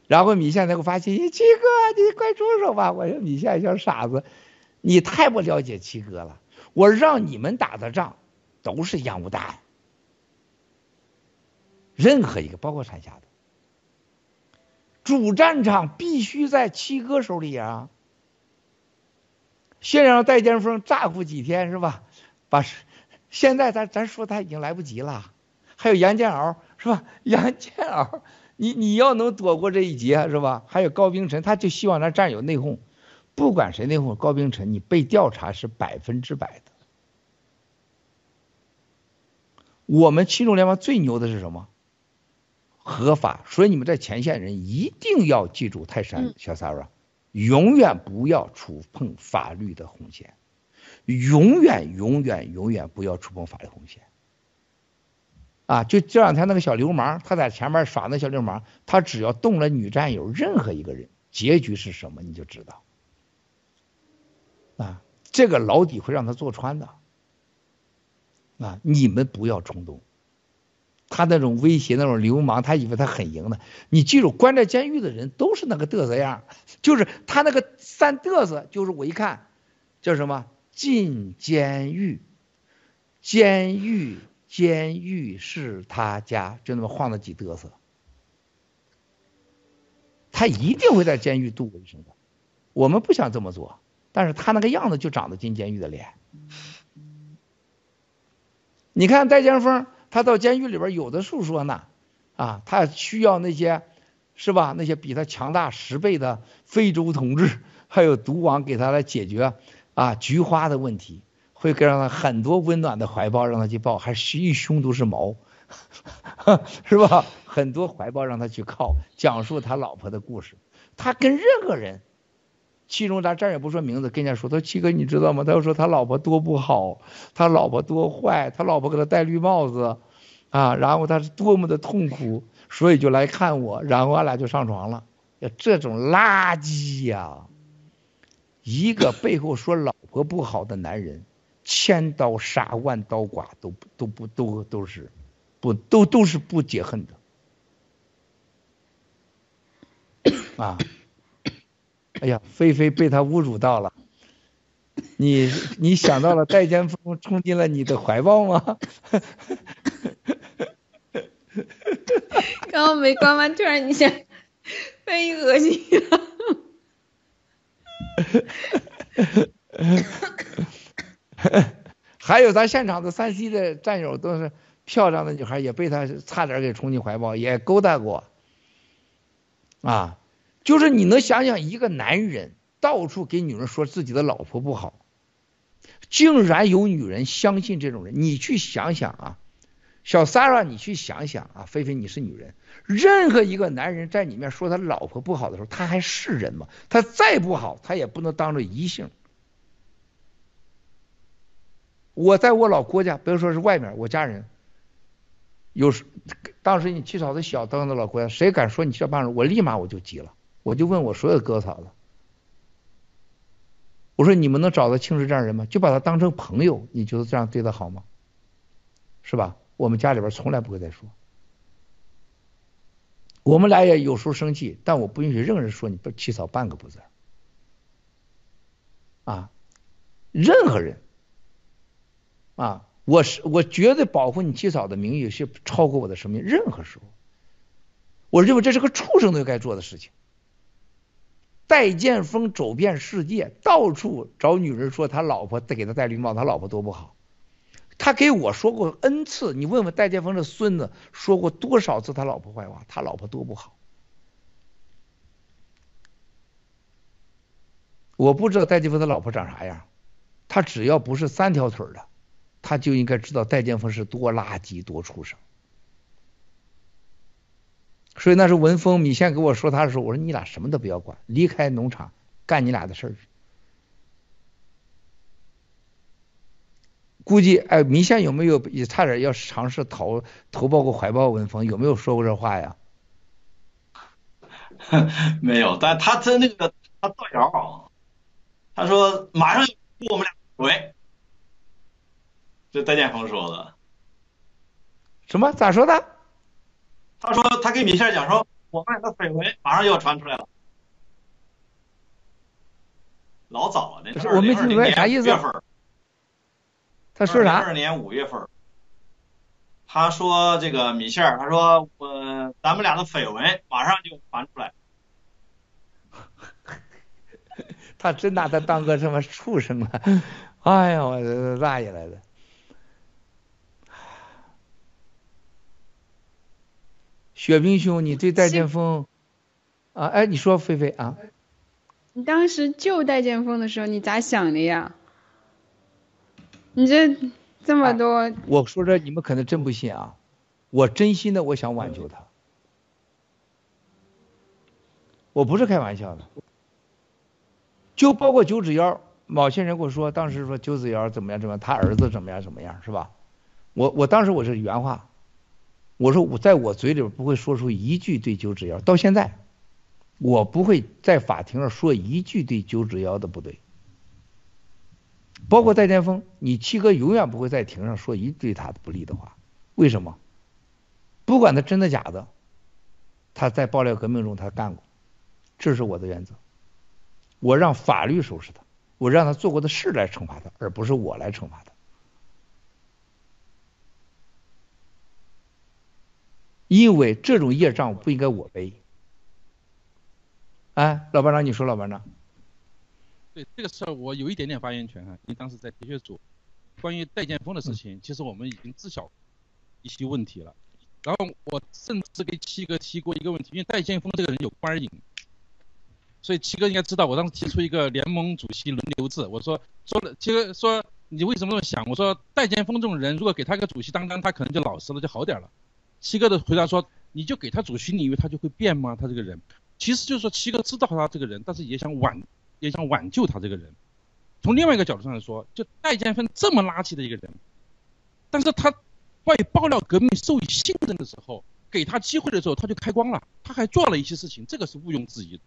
然后米线才给我发信息，七哥，你快出手吧！我说米线像傻子，你太不了解七哥了。我让你们打的仗都是烟雾弹，任何一个，包括山下的主战场必须在七哥手里啊。先让戴建峰咋呼几天是吧？把现在咱咱说他已经来不及了。还有杨建鳌是吧？杨建鳌，你你要能躲过这一劫是吧？还有高冰晨，他就希望咱战友内讧，不管谁内讧，高冰晨你被调查是百分之百的。我们七中联盟最牛的是什么？合法。所以你们在前线人一定要记住泰山小 Sara。永远不要触碰法律的红线，永远永远永远不要触碰法律红线。啊，就这两天那个小流氓，他在前面耍那小流氓，他只要动了女战友任何一个人，结局是什么你就知道。啊，这个牢底会让他坐穿的。啊，你们不要冲动。他那种威胁，那种流氓，他以为他很赢的。你记住，关在监狱的人都是那个嘚瑟样，就是他那个三嘚瑟，就是我一看叫什么进监狱，监狱监狱是他家，就那么晃了几嘚瑟。他一定会在监狱度过一生的。我们不想这么做，但是他那个样子就长得进监狱的脸。你看戴江峰。他到监狱里边有的诉说呢，啊，他需要那些，是吧？那些比他强大十倍的非洲同志，[laughs] 还有毒王给他来解决啊菊花的问题，会给让他很多温暖的怀抱让他去抱，还是一胸都是毛，[laughs] 是吧？很多怀抱让他去靠，讲述他老婆的故事。他跟任何人，其中咱这儿也不说名字，跟人家说，他说七哥你知道吗？他又说他老婆多不好，他老婆多坏，他老婆给他戴绿帽子。啊，然后他是多么的痛苦，所以就来看我，然后俺俩就上床了。这种垃圾呀，一个背后说老婆不好的男人，千刀杀万刀剐都都不都都是不都都是不解恨的啊！哎呀，菲菲被他侮辱到了，你你想到了戴尖峰冲进了你的怀抱吗？[laughs] 刚刚没关完，突然一下被恶心了。[laughs] 还有咱现场的山西的战友都是漂亮的女孩，也被他差点给冲进怀抱，也勾搭过。啊，就是你能想想一个男人到处给女人说自己的老婆不好，竟然有女人相信这种人，你去想想啊。小 s a r a 你去想想啊，菲菲你是女人，任何一个男人在里面说他老婆不好的时候，他还是人吗？他再不好，他也不能当着异性。我在我老郭家，不要说是外面，我家人，有时当时你七嫂子小，当着老郭家，谁敢说你这办事，我立马我就急了，我就问我所有哥嫂子，我说你们能找到青石这样人吗？就把他当成朋友，你觉得这样对他好吗？是吧？我们家里边从来不会再说，我们俩也有时候生气，但我不允许任何人说你不七嫂半个不字啊，任何人啊，我是我绝对保护你七嫂的名誉是超过我的生命，任何时候，我认为这是个畜生都该做的事情。戴剑锋走遍世界，到处找女人说他老婆给他戴绿帽，他老婆多不好。他给我说过 n 次，你问问戴建峰的孙子说过多少次他老婆坏话，他老婆多不好。我不知道戴建峰的老婆长啥样，他只要不是三条腿的，他就应该知道戴建峰是多垃圾多畜生。所以那时候文峰、米线给我说他的时候，我说你俩什么都不要管，离开农场干你俩的事儿。估计哎，米线有没有也差点要尝试投投抱过怀抱文峰？有没有说过这话呀？[laughs] 没有，但他真那个他造谣，他说马上我们俩喂，这戴建峰说的。什么？咋说的？他说他跟米线讲说，我们俩的绯闻马上就要传出来了。老早了那是我没听明白啥意思。他说啥？二年五月份，他说这个米线他说我咱们俩的绯闻马上就传出来。[laughs] 他真拿他当个什么畜生了？[laughs] 哎呀，我大爷来的！雪冰兄，你对戴剑锋啊？哎，你说菲菲啊？你当时救戴剑锋的时候，你咋想的呀？你这这么多，我说这你们可能真不信啊！我真心的，我想挽救他，我不是开玩笑的。就包括九指妖，某些人跟我说，当时说九指妖怎么样怎么样，他儿子怎么样怎么样，是吧？我我当时我是原话，我说我在我嘴里边不会说出一句对九指妖，到现在，我不会在法庭上说一句对九指妖的不对。包括戴剑锋，你七哥永远不会在庭上说一对他不利的话。为什么？不管他真的假的，他在爆料革命中他干过，这是我的原则。我让法律收拾他，我让他做过的事来惩罚他，而不是我来惩罚他。因为这种业障不应该我背。哎，老班长，你说，老班长。对这个事儿，我有一点点发言权哈。因为当时在的确组，关于戴建峰的事情，其实我们已经知晓一些问题了。然后我甚至给七哥提过一个问题，因为戴建峰这个人有官瘾，所以七哥应该知道，我当时提出一个联盟主席轮流制。我说说了，七哥说你为什么这么想？我说戴建峰这种人，如果给他个主席当当，他可能就老实了，就好点了。七哥的回答说，你就给他主席，你以为他就会变吗？他这个人，其实就是说七哥知道他这个人，但是也想挽。也想挽救他这个人，从另外一个角度上来说，就戴建芬这么垃圾的一个人，但是他为爆料革命授予信任的时候，给他机会的时候，他就开光了，他还做了一些事情，这个是毋庸置疑的。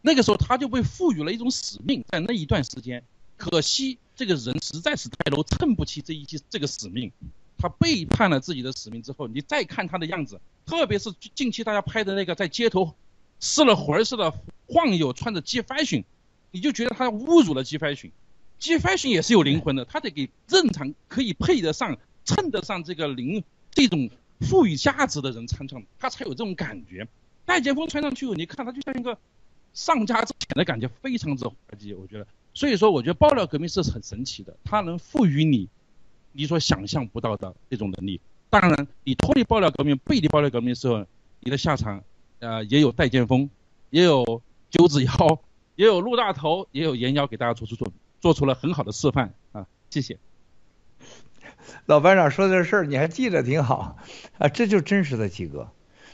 那个时候他就被赋予了一种使命，在那一段时间，可惜这个人实在是太 low，撑不起这一些这个使命，他背叛了自己的使命之后，你再看他的样子，特别是近期大家拍的那个在街头失了魂似的晃悠，穿着 G fashion。你就觉得他侮辱了 G fashion，G fashion 也是有灵魂的，他得给正常可以配得上、称得上这个灵这种赋予价值的人穿上，他才有这种感觉。戴剑锋穿上去，你看他就像一个上家之前的感觉，非常之滑稽。我觉得，所以说，我觉得爆料革命是很神奇的，它能赋予你你所想象不到的这种能力。当然，你脱离爆料革命、背离爆料革命的时候，你的下场，呃，也有戴剑锋，也有九子妖。也有陆大头，也有严妖给大家做出做做出了很好的示范啊！谢谢。[laughs] 老班长说这事儿你还记得挺好啊，这就是真实的七哥。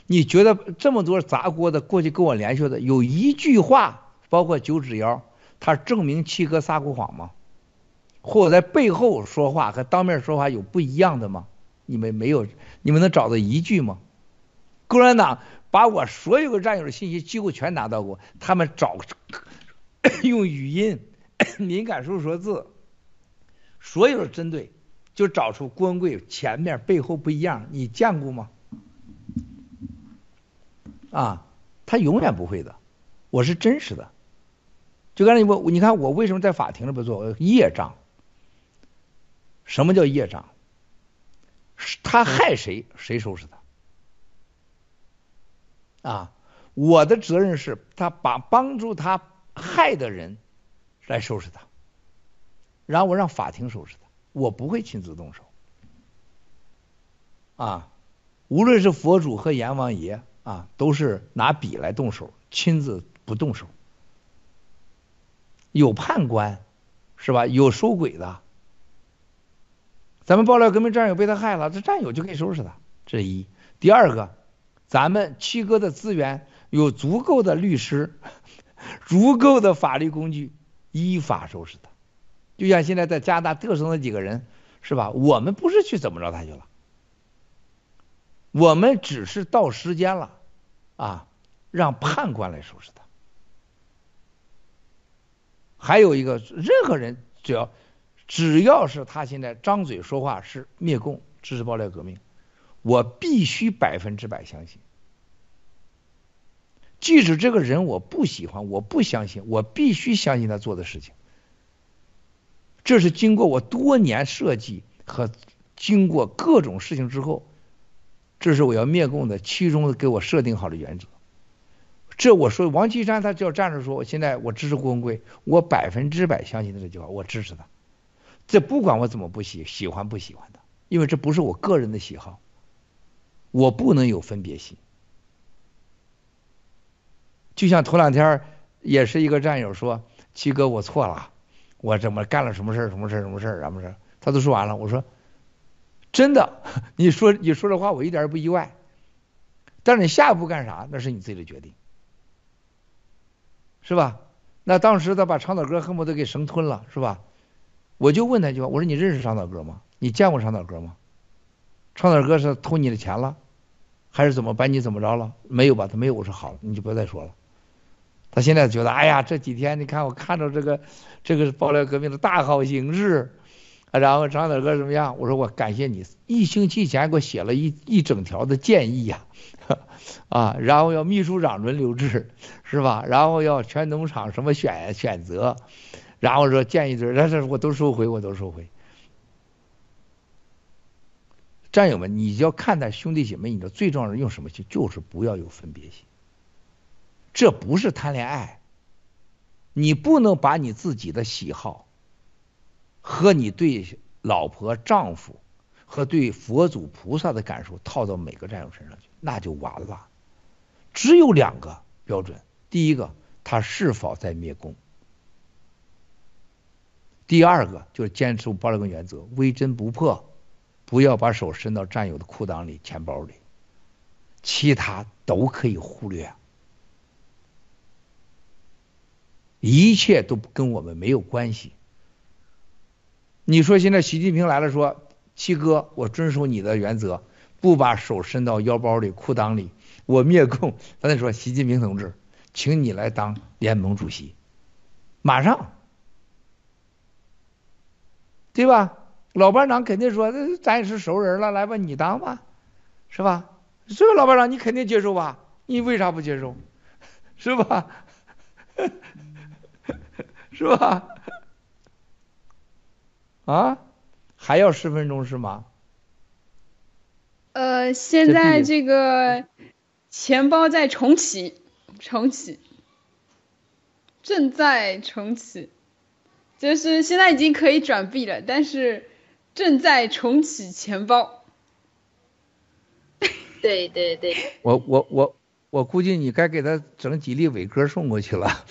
你觉得这么多砸锅的过去跟我联系的，有一句话，包括九指妖，他证明七哥撒过谎吗？或者在背后说话和当面说话有不一样的吗？你们没有，你们能找到一句吗？共产党把我所有的战友的信息几乎全拿到过，他们找。用语音 [coughs] 敏感数说字，所有的针对，就找出官贵前面背后不一样，你见过吗？啊，他永远不会的，我是真实的。就刚才你我，你看我为什么在法庭上不做业障？什么叫业障？他害谁，谁收拾他。啊，我的责任是他把帮助他。害的人来收拾他，然后我让法庭收拾他。我不会亲自动手。啊，无论是佛祖和阎王爷啊，都是拿笔来动手，亲自不动手。有判官，是吧？有收鬼的。咱们爆料革命战友被他害了，这战友就可以收拾他。这是一。第二个，咱们七哥的资源有足够的律师，[laughs] 足够的法律工具，依法收拾他。就像现在在加拿大嘚瑟那几个人，是吧？我们不是去怎么着他去了。我们只是到时间了，啊，让判官来收拾他。还有一个，任何人只要只要是他现在张嘴说话是灭共、支持爆料革命，我必须百分之百相信。即使这个人我不喜欢，我不相信，我必须相信他做的事情。这是经过我多年设计和经过各种事情之后。这是我要灭共的其中给我设定好的原则。这我说王岐山他叫站着说，我现在我支持郭文贵，我百分之百相信他这句话，我支持他。这不管我怎么不喜喜欢不喜欢他，因为这不是我个人的喜好，我不能有分别心。就像头两天也是一个战友说，七哥我错了，我怎么干了什么事儿什么事儿什么事儿什么事儿他都说完了，我说。真的，[laughs] 你说你说这话我一点也不意外，但是你下一步干啥那是你自己的决定，是吧？那当时他把长岛哥恨不得给生吞了，是吧？我就问他一句话，我说你认识长岛哥吗？你见过长岛哥吗？长岛哥是偷你的钱了，还是怎么把你怎么着了？没有吧？他没有。我说好，你就不要再说了。他现在觉得，哎呀，这几天你看我看着这个这个爆料革命的大好形势。然后张大哥怎么样？我说我感谢你，一星期前给我写了一一整条的建议呀，[laughs] 啊，然后要秘书长轮流制，是吧？然后要全农场什么选选择，然后说建议这，但是我都收回，我都收回。战友们，你要看待兄弟姐妹，你的最重要的用什么心？就是不要有分别心。这不是谈恋爱，你不能把你自己的喜好。和你对老婆、丈夫和对佛祖、菩萨的感受套到每个战友身上去，那就完了。只有两个标准：第一个，他是否在灭功；第二个，就是坚持八六根原则，微针不破，不要把手伸到战友的裤裆里、钱包里，其他都可以忽略，一切都跟我们没有关系。你说现在习近平来了，说七哥，我遵守你的原则，不把手伸到腰包里、裤裆里，我灭共。他说习近平同志，请你来当联盟主席，马上，对吧？老班长肯定说，咱也是熟人了，来吧，你当吧，是吧？这个老班长你肯定接受吧？你为啥不接受？[laughs] 是吧？[laughs] 是吧？啊，还要十分钟是吗？呃，现在这个钱包在重启，重启，正在重启，就是现在已经可以转币了，但是正在重启钱包。[laughs] 对对对。我我我我估计你该给他整几粒伟哥送过去了，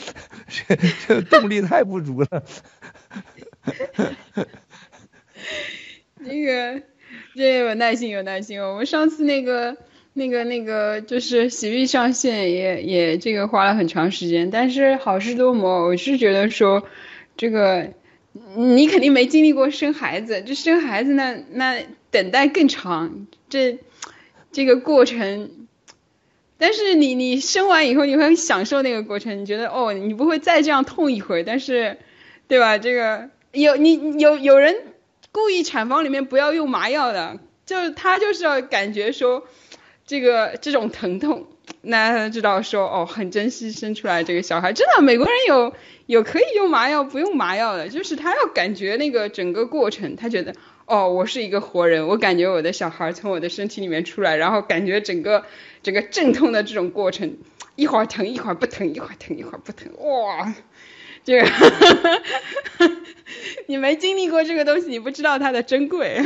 这这动力太不足了。[laughs] 那个，这有耐心，有耐心。我们上次那个、那个、那个，就是洗币上线也也这个花了很长时间，但是好事多磨。我是觉得说，这个你肯定没经历过生孩子，这生孩子那那等待更长，这这个过程。但是你你生完以后，你会享受那个过程，你觉得哦，你不会再这样痛一回，但是，对吧？这个有你有有人。故意产房里面不要用麻药的，就是他就是要感觉说，这个这种疼痛，那他知道说哦，很珍惜生出来这个小孩。真的，美国人有有可以用麻药不用麻药的，就是他要感觉那个整个过程，他觉得哦，我是一个活人，我感觉我的小孩从我的身体里面出来，然后感觉整个整个阵痛的这种过程，一会儿疼一会儿不疼，一会儿疼一会儿不疼，哇，这个。你没经历过这个东西，你不知道它的珍贵。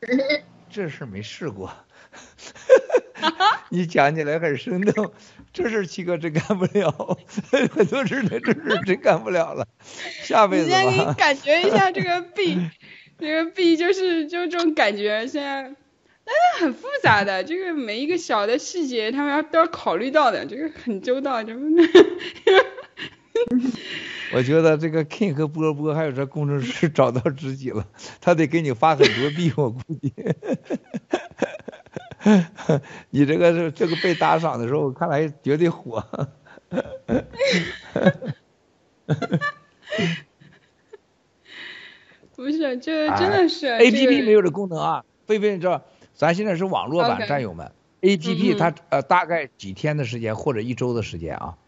[laughs] 这事儿没试过，[laughs] 你讲起来很生动。这事儿七哥真干不了，很多事儿这事儿真干不了了，下辈子你先给你吧。感觉一下这个币，[laughs] 这个币就是就这种感觉，现在，但是很复杂的，这个每一个小的细节他们要都要考虑到的，这个很周到，这 [laughs] 我觉得这个 King 和波波还有这工程师找到知己了，他得给你发很多币，我估计。[laughs] 你这个是这个被打赏的时候，看来绝对火。[laughs] 不是，这真的是、A P P 没有这功能啊，菲菲你知道，咱现在是网络版战友们，A P P 嗯哼。它呃大概几天的时间或者一周的时间啊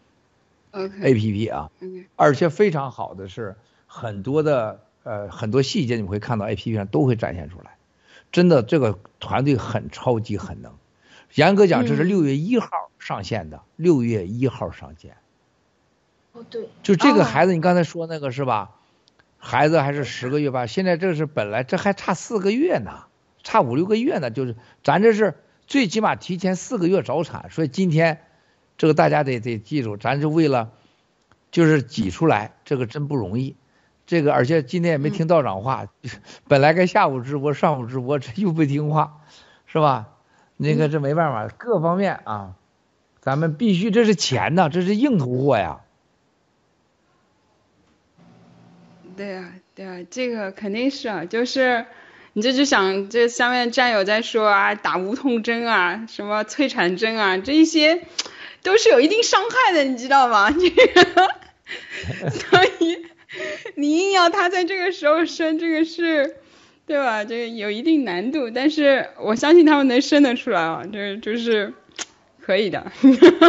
OK，A P P 啊而且非常好的是很多的呃很多细节你会看到 A P P 上都会展现出来，真的这个团队很超级很能，严格讲这是嗯六月一号上线的，六月一号上线。哦对，就这个哦孩子，你刚才说那个是吧？孩子还是十个月吧，现在这是本来这还差四个月呢，差五六个月呢，就是咱这是最起码提前四个月早产，所以今天这个大家得得记住，咱是为了就是挤出来，这个真不容易。这个而且今天也没听道长话，[laughs] 本来该下午直播，上午直播，这又不听话，是吧？那个这没办法，各方面啊，咱们必须这是钱呐，这是硬头货呀。对啊，对啊，这个肯定是啊，就是你这就想这下面战友在说啊，打无痛针啊，什么催产针啊，这一些都是有一定伤害的，你知道吗？这个，所以 [laughs] 你硬要他在这个时候生，这个是，对吧？这个有一定难度，但是我相信他们能生得出来啊，这就是可以的。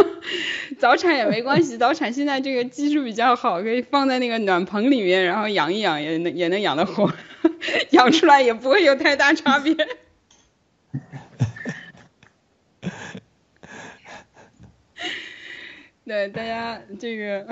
[laughs] 早产也没关系，[laughs] 早产现在这个技术比较好，可以放在那个暖棚里面，然后养一养也能也能养得活，养出来也不会有太大差别。对，大家这个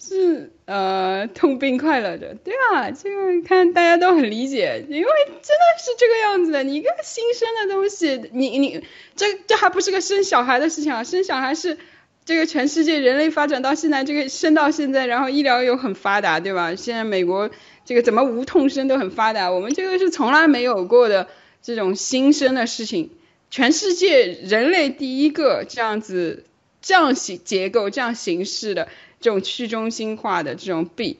是呃痛并快乐着，对啊，这个看大家都很理解，因为真的是这个样子的。你一个新生的东西，你你这这还不是个生小孩的事情啊，生小孩是这个全世界人类发展到现在，这个生到现在，然后医疗又很发达，对吧？现在美国这个怎么无痛生都很发达，我们这个是从来没有过的这种新生的事情，全世界人类第一个这样子这样形结构、这样形式的这种去中心化的这种币，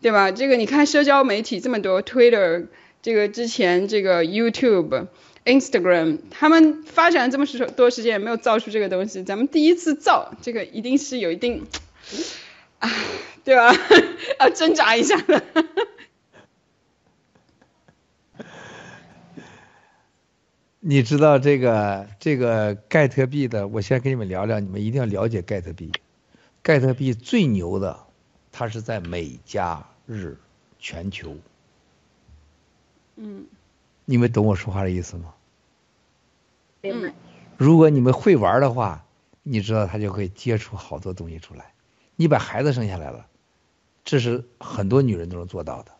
对吧？这个你看社交媒体这么多，Twitter，这个之前这个 YouTube。Instagram，他们发展了这么时多时间也没有造出这个东西，咱们第一次造，这个一定是有一定，啊，对吧？[laughs] 要挣扎一下的。[laughs] 你知道这个这个盖特币的，我先跟你们聊聊，你们一定要了解盖特币。盖特币最牛的，它是在美加日全球。嗯你们懂我说话的意思吗？明白。如果你们会玩的话，你知道他就会接触好多东西出来。你把孩子生下来了，这是很多女人都能做到的。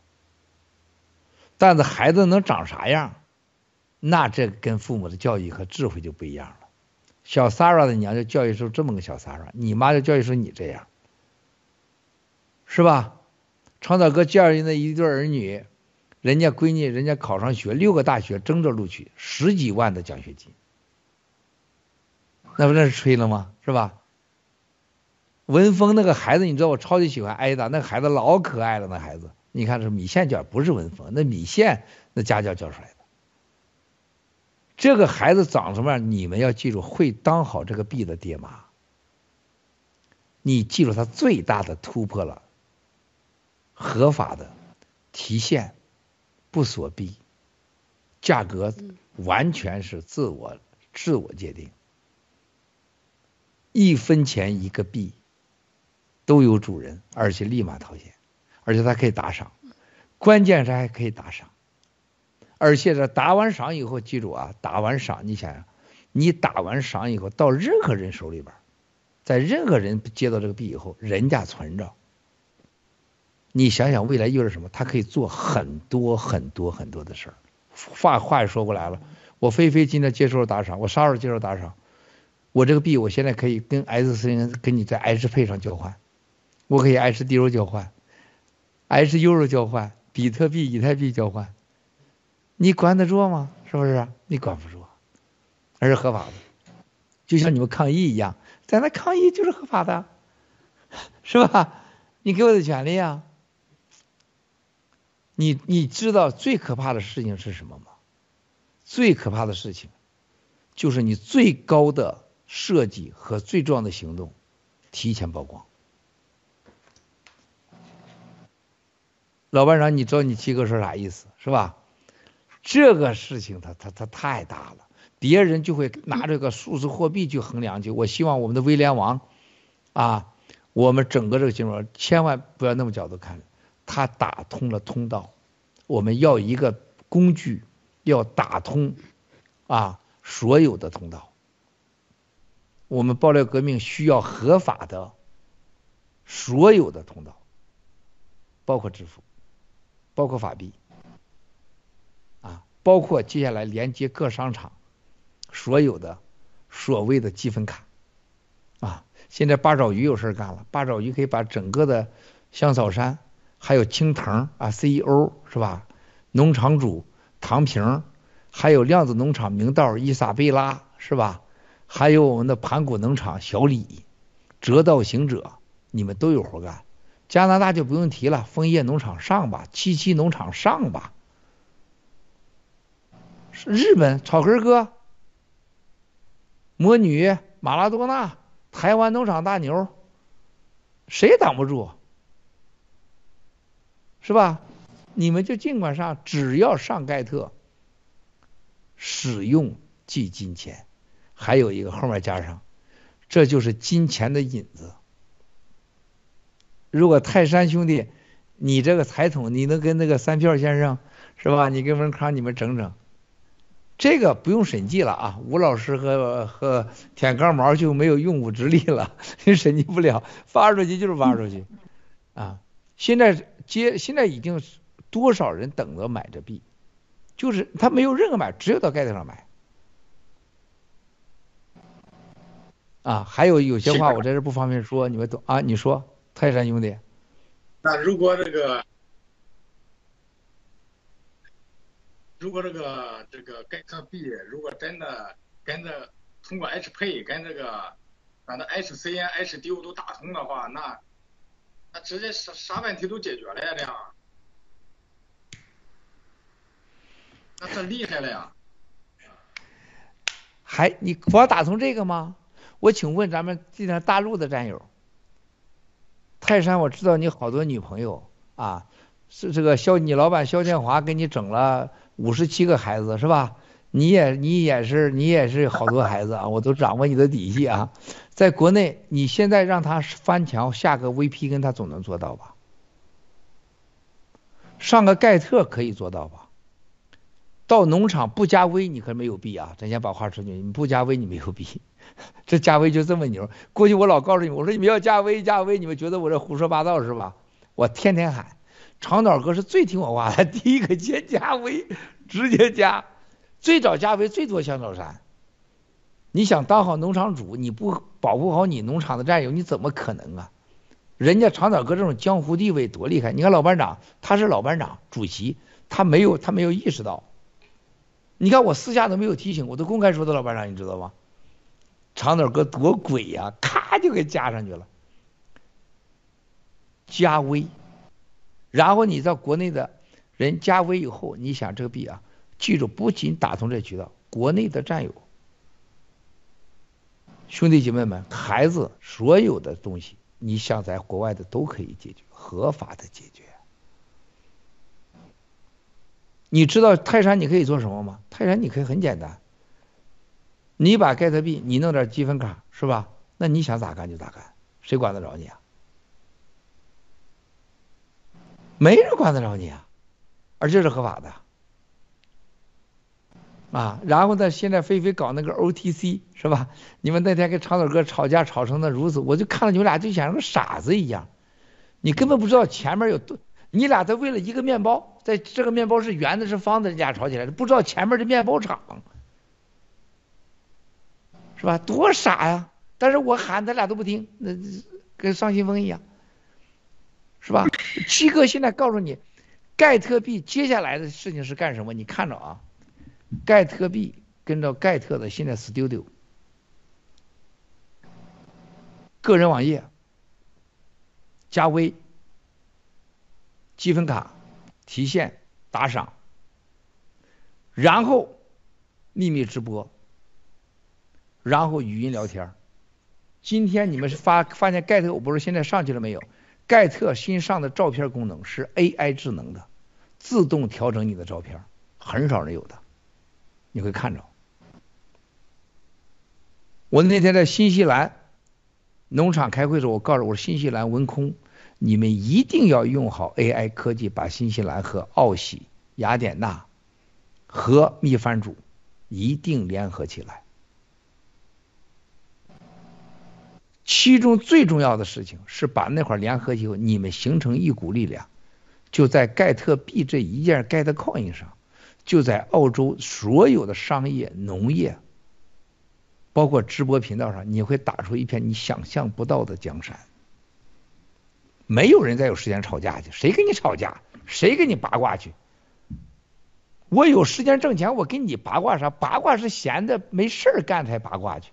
但是孩子能长啥样，那这跟父母的教育和智慧就不一样了。小 Sara 的娘就教育出这么个小 Sara，你妈就教育出你这样，是吧？长岛哥教育那一对儿女，人家闺女人家考上学，六个大学争着录取，十几万的奖学金，那不那是吹了吗？是吧？文峰那个孩子，你知道我超级喜欢挨打，那个孩子老可爱了，那孩子，你看是米线卷，不是文峰，那米线那家教教出来的。这个孩子长什么样，你们要记住，会当好这个币的爹妈。你记住，他最大的突破了合法的提现，不锁币，价格完全是自我自我界定，一分钱一个币，都有主人，而且立马套现，而且他可以打赏，关键是还可以打赏。而且这打完赏以后，记住啊，打完赏，你想想，你打完赏以后，到任何人手里边，在任何人接到这个币以后，人家存着，你想想未来意味着什么？他可以做很多很多很多的事儿。话话也说过来了，我菲菲今天接受了打赏，我啥时候接受打赏？我这个币我现在可以跟 S C N 跟你在 H 配上交换，我可以 H D O 交换，H U 交换，比特币、以太币交换，你管得住吗？是不是？你管不住，而是合法的，就像你们抗议一样，在那抗议就是合法的，[laughs] 是吧？你给我的权利啊。你你知道最可怕的事情是什么吗？最可怕的事情，就是你最高的设计和最重要的行动提前曝光。老班长，你知道你七哥说啥意思是吧？这个事情它它它太大了，别人就会拿这个数字货币去衡量去。我希望我们的威廉王啊，我们整个这个金融千万不要那么角度看。它打通了通道，我们要一个工具，要打通啊所有的通道。我们爆料革命需要合法的所有的通道，包括支付，包括法币，包括接下来连接各商场所有的所谓的积分卡，啊，现在八爪鱼有事干了，八爪鱼可以把整个的香草山。还有青藤啊，CEO 是吧？农场主唐平，还有量子农场明道伊莎贝拉是吧？还有我们的盘古农场小李，折道行者，你们都有活干。加拿大就不用提了，枫叶农场上吧，七七农场上吧。日本草根哥，魔女马拉多纳，台湾农场大牛，谁挡不住？是吧？你们就尽管上，只要上盖特，使用即金钱，还有一个后面加上，这就是金钱的引子。如果泰山兄弟，你这个财统，你能跟那个三票先生是吧？你跟文康你们整整，这个不用审计了啊！吴老师和和舔钢毛就没有用武之力了，你 [laughs] 审计不了，发出去就是发出去啊！现在。接现在已经多少人等着买这币，就是他没有任何买，只有到盖特上买。啊，还有有些话我在这不方便说，你们懂啊？你说泰山兄弟。那如果这个，如果这个这个盖特币如果真的跟着通过 hp 跟这个反正 H C N H D O 都打通的话，那。那直接啥啥问题都解决了呀，这样，那很厉害了呀。还你光打通这个吗？我请问咱们今天大陆的战友，泰山，我知道你好多女朋友啊，是这个肖你老板肖建华给你整了五十七个孩子是吧？你也你也是你也是好多孩子啊，[laughs] 我都掌握你的底细啊。在国内，你现在让他翻墙下个 VP，跟他总能做到吧？上个盖特可以做到吧？到农场不加 V，你可没有币啊！咱先把话说清楚，你不加 V，你没有币。[laughs] 这加 V 就这么牛。过去我老告诉你，我说你们要加 V 加 V，你们觉得我这胡说八道是吧？我天天喊，长岛哥是最听我话的，[laughs] 第一个先加 V，直接加，最早加 V 最多香草山。你想当好农场主，你不保护好你农场的战友，你怎么可能啊？人家长岛哥这种江湖地位多厉害！你看老班长，他是老班长主席，他没有他没有意识到。你看我私下都没有提醒，我都公开说的老班长，你知道吗？长岛哥多鬼呀，咔就给加上去了，加微，然后你在国内的人加微以后，你想这个币啊，记住不仅打通这渠道，国内的战友。兄弟姐妹们，孩子所有的东西，你想在国外的都可以解决，合法的解决。你知道泰山你可以做什么吗？泰山你可以很简单，你把盖特币，你弄点积分卡，是吧？那你想咋干就咋干，谁管得着你啊？没人管得着你啊，而这是合法的。啊，然后呢？现在菲菲搞那个 OTC 是吧？你们那天跟长腿哥吵架吵成那如此，我就看了你们俩就像个傻子一样。你根本不知道前面有多，你俩都为了一个面包，在这个面包是圆的，是方的，人家吵起来了，不知道前面的面包厂，是吧？多傻呀！但是我喊他俩都不听，那跟丧心疯一样，是吧？七哥现在告诉你，盖特币接下来的事情是干什么？你看着啊，盖特币跟着盖特的现在 Studio，个人网页。加微、积分卡、提现、打赏，然后秘密直播，然后语音聊天。今天你们是发发现盖特，我不是现在上去了没有？盖特新上的照片功能是 AI 智能的，自动调整你的照片，很少人有的，你会看着。我那天在新西兰。农场开会的时候，我告诉我说新西兰文空，你们一定要用好 AI 科技，把新西兰和奥喜、雅典娜和蜜番主一定联合起来。其中最重要的事情是把那块联合以后，你们形成一股力量，就在盖特币这一件盖特 coin 上，就在澳洲所有的商业、农业。包括直播频道上，你会打出一片你想象不到的江山。没有人再有时间吵架去，谁跟你吵架？谁跟你八卦去？我有时间挣钱，我跟你八卦啥？八卦是闲的没事儿干才八卦去。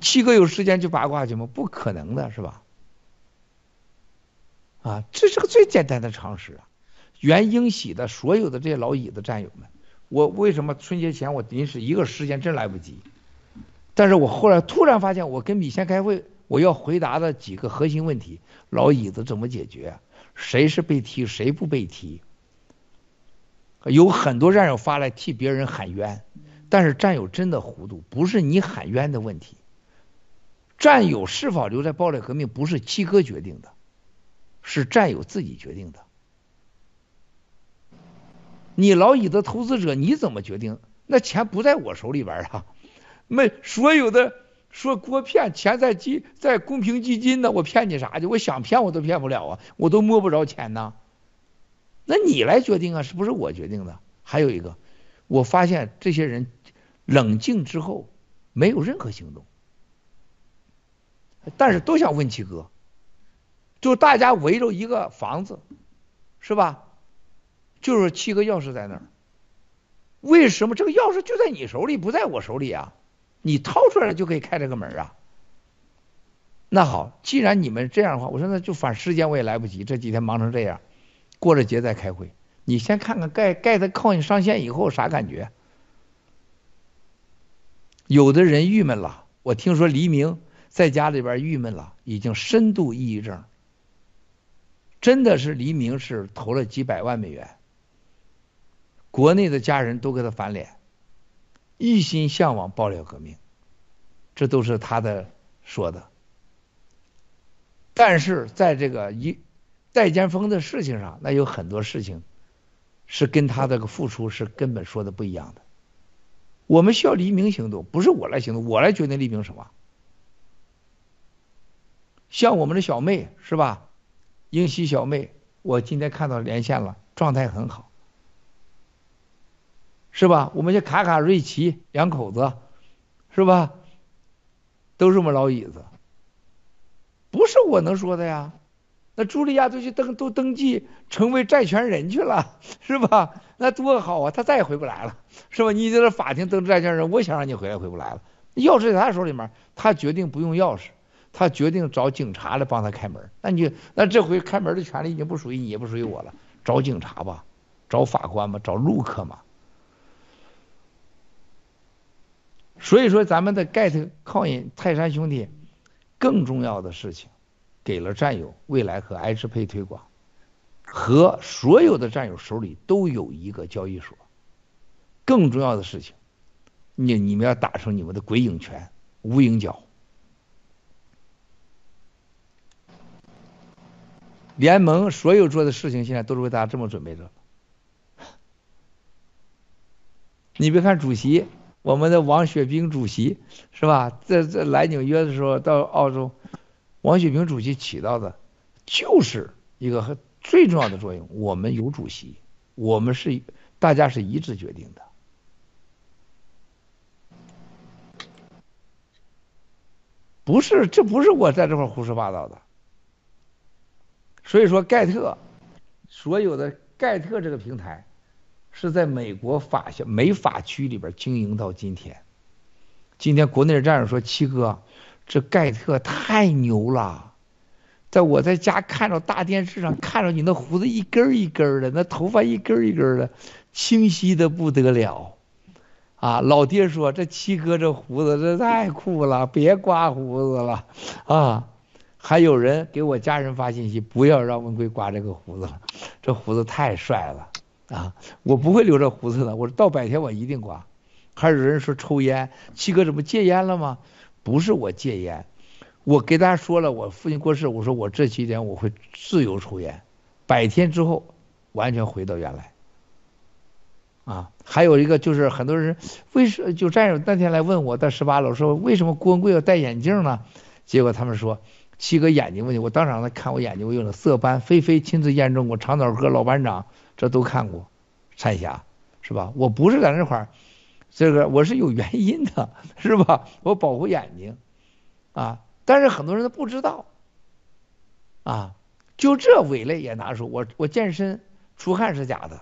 七哥有时间去八卦去吗？不可能的是吧？啊，这是个最简单的常识啊！原英喜的所有的这些老椅子战友们。我为什么春节前我临时一个时间真来不及？但是我后来突然发现，我跟米线开会，我要回答的几个核心问题：老椅子怎么解决？谁是被踢，谁不被踢？有很多战友发来替别人喊冤，但是战友真的糊涂，不是你喊冤的问题。战友是否留在暴力革命，不是七哥决定的，是战友自己决定的。你老乙的投资者你怎么决定？那钱不在我手里边啊！没所有的说给我骗钱在基在公平基金呢，我骗你啥去？我想骗我都骗不了啊，我都摸不着钱呢。那你来决定啊，是不是我决定的？还有一个，我发现这些人冷静之后没有任何行动，但是都想问七哥，就大家围着一个房子，是吧？就是七个钥匙在那儿，为什么这个钥匙就在你手里，不在我手里啊？你掏出来就可以开这个门啊。那好，既然你们这样的话，我说那就反时间我也来不及，这几天忙成这样，过了节再开会。你先看看盖盖的靠你上线以后啥感觉？有的人郁闷了，我听说黎明在家里边郁闷了，已经深度抑郁症。真的是黎明是投了几百万美元。国内的家人都给他翻脸，一心向往爆料革命，这都是他的说的。但是在这个一戴剑锋的事情上，那有很多事情是跟他这个付出是根本说的不一样的。我们需要黎明行动，不是我来行动，我来决定黎明什么。像我们的小妹是吧？英熙小妹，我今天看到连线了，状态很好。是吧？我们家卡卡、瑞奇两口子，是吧？都是我们老椅子，不是我能说的呀。那茱莉亚都去登都登记成为债权人去了，是吧？那多好啊！他再也回不来了，是吧？你在这法庭登债权人，我想让你回来，回不来了。钥匙在他手里面，他决定不用钥匙，他决定找警察来帮他开门。那你那这回开门的权利已经不属于你，也不属于我了。找警察吧，找法官吧，找陆克嘛。所以说，咱们的 get 靠引泰山兄弟，更重要的事情，给了战友未来和 H 配推广，和所有的战友手里都有一个交易所。更重要的事情，你你们要打成你们的鬼影拳、无影脚。联盟所有做的事情，现在都是为大家这么准备着。你别看主席。我们的王雪冰主席是吧？在在来纽约的时候，到澳洲，王雪冰主席起到的就是一个最重要的作用。我们有主席，我们是大家是一致决定的。不是，这不是我在这块胡说八道的。所以说，盖特所有的盖特这个平台是在美国法校美法区里边经营到今天。今天国内的战友说：“七哥，这盖特太牛了！在我在家看着大电视上看着你那胡子一根一根的，那头发一根一根的，清晰的不得了。”啊，老爹说这七哥这胡子这太酷了，别刮胡子了啊！还有人给我家人发信息，不要让文贵刮这个胡子了，这胡子太帅了啊！我不会留着胡子的，我到百天我一定刮。还有人说抽烟，七哥怎么戒烟了吗？不是我戒烟，我给大家说了，我父亲过世，我说我这几天我会自由抽烟，百天之后完全回到原来。啊，还有一个就是很多人为什么就战友那天来问我在十八楼说为什么郭文贵要戴眼镜呢？结果他们说七哥眼睛问题，我当场他看我眼睛我有了色斑，菲菲亲自验证过，长岛哥老班长这都看过，彩霞是吧？我不是在那块儿，这个我是有原因的，是吧？[laughs] 我保护眼睛啊，但是很多人都不知道啊，就这伪类也拿出我我健身出汗是假的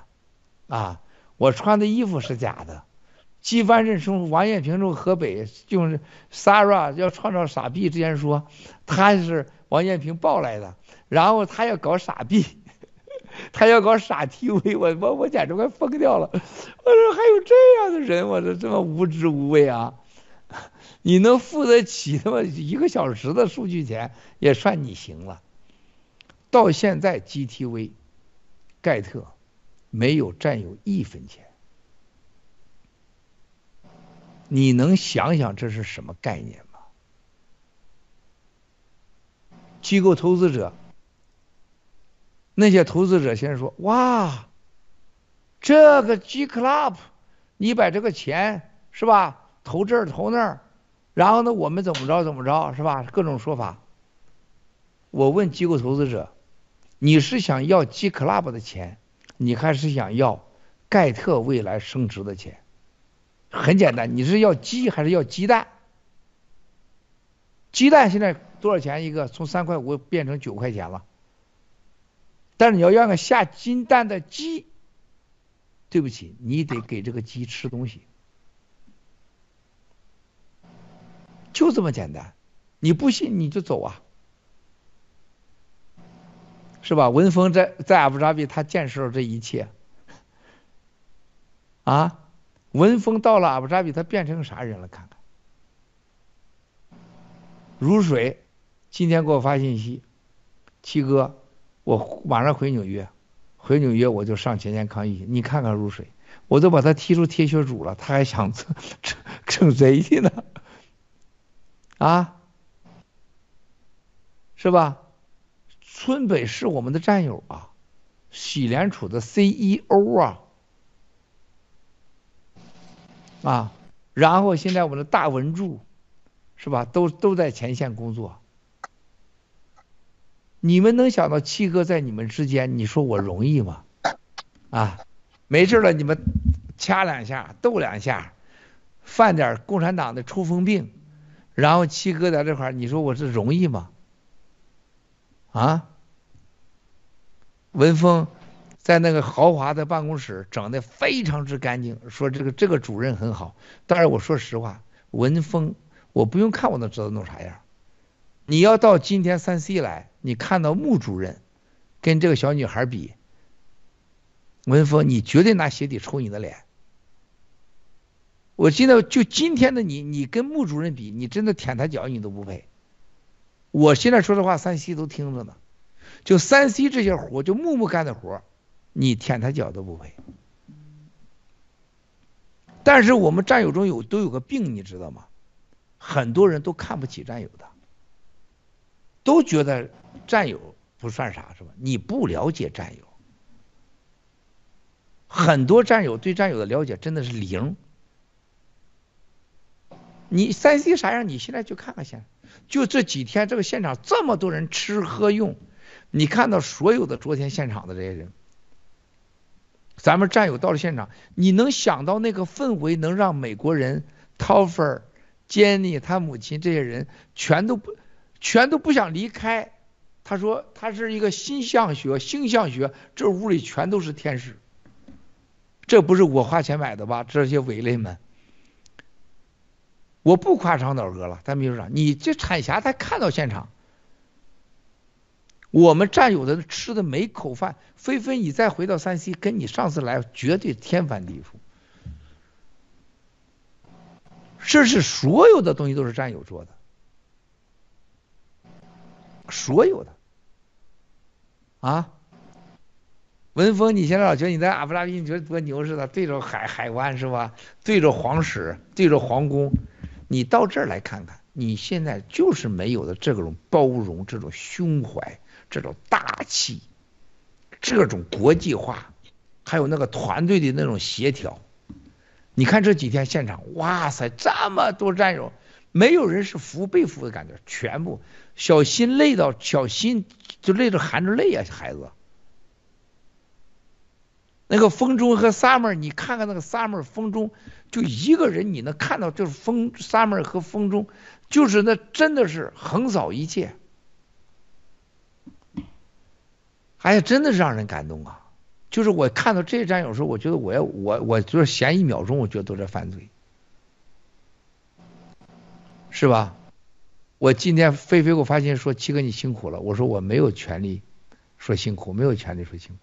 啊。我穿的衣服是假的，机翻认从王艳平从河北就是 s a r a 要创造傻逼之前说他是王艳平抱来的，然后他要搞傻逼，[laughs] 他要搞傻 TV，我我我简直快疯掉了！我说还有这样的人，我说这么无知无畏啊！你能付得起他妈一个小时的数据钱，也算你行了。到现在 GTV 盖特。没有占有一分钱，你能想想这是什么概念吗？机构投资者，那些投资者先说：“哇，这个 G Club，你把这个钱是吧，投这儿投那儿，然后呢，我们怎么着怎么着是吧？各种说法。”我问机构投资者：“你是想要 G Club 的钱？”你还是想要盖特未来升值的钱？很简单，你是要鸡还是要鸡蛋？鸡蛋现在多少钱一个？从三块五变成九块钱了。但是你要要个下金蛋的鸡，对不起，你得给这个鸡吃东西，就这么简单。你不信你就走啊。是吧？文峰在在阿布扎比，他见识了这一切。[laughs] 啊，文峰到了阿布扎比，他变成啥人了？看看。如水，今天给我发信息，七哥，我马上回纽约，回纽约我就上前线抗议。你看看如水，我都把他踢出铁血组了，他还想整整整贼去呢？啊，是吧？村北是我们的战友啊，喜联储的 CEO 啊，啊，然后现在我们的大文柱，是吧？都都在前线工作。你们能想到七哥在你们之间，你说我容易吗？啊，没事了，你们掐两下，斗两下，犯点共产党的抽风病，然后七哥在这块你说我是容易吗？啊？文峰在那个豪华的办公室整的非常之干净，说这个这个主任很好。但是我说实话，文峰我不用看我都知道弄啥样。你要到今天三 C 来，你看到穆主任跟这个小女孩比，文峰你绝对拿鞋底抽你的脸。我现在就今天的你，你跟穆主任比，你真的舔他脚你都不配。我现在说的话，三 C 都听着呢。就三 C 这些活，就木木干的活，你舔他脚都不配。但是我们战友中有都有个病，你知道吗？很多人都看不起战友的，都觉得战友不算啥，是吧？你不了解战友，很多战友对战友的了解真的是零。你三 C 啥样？你现在去看看先。就这几天这个现场这么多人吃喝用，你看到所有的昨天现场的这些人，咱们战友到了现场，你能想到那个氛围能让美国人 Toffer、Jenny 他母亲这些人全都不全都不想离开。他说他是一个星象学，星象学这屋里全都是天使，这不是我花钱买的吧？这些伪类们。我不夸张的儿歌了，咱秘书长，你这产霞才看到现场，我们战友的吃的每口饭，菲菲你再回到山西，跟你上次来绝对天翻地覆。这是所有的东西都是战友做的，所有的，啊，文峰，你现在老觉得你在阿布扎比，你觉得多牛似的，对着海海湾是吧？对着皇室，对着皇宫。你到这儿来看看，你现在就是没有的这种包容、这种胸怀、这种大气、这种国际化，还有那个团队的那种协调。你看这几天现场，哇塞，这么多战友，没有人是服被服的感觉，全部小心累到小心就累着含着泪啊，孩子。那个风中和 summer，你看看那个 summer 风中，就一个人，你能看到就是风 summer 和风中，就是那真的是横扫一切，哎呀，真的是让人感动啊！就是我看到这些战友时候，我觉得我要我我就是闲一秒钟，我觉得都在犯罪，是吧？我今天菲菲给我发信息说七哥你辛苦了，我说我没有权利说辛苦，没有权利说辛苦。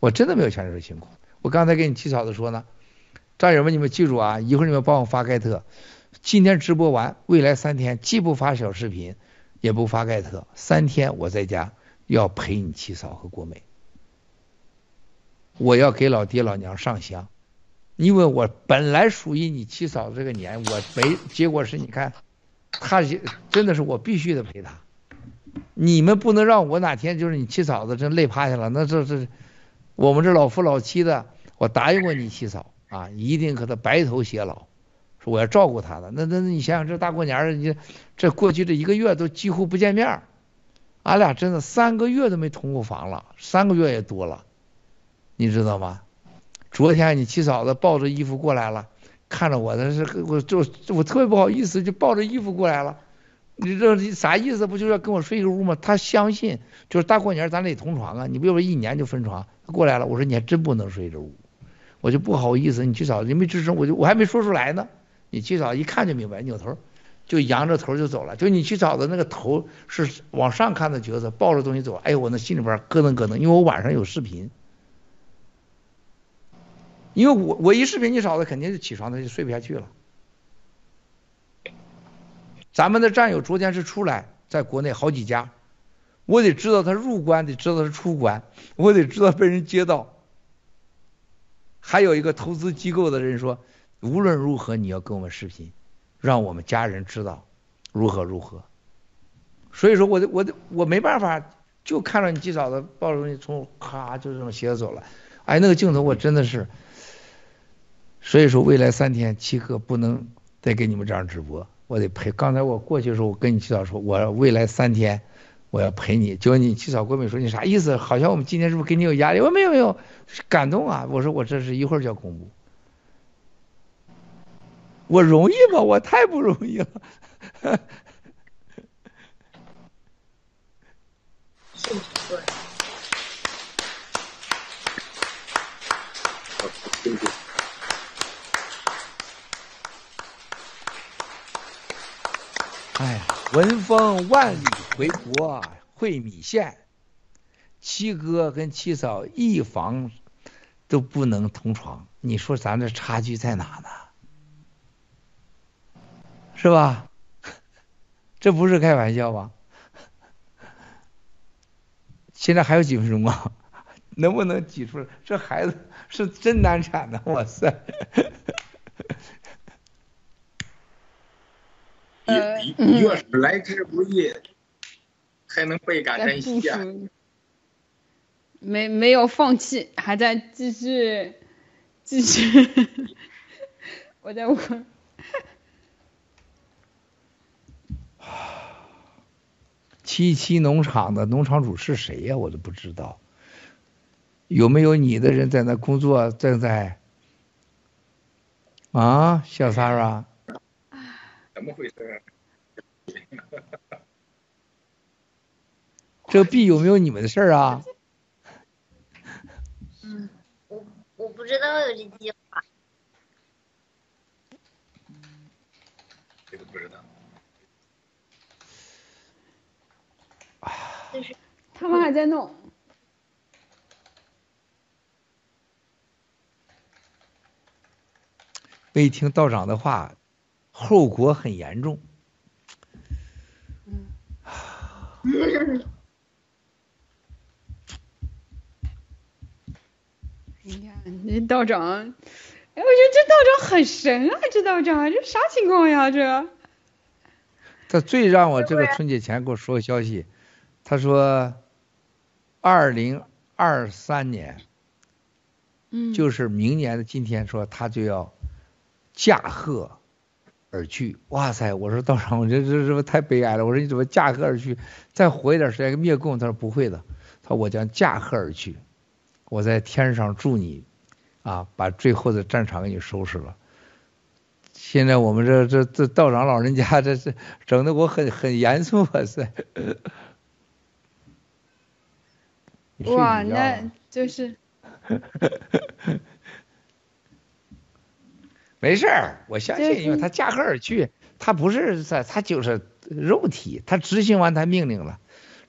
我真的没有权利说辛苦。我刚才给你起草的说呢，战友们，你们记住啊，一会儿你们帮我发盖特。今天直播完，未来三天既不发小视频，也不发盖特，三天我在家要陪你七嫂和国美。我要给老爹老娘上香，因为我本来属于你七嫂这个年，我没，结果是你看，他真的是我必须得陪他。你们不能让我哪天就是你七嫂子真累趴下了，那这这。我们这老夫老妻的，我答应过你七嫂啊，一定和他白头偕老，说我要照顾他的。那那那你想想，这大过年的，你这过去这一个月都几乎不见面，俺俩真的三个月都没同过房了，三个月也多了，你知道吗？昨天你七嫂子抱着衣服过来了，看着我，那是我就我特别不好意思，就抱着衣服过来了。你这啥意思？不就是要跟我睡一个屋吗？他相信，就是大过年咱得同床啊！你别说一年就分床。他过来了，我说你还真不能睡这屋，我就不好意思。你七嫂子，你没吱声，我就我还没说出来呢。你七嫂，一看就明白，扭头就扬着头就走了。就你去找的那个头是往上看的角色，抱着东西走。哎呦，我那心里边咯噔咯噔，因为我晚上有视频，因为我我一视频你嫂子肯定是起床，他就睡不下去了。咱们的战友昨天是出来，在国内好几家，我得知道他入关，得知道他出关，我得知道被人接到。还有一个投资机构的人说，无论如何你要跟我们视频，让我们家人知道如何如何。所以说，我我我没办法，就看到你几嫂子抱着东西从咔就这么斜着走了，哎，那个镜头我真的是。所以说，未来三天七哥不能再给你们这样直播。我得陪。刚才我过去的时候，我跟你起早说，我未来三天我要陪你。结果你起早国美说你啥意思？好像我们今天是不是给你有压力？我没有没有，感动啊！我说我这是一会儿就要公布，我容易吗？我太不容易了。哎呀，闻风万里回国会米线，七哥跟七嫂一房都不能同床，你说咱这差距在哪呢？是吧？[laughs] 这不是开玩笑吧？[laughs] 现在还有几分钟啊？[laughs] 能不能挤出来？这孩子是真难产的，哇塞！越越是来之不易，才能倍感珍惜啊！没没有放弃，还在继续继续。我在问。七七农场的农场主是谁呀？我都不知道。有没有你的人在那工作？正在啊，小 Sara，怎么回事？这币有没有你们的事儿啊？嗯，我我不知道有这计划。这个不知道。就是他们还在弄。没听道长的话，后果很严重。你看，这道长，哎，我觉得这道长很神啊，这道长，这啥情况呀？这他最让我这个春节前给我说个消息，他说，二零二三年，嗯，就是明年的今天，说他就要驾鹤而去。哇塞！我说道长，我这这这太悲哀了。我说你怎么驾鹤而去？再活一点时间灭共？他说不会的，他说我将驾鹤而去，我在天上祝你，啊，把最后的战场给你收拾了。现在我们这这这道长老人家这是整的我很很严肃啊塞。哇，那就是。[laughs] 没事儿，我相信，因为他驾鹤而去，他不是在，他就是肉体，他执行完他命令了，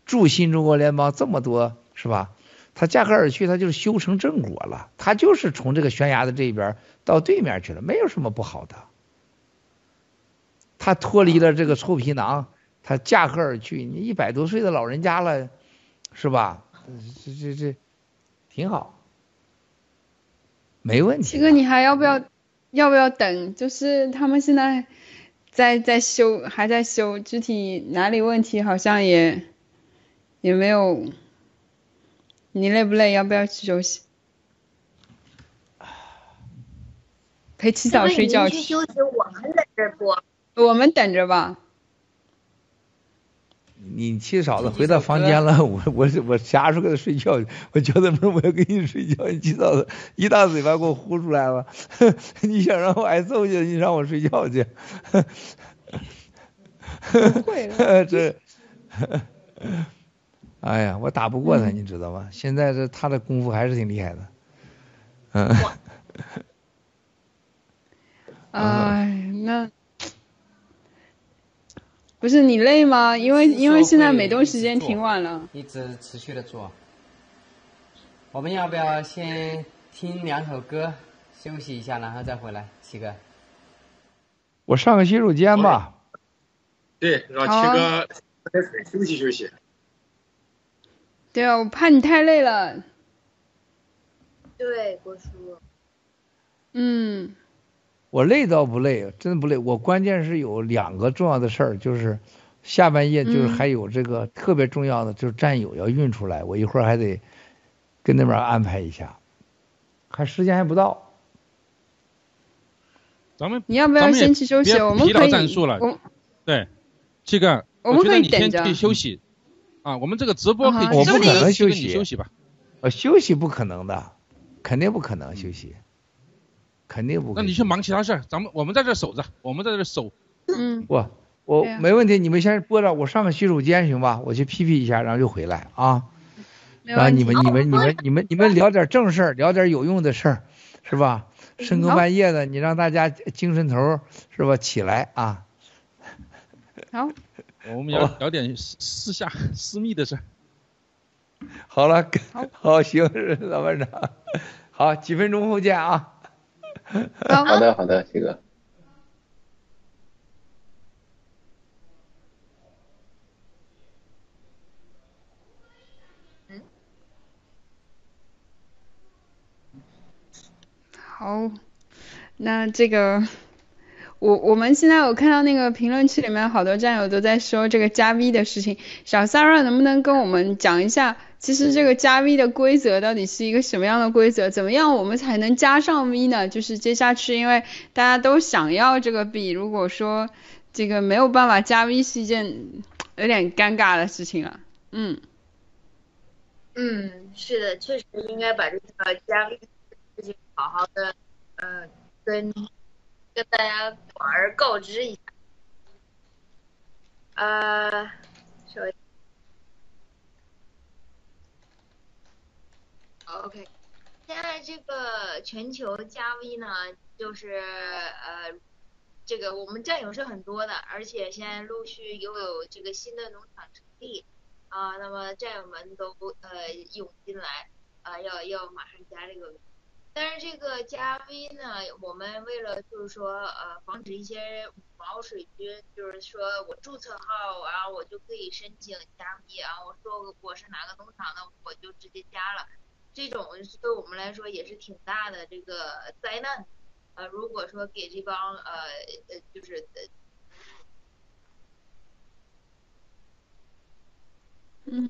驻新中国联邦这么多是吧？他驾鹤而去，他就是修成正果了，他就是从这个悬崖的这边到对面去了，没有什么不好的。他脱离了这个臭皮囊，他驾鹤而去，你一百多岁的老人家了，是吧？这这这挺好，没问题。这个你还要不要要不要等？就是他们现在在在修，还在修，具体哪里问题好像也也没有。你累不累？要不要去休息？陪七嫂睡觉去休息，我们在这儿播。我们等着吧。你七嫂子回到房间了，我我我啥时候给她睡觉？我叫她门，我要跟你睡觉。你七嫂子一大嘴巴给我呼出来了，你想让我挨揍去？你让我睡觉去？不会了，这，哎呀，我打不过他，你知道吧？现在这他的功夫还是挺厉害的，嗯。哎，那不是你累吗？因为因为现在美东时间挺晚了。一直持续的做。我们要不要先听两首歌，休息一下，然后再回来？七哥。我上个洗手间吧。对，让七哥休息休息。对啊，我怕你太累了。对，郭叔。嗯。我累倒不累，真的不累。我关键是有两个重要的事儿，就是下半夜就是还有这个特别重要的，就是战友要运出来，我一会儿还得跟那边安排一下，还时间还不到。咱们你要不要先去休息？我们疲劳。战术了。对，七哥，我们可以等着。休息啊，我们这个直播可以。我不可能休息。休息吧。呃，休息不可能的，肯定不可能休息。肯定不。那你去忙其他事儿，咱们我们在这守着，我们在这守。嗯。我我没问题，你们先播着，我上个洗手间行吧？我去屁屁一下，然后就回来啊。然后你们你们你们你们你们聊点正事儿，聊点有用的事儿，是吧？深更半夜的，你让大家精神头是吧起来啊。好。我们要聊点私私下私密的事儿。好了，好行，老班长，好，几分钟后见啊。好的，好的，七哥。好，那这个，我我们现在我看到那个评论区里面好多战友都在说这个加 V 的事情，小 Sara 能不能跟我们讲一下？其实这个加 V 的规则到底是一个什么样的规则？怎么样我们才能加上 V 呢？就是接下去，因为大家都想要这个币，如果说这个没有办法加 V 是一件有点尴尬的事情了。嗯，嗯，是的，确实应该把这个加 V 的事情好好的，呃，跟跟大家广而告之一下。呃，稍微，OK，现在这个全球加 V 呢，就是呃，这个我们战友是很多的，而且现在陆续又有这个新的农场成立。啊，那么战友们都呃涌进来，啊要要马上加这个但是这个加 V 呢，我们为了就是说呃防止一些五毛水军，就是说我注册号啊我就可以申请加 V 啊，我说我是哪个农场的我就直接加了，这种对我们来说也是挺大的这个灾难，呃如果说给这帮呃呃就是呃。嗯。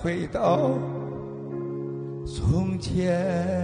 回到从前。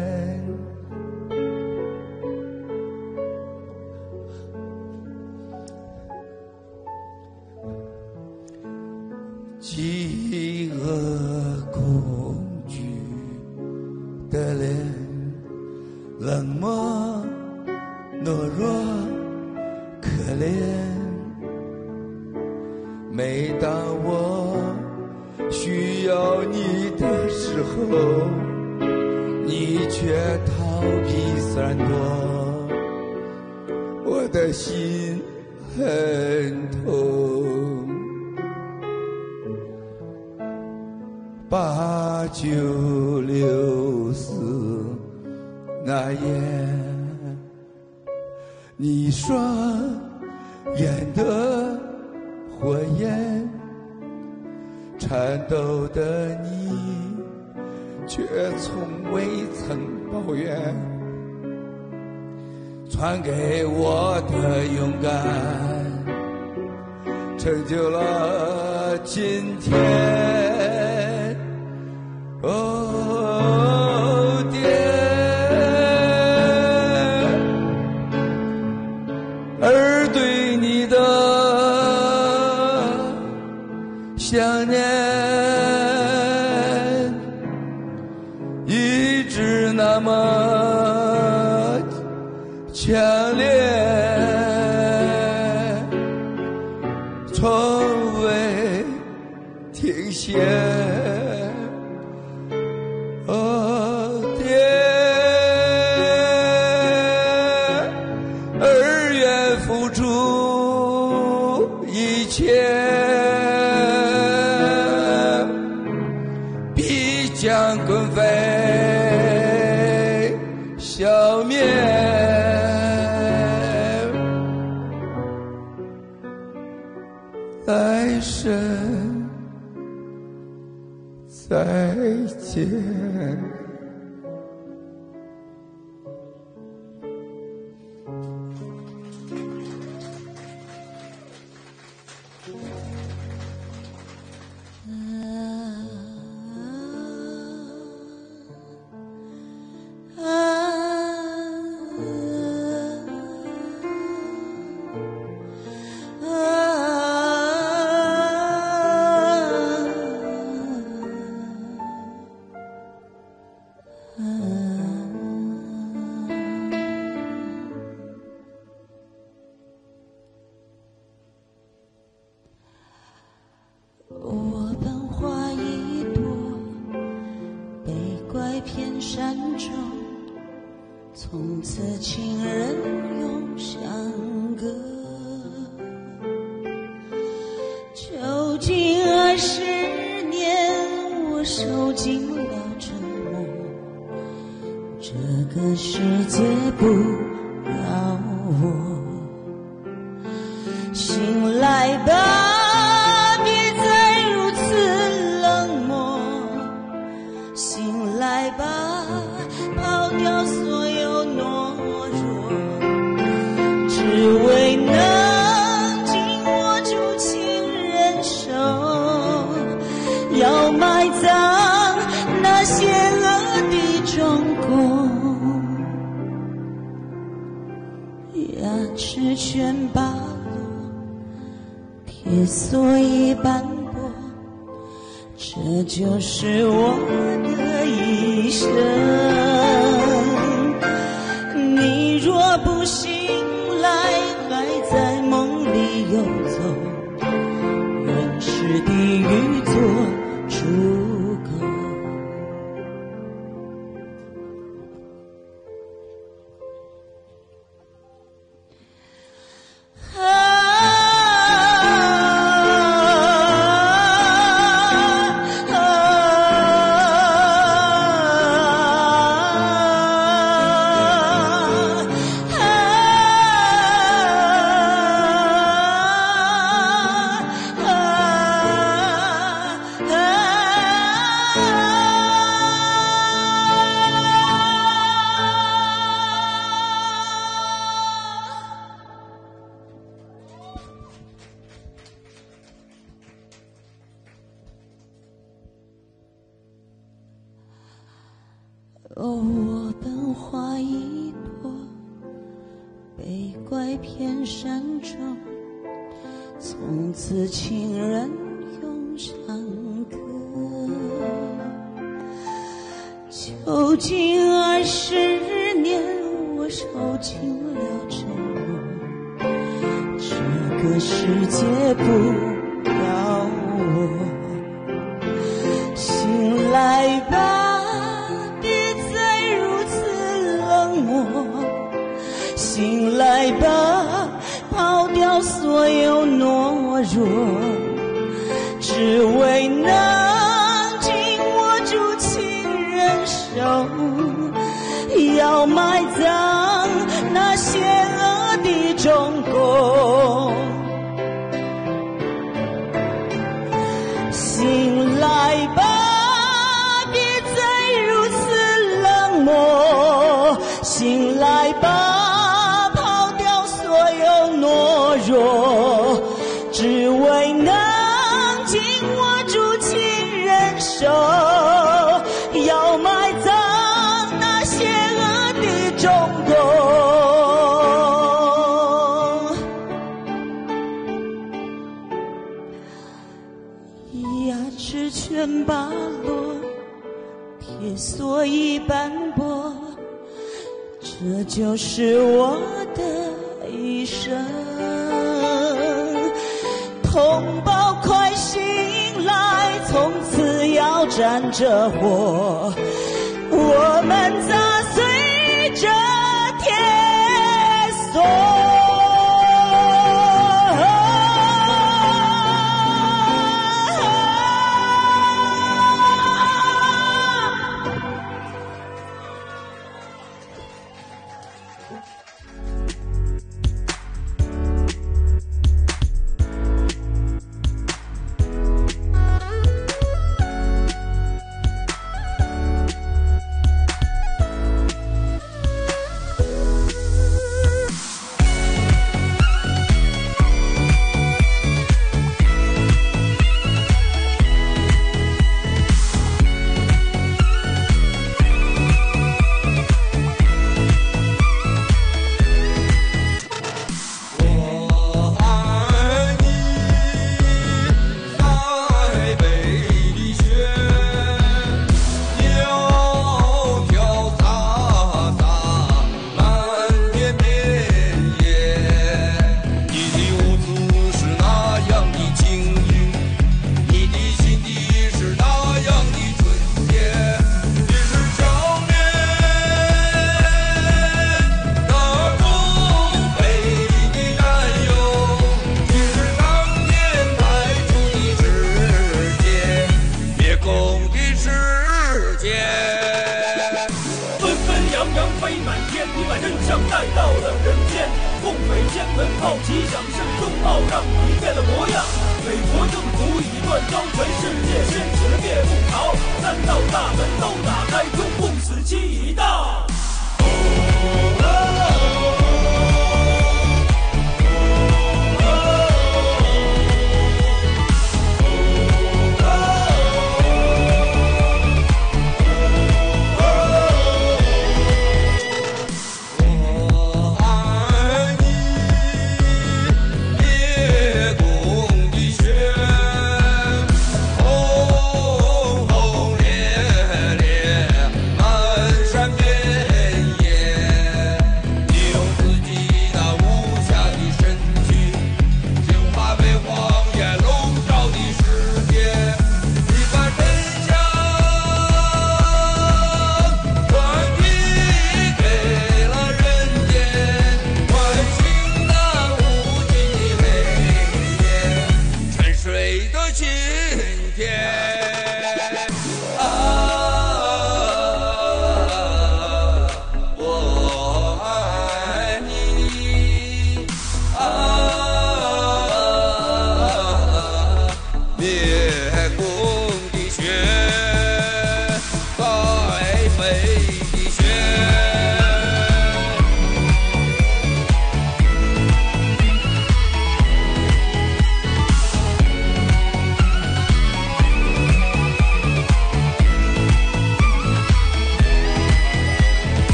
来生再见。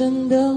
真的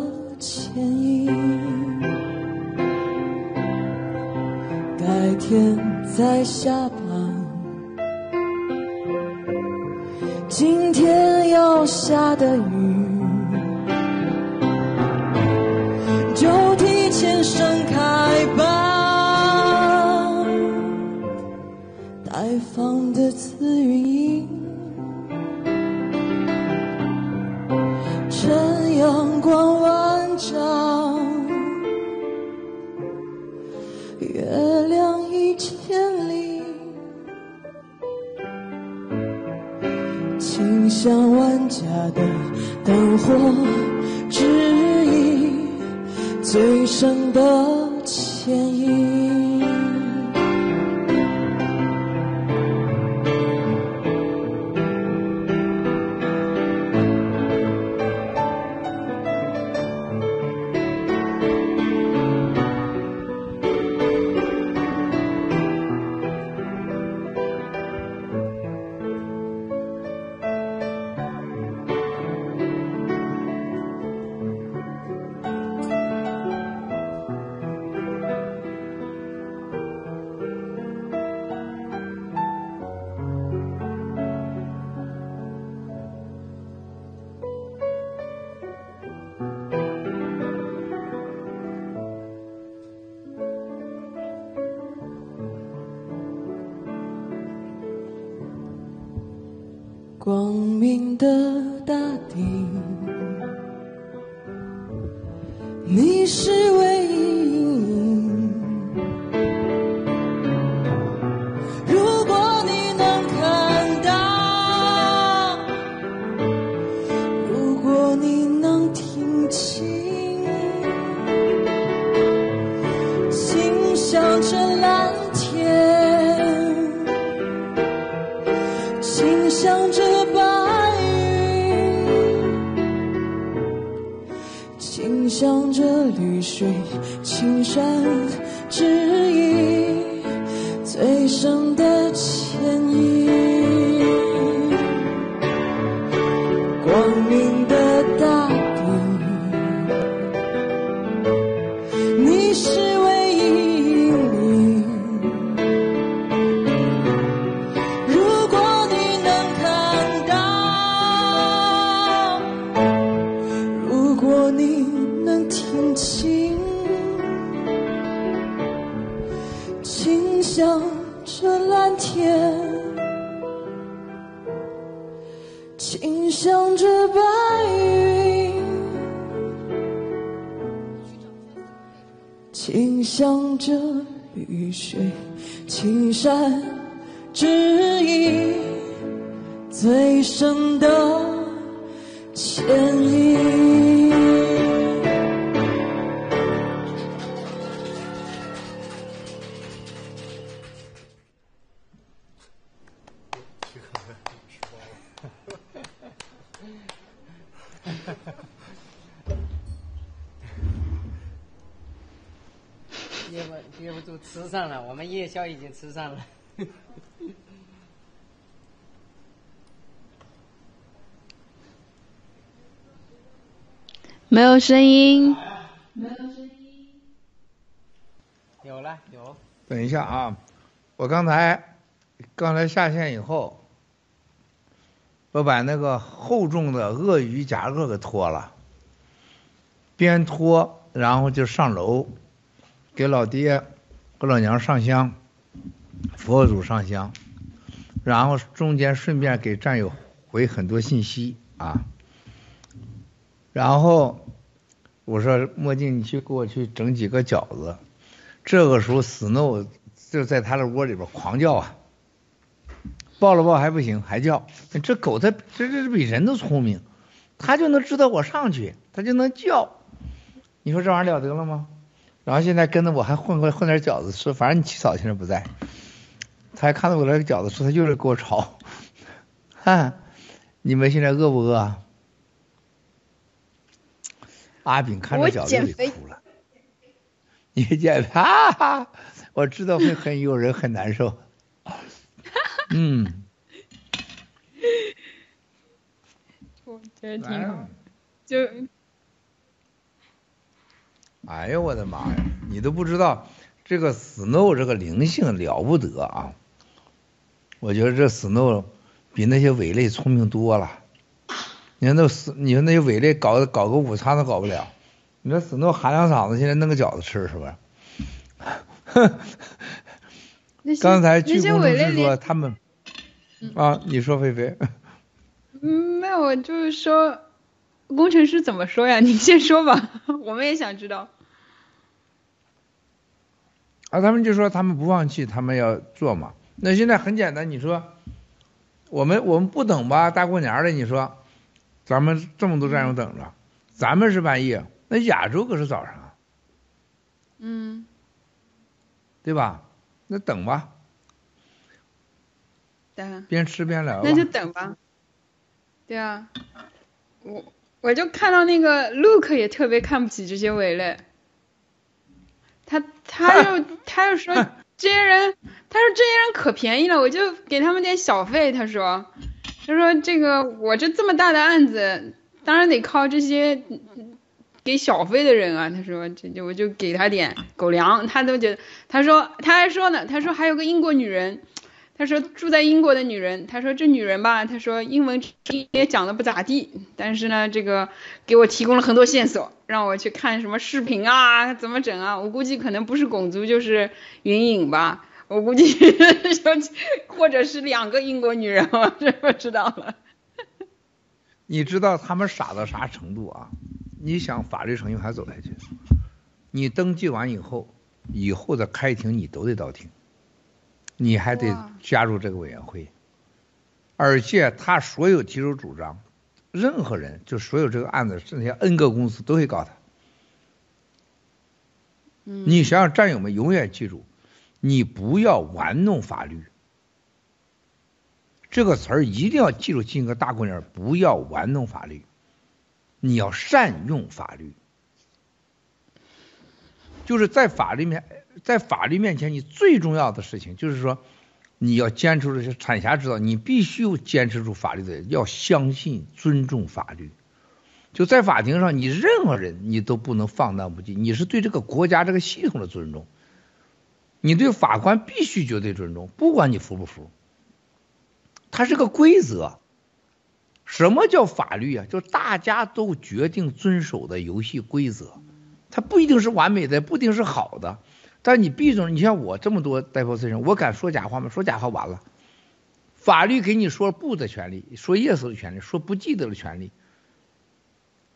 轻轻响着蓝天清香着白云清香着绿水青山之意最深的我们夜宵已经吃上了。[laughs] 没有声音。没有声音。有了有。等一下啊我刚才刚才下线以后我把那个厚重的鳄鱼夹克给脱了边脱然后就上楼给老爹给老娘上香，佛祖上香，然后中间顺便给战友回很多信息啊，然后我说墨镜，你去给我去整几个饺子。这个时候，Snow 就在他的窝里边狂叫啊，抱了抱还不行，还叫。这狗它这这比人都聪明，它就能知道我上去，它就能叫。你说这玩意儿了得了吗？然后现在跟着我还混混混点饺子吃，反正你七嫂现在不在，他还看到我那个饺子吃，他又是给我吵。[laughs] 哈，你们现在饿不饿啊？阿炳看着饺子就得哭了。你减肥，[laughs] 哈哈，我知道会很有人很难受。[laughs] 嗯，我觉得挺好，就，哎呦，我的妈呀！你都不知道这个 Snow 这个灵性了不得啊！我觉得这 Snow 比那些伪类聪明多了。你看那你说那些伪类搞搞个午餐都搞不了。你说 Snow 喊两嗓子，现在弄个饺子吃是不 [laughs] 是？刚才据工程师说他们啊，你说菲菲？[laughs] 嗯，没有，就是说工程师怎么说呀？[laughs] 你先说吧，[laughs] 我们也想知道。啊，他们就说他们不放弃，他们要做嘛。那现在很简单，你说我们我们不等吧？大过年的，你说咱们这么多战友等着，咱们是半夜。那亚洲可是早上，嗯，对吧？那等吧，等，边吃边聊。那就等吧。对啊，我我就看到那个 Luke 也特别看不起这些伪类，他他又 [laughs] 他又说这些人，他说这些人可便宜了，我就给他们点小费。他说，他说这个我这这么大的案子，当然得靠这些。给小费的人啊，他说这就我就给他点狗粮，他都觉得，他说他还说呢，他说还有个英国女人，他说住在英国的女人，他说这女人吧，他说英文也讲的不咋地，但是呢，这个给我提供了很多线索，让我去看什么视频啊，怎么整啊，我估计可能不是拱族就是云影吧，我估计 [laughs] 或者是两个英国女人，我不知道了。[laughs] 你知道他们傻到啥程度啊？你想法律程序还走下去？你登记完以后，以后的开庭你都得到庭，你还得加入这个委员会，而且他所有提出主张，任何人就所有这个案子，这些 N 个公司都会告他。你想想，战友们永远记住，你不要玩弄法律，这个词儿一定要记住，进个大姑娘不要玩弄法律。你要善用法律，就是在法律面，在法律面前，你最重要的事情就是说，你要坚持住。产辖知道，你必须坚持住法律的，要相信、尊重法律。就在法庭上，你任何人你都不能放荡不羁，你是对这个国家这个系统的尊重。你对法官必须绝对尊重，不管你服不服，它是个规则。什么叫法律啊？就大家都决定遵守的游戏规则，它不一定是完美的，不一定是好的，但你毕总，你像我这么多代表责任，我敢说假话吗？说假话完了，法律给你说不的权利，说 yes 的权利，说不记得的权利，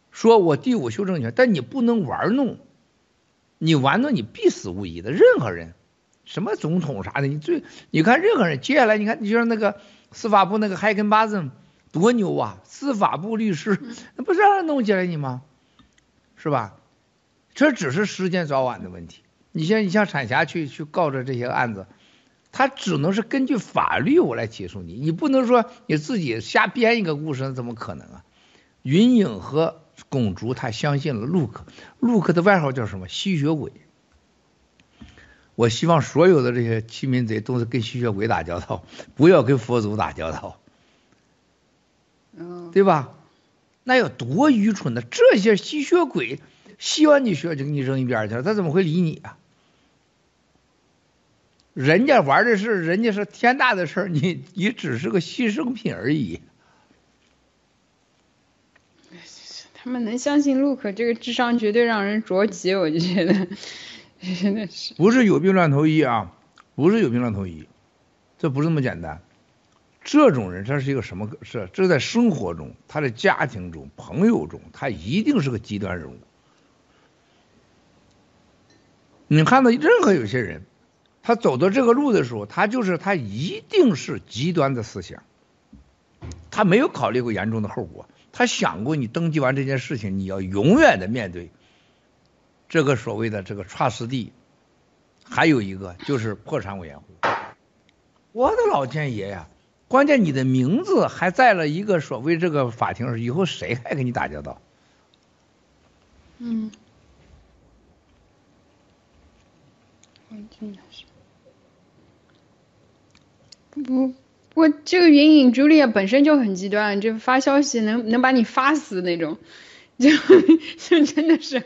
说我第五修正权，但你不能玩弄，你玩弄你必死无疑的。任何人，什么总统啥的，你最你看任何人，接下来你看，你就像那个司法部那个海根巴森。多牛啊！司法部律师，那不是让人弄起来你吗？是吧？这只是时间早晚的问题。你像你像产霞去去告着这些案子，他只能是根据法律我来起诉你，你不能说你自己瞎编一个故事，怎么可能啊？云影和公主他相信了陆克，陆克的外号叫什么？吸血鬼。我希望所有的这些欺民贼都是跟吸血鬼打交道，不要跟佛祖打交道。对吧？那有多愚蠢呢？这些吸血鬼吸完你血就给你扔一边去了，他怎么会理你啊？人家玩的是人家是天大的事儿，你你只是个牺牲品而已。他们能相信 Luke 这个智商绝对让人着急，我就觉得 [laughs] 真的是。不是有病乱投医啊，不是有病乱投医，这不是那么简单。这种人他是一个什么是？这在生活中，他的家庭中、朋友中，他一定是个极端人物。你看到任何有些人，他走到这个路的时候，他就是他一定是极端的思想，他没有考虑过严重的后果，他想过你登记完这件事情，你要永远的面对这个所谓的这个 trust 地，还有一个就是破产委员会。我的老天爷呀！关键你的名字还在了一个所谓这个法庭上，以后谁还跟你打交道？嗯，真的是。不，我这个云影朱丽叶本身就很极端，就发消息能能把你发死那种，[laughs] 就 [laughs] 就真的是。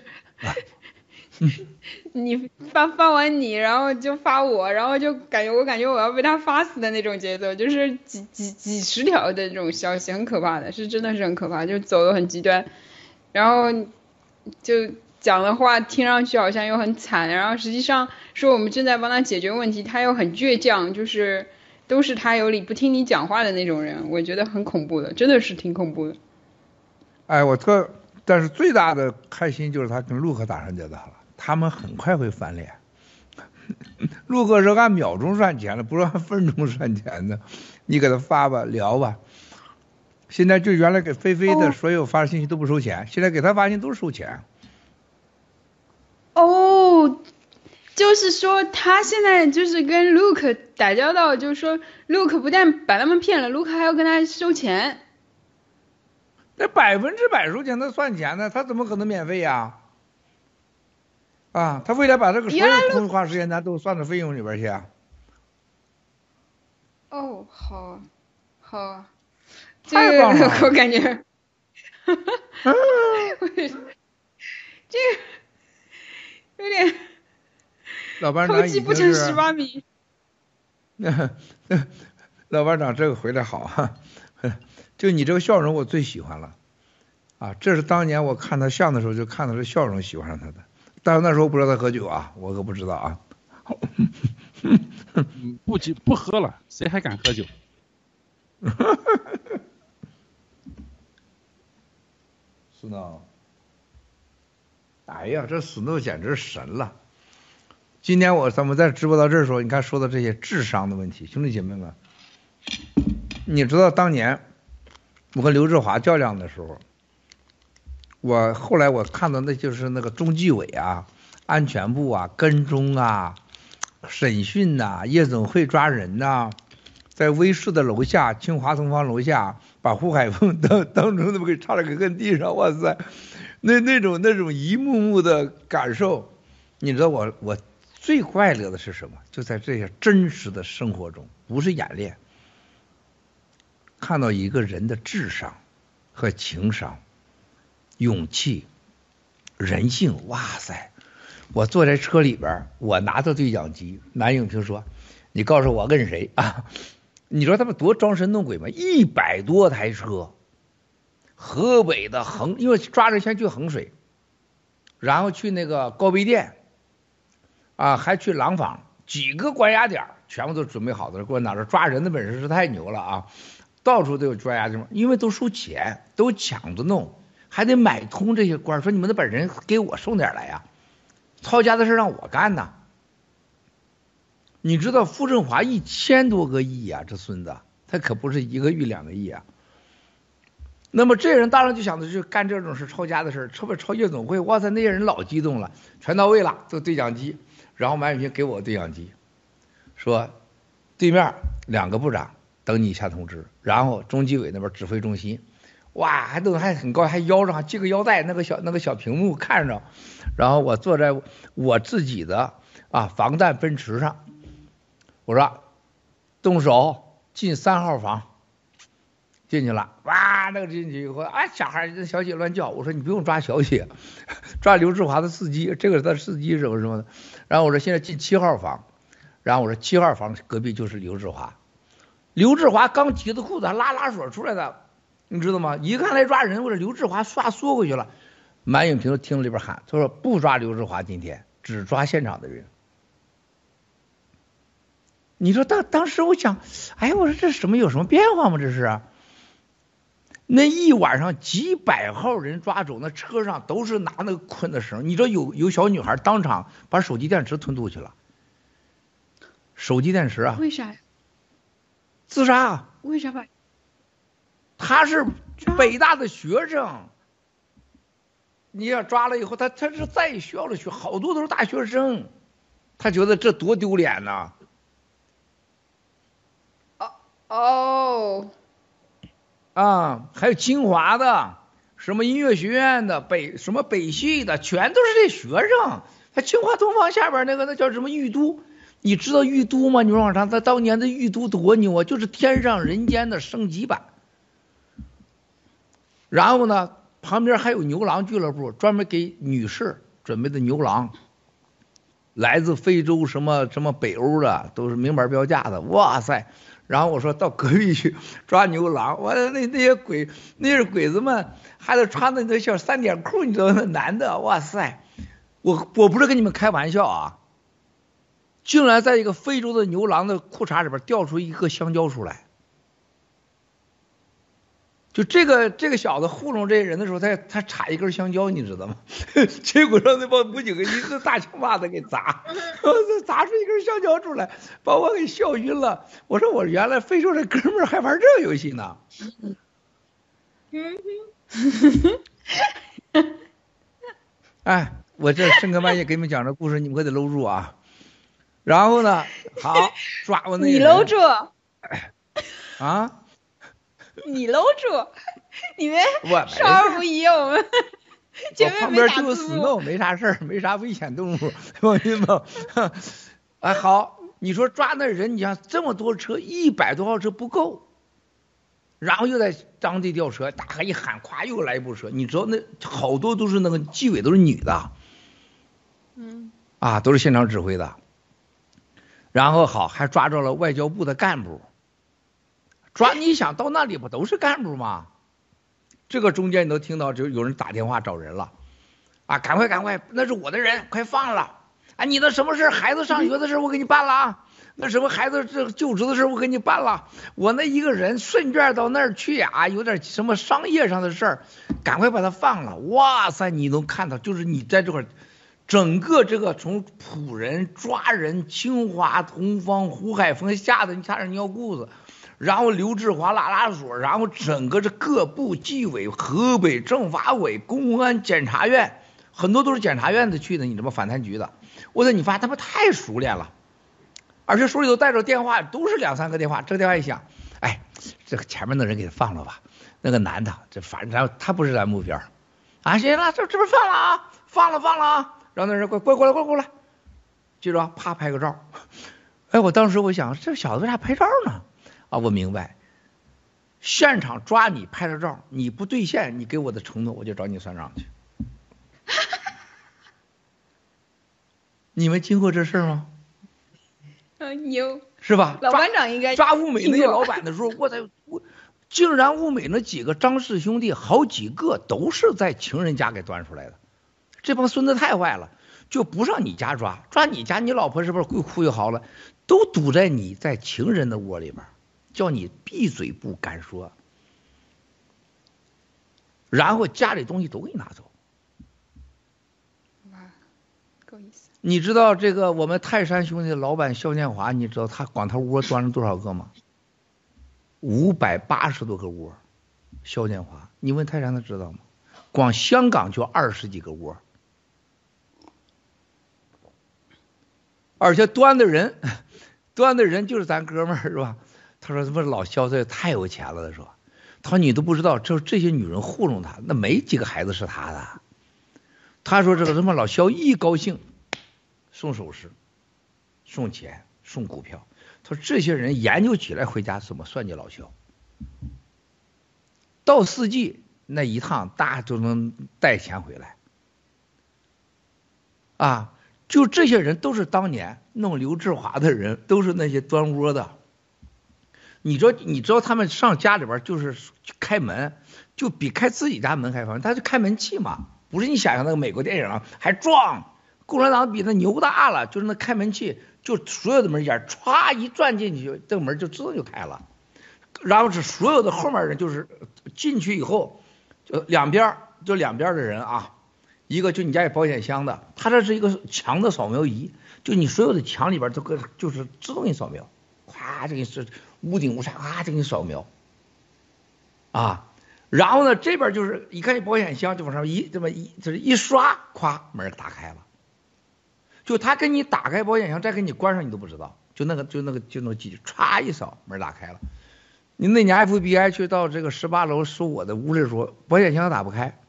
[laughs] 你发发完你，然后就发我，然后就感觉我感觉我要被他发死的那种节奏，就是几几几十条的这种消息，很可怕的，是真的是很可怕，就走的很极端，然后就讲的话听上去好像又很惨，然后实际上说我们正在帮他解决问题，他又很倔强，就是都是他有理不听你讲话的那种人，我觉得很恐怖的，真的是挺恐怖的。哎，我特，但是最大的开心就是他跟陆克打上交道了。他们很快会翻脸。[laughs] 陆哥是按秒钟算钱的，不是按分钟算钱的。你给他发吧，聊吧。现在就原来给菲菲的所有发信息都不收钱，现在给他发信息都收钱。哦，就是说他现在就是跟 Luke 打交道，就是说 Luke 不但把他们骗了，Luke 还要跟他收钱。那百分之百收钱，那算钱呢？他怎么可能免费呀？啊，他为了把这个所有通话时间咱都算到费用里边去啊。哦，好，好，这个我感觉，[laughs] 哈哈，这个有点，老班长已经是十八米。[laughs] 老班长这个回来好哈，就你这个笑容我最喜欢了，啊，这是当年我看他像的时候就看到这笑容喜欢上他的。但是那时候不知道他喝酒啊，我可不知道啊。不酒不喝了，谁还敢喝酒？[laughs] 是呢。哎呀，这死诺简直神了！今天我咱们在直播到这儿时候，你看说的这些智商的问题，兄弟姐妹们，你知道当年我跟刘志华较量的时候。我后来我看到那就是那个中纪委啊、安全部啊、跟踪啊、审讯呐、夜总会抓人呐，在威视的楼下、清华同方楼下，把胡海峰当当成那么给差点给摁地上，哇塞，那那种那种一幕幕的感受，你知道我我最快乐的是什么？就在这些真实的生活中，不是演练，看到一个人的智商和情商。勇气，人性，哇塞！我坐在车里边，我拿着对讲机，南影评说：“你告诉我跟谁 [laughs] 啊？”你说他们多装神弄鬼吗？一百多台车，河北的衡，因为抓人先去衡水，然后去那个高碑店，啊，还去廊坊，几个关押点全部都准备好的。给我哪这抓人的本事是太牛了啊！到处都有抓押地方，因为都收钱，都抢着弄。还得买通这些官，说你们得把人给我送点来呀，抄家的事让我干呐。你知道傅政华一千多个亿呀，这孙子他可不是一个亿两个亿啊。那么这人当然就想着去干这种事，抄家的事，抄不抄夜总会？哇塞，那些人老激动了，全到位了，这对讲机，然后马永平给我对讲机，说对面两个部长等你下通知，然后中纪委那边指挥中心。哇，还都还很高，还腰上系个腰带，那个小那个小屏幕看着，然后我坐在我自己的啊防弹奔驰上，我说动手进三号房，进去了，哇，那个进去以后啊，小孩那小姐乱叫，我说你不用抓小姐，[laughs] 抓刘志华的司机，这个是他司机什么什么的，然后我说现在进七号房，然后我说七号房隔壁就是刘志华，刘志华刚提的裤子还拉拉锁出来的，你知道吗？一看来抓人，我说刘志华唰缩回去了。满永平听里边喊，他说不抓刘志华，今天只抓现场的人。你说当当时我想，哎，我说这什么有什么变化吗？这是？那一晚上几百号人抓走，那车上都是拿那个捆的绳。你知道有有小女孩当场把手机电池吞肚去了。手机电池啊？为啥呀？自杀。为啥把？他是北大的学生。你要抓了以后，他他是在学校的学，好多都是大学生，他觉得这多丢脸呐。哦哦。啊，还有清华的，什么音乐学院的，北什么北系的，全都是这学生。他清华东方下边那个那叫什么玉都，你知道玉都吗？你说往上，他当年的玉都多牛啊，就是天上人间的升级版。然后呢，旁边还有牛郎俱乐部，专门给女士准备的牛郎，来自非洲什么什么北欧的，都是名牌标价的。哇塞！然后我说到隔壁去抓牛郎，完了那那些鬼那些鬼子们还得穿的那小三点裤，你知道那男的，哇塞！我我不是跟你们开玩笑啊，竟然在一个非洲的牛郎的裤衩里边掉出一个香蕉出来。就这个这个小子糊弄这些人的时候，他他插一根香蕉，你知道吗？[laughs] 结果让那帮武警一个大枪把子给砸，砸出一根香蕉出来，把我给笑晕了。我说我原来非洲这哥们儿还玩这游戏呢。[laughs] 哎，我这深更半夜给你们讲这故事，你们可得搂住啊。然后呢，好抓我那你搂住啊。你搂住，你们少儿不宜，[laughs] 我们前面旁边就 snow，没啥事儿，没啥危险动物，放心吧。[laughs] 哎，好，你说抓那人，你像这么多车，一百多号车不够，然后又在当地吊车，大喊一喊，咵又来一部车，你知道那好多都是那个纪委都是女的，嗯，啊，都是现场指挥的。然后好，还抓着了外交部的干部。抓你想到那里不都是干部吗？这个中间你都听到就有人打电话找人了，啊，赶快赶快，那是我的人，快放了！啊，你的什么事孩子上学的事我给你办了啊，那什么孩子这就职的事我给你办了，我那一个人顺便到那儿去啊，有点什么商业上的事儿，赶快把他放了！哇塞，你能看到，就是你在这块，整个这个从普人抓人，清华、同方、胡海峰吓得你差点尿裤子。然后刘志华拉拉锁，然后整个这各部纪委、河北政法委、公安、检察院，很多都是检察院的去的，你这么反贪局的，我说你发他们太熟练了，而且手里头带着电话，都是两三个电话，这个电话一响，哎，这个前面的人给他放了吧，那个男的，这反正他不是咱目标，啊，行了，这这不放了啊，放了放了啊，然后那人快过过来过来过来，记住，啪拍个照，哎，我当时我想，这小子为啥拍照呢？啊，我明白。现场抓你拍了照，你不兑现你给我的承诺，我就找你算账去。[laughs] 你们经过这事儿吗？嗯，有。是吧？老班长应该抓物美那些老板的时候，我在我竟然物美那几个张氏兄弟，好几个都是在情人家给端出来的。这帮孙子太坏了，就不上你家抓，抓你家，你老婆是不是会哭就好了？都堵在你在情人的窝里边。叫你闭嘴不敢说，然后家里东西都给你拿走。哇，够意思！你知道这个我们泰山兄弟的老板肖建华，你知道他光他窝端了多少个吗？五百八十多个窝。肖建华，你问泰山他知道吗？光香港就二十几个窝，而且端的人，[laughs] 端的人就是咱哥们儿，是吧？他说：“他妈老肖这太有钱了。”他说：“他说你都不知道，这这些女人糊弄他，那没几个孩子是他的。”他说：“这个他妈老肖一高兴，送首饰、送钱、送股票。他说这些人研究起来回家怎么算计老肖。到四季那一趟，大就能带钱回来。啊，就这些人都是当年弄刘志华的人，都是那些端窝的。你知道，你知道他们上家里边就是开门，就比开自己家门还方便，他就开门器嘛，不是你想象那个美国电影啊，还撞。共产党比那牛大了，就是那开门器，就所有的门眼歘一转进去，这个门就自动就开了。然后是所有的后面人就是进去以后，就两边就两边的人啊，一个就你家有保险箱的，它这是一个墙的扫描仪，就你所有的墙里边都个就是自动给你扫描，咵这个是屋顶屋上啊就给你扫描，啊，然后呢这边就是一看这保险箱就往上一这么一就是一刷，咵门打开了。就他给你打开保险箱，再给你关上，你都不知道。就那个，就那个，就那机器，歘一扫，门打开了。你那年 FBI 去到这个十八楼，收我的屋里说保险箱打不开，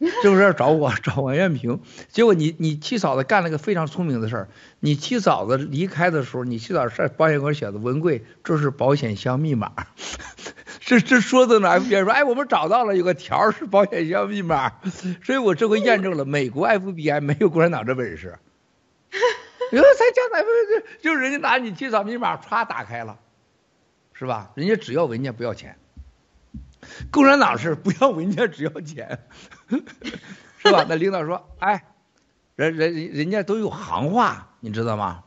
是不是找我找王艳平？结果你你七嫂子干了个非常聪明的事儿。你七嫂子离开的时候，你七嫂子保险柜写的文贵，这是保险箱密码。[laughs] 这这说的呢？FBI 说，哎，我们找到了，有个条是保险箱密码，所以我这回验证了，美国 FBI 没有共产党这本事。哟，才讲咱们就就人家拿你七嫂密码歘打开了，是吧？人家只要文件不要钱，共产党是不要文件只要钱，[laughs] 是吧？那领导说，哎，人人人家都有行话，你知道吗？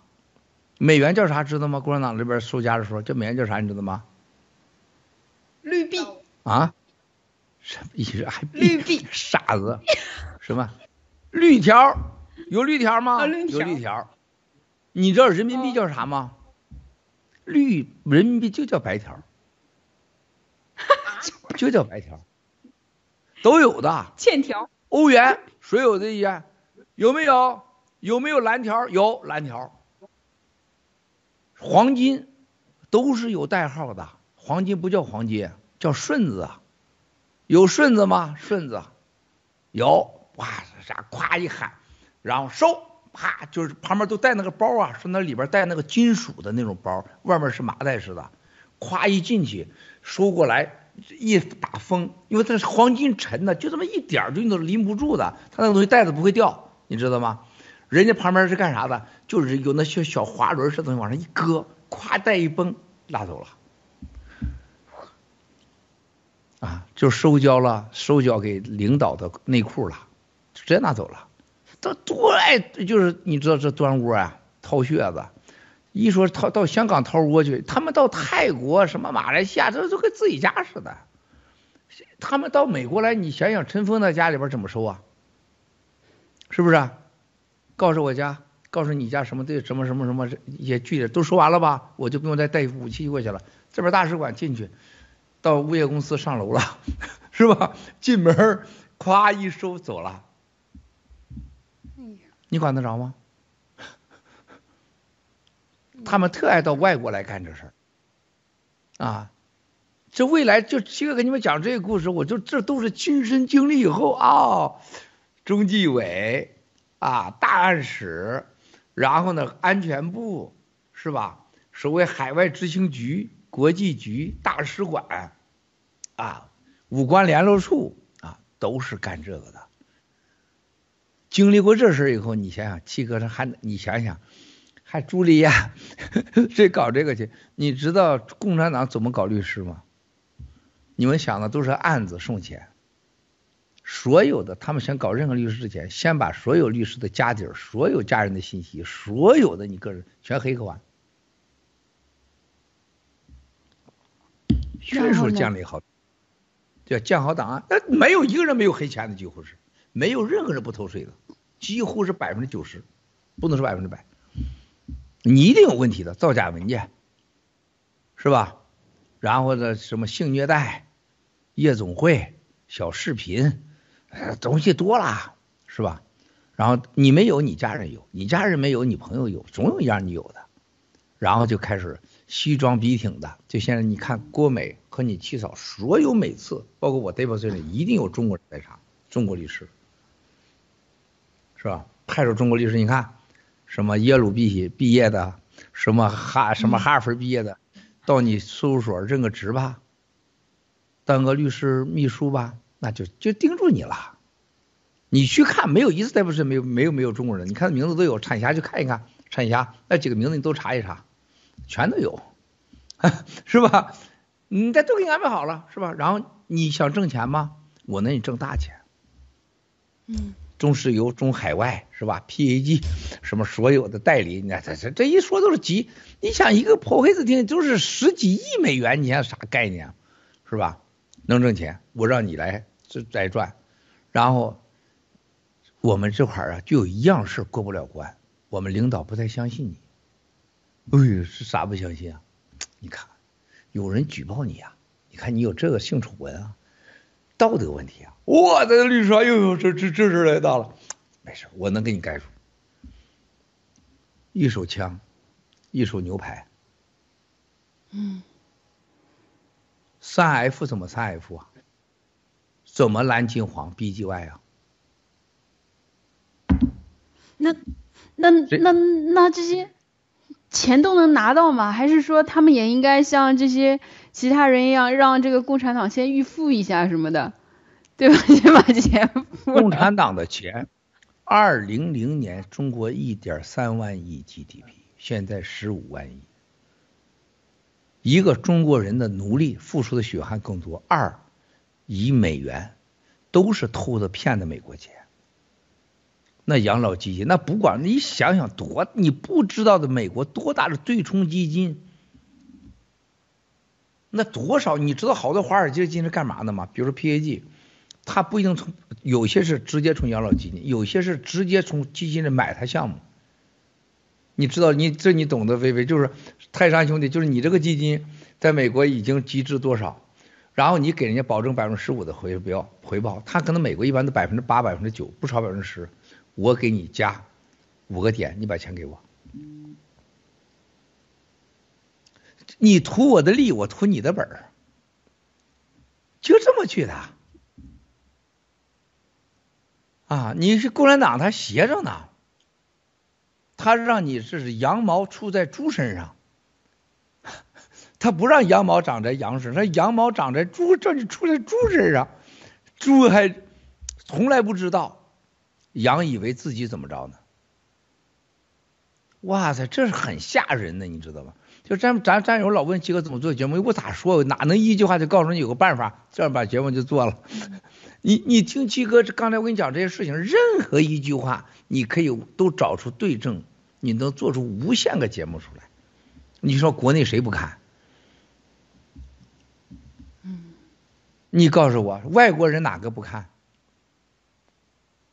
美元叫啥知道吗？共产党这边收家的时候，这美元叫啥你知道吗？绿币啊？什么意思？还绿币？[laughs] 傻子？什么？[laughs] 绿条？有绿条吗？有绿条。你知道人民币叫啥吗？绿人民币就叫白条，就叫白条，都有的。欠条。欧元谁有的元有没有？有没有蓝条？有蓝条。黄金都是有代号的。黄金不叫黄金，叫顺子，有顺子吗？顺子，有，哇，啥？咵一喊，然后收，啪，就是旁边都带那个包啊，说那里边带那个金属的那种包，外面是麻袋似的，咵一进去收过来，一打风，因为它是黄金沉的，就这么一点就你都拎不住的，它那个东西袋子不会掉，你知道吗？人家旁边是干啥的？就是有那些小滑轮似的东西往上一搁，咵带一崩，拉走了。啊，就收交了，收交给领导的内裤了，就直接拿走了。这多爱，就是你知道这端窝啊，掏穴子。一说掏到香港掏窝去，他们到泰国什么马来西亚，这都跟自己家似的。他们到美国来，你想想陈峰那家里边怎么收啊？是不是？告诉我家，告诉你家什么对什么什么什么一些具体都说完了吧？我就不用再带武器过去了。这边大使馆进去。到物业公司上楼了，是吧？进门咵一收走了，你管得着吗？他们特爱到外国来干这事儿，啊，这未来就七哥给你们讲这个故事，我就这都是亲身经历以后啊，中纪委啊，大案室，然后呢，安全部是吧？所谓海外执行局。国际局、大使馆，啊，武官联络处啊，都是干这个的。经历过这事以后，你想想，七哥这还你想想，还朱莉亚这搞这个去？你知道共产党怎么搞律师吗？你们想的都是案子送钱，所有的他们想搞任何律师之前，先把所有律师的家底儿、所有家人的信息、所有的你个人全黑客完。迅速建立好，叫建好档案。那没有一个人没有黑钱的，几乎是没有任何人不偷税的，几乎是百分之九十，不能说百分之百。你一定有问题的，造假文件，是吧？然后呢，什么性虐待、夜总会、小视频，东西多啦，是吧？然后你没有，你家人有；你家人没有，你朋友有，总有一样你有的。然后就开始。西装笔挺的，就现在你看郭美和你七嫂，所有每次，包括我代表这里，一定有中国人在场，中国律师，是吧？派出中国律师，你看，什么耶鲁毕毕业的，什么哈什么哈佛毕业的，到你事务所任个职吧，当个律师秘书吧，那就就盯住你了，你去看，没有一次代表是没有没有没有中国人。你看名字都有，产霞去看一看，产霞那几个名字你都查一查，全都有，[laughs] 是吧？你这都给你安排好了，是吧？然后你想挣钱吗？我能给你挣大钱。嗯，中石油、中海外是吧？PAG 什么所有的代理，你看这这这一说都是几，你想一个破黑子厅就是十几亿美元，你想啥概念，是吧？能挣钱，我让你来这来赚，然后我们这块儿啊就有一样事过不了关，我们领导不太相信你。哎呦，是啥不相信啊？你看，有人举报你啊、你看你有这个性丑闻啊，道德问题啊。我的律师，哎呦，这这这事来大了，没事，我能给你盖住。一手枪，一手牛排，嗯，三 F 怎么三 F 啊？怎么蓝金黄 BGY 啊？那那那那这些钱都能拿到吗？还是说他们也应该像这些其他人一样，让这个共产党先预付一下什么的，[laughs] 对吧？[laughs] 先把钱付。共产党的钱，二零零年中国一点三万亿 GDP，现在十五万亿。一个中国人的奴隶付出的血汗更多，二亿美元都是偷的骗的美国钱。那养老基金，那不管你想想多，你不知道的美国多大的对冲基金，那多少你知道好多华尔街基金是干嘛的吗？比如说 PAG，它不一定从有些是直接从养老基金，有些是直接从基金里买它项目。你知道，你这你懂得，微微就是泰山兄弟，就是你这个基金在美国已经集资多少，然后你给人家保证百分之十五的回标回报，他可能美国一般都百分之八、百分之九，不超百分之十，我给你加五个点，你把钱给我，你图我的利，我图你的本儿，就这么去的。啊，你是共产党，他邪着呢。他让你这是羊毛出在猪身上，[laughs] 他不让羊毛长在羊身上，他羊毛长在猪，这就出在猪身上，猪还从来不知道，羊以为自己怎么着呢？哇塞，这是很吓人的，你知道吗？就咱咱战友老问七哥怎么做节目，我咋说？哪能一句话就告诉你有个办法，这样把节目就做了？你你听七哥刚才我跟你讲这些事情，任何一句话你可以都找出对证，你能做出无限个节目出来。你说国内谁不看？你告诉我，外国人哪个不看？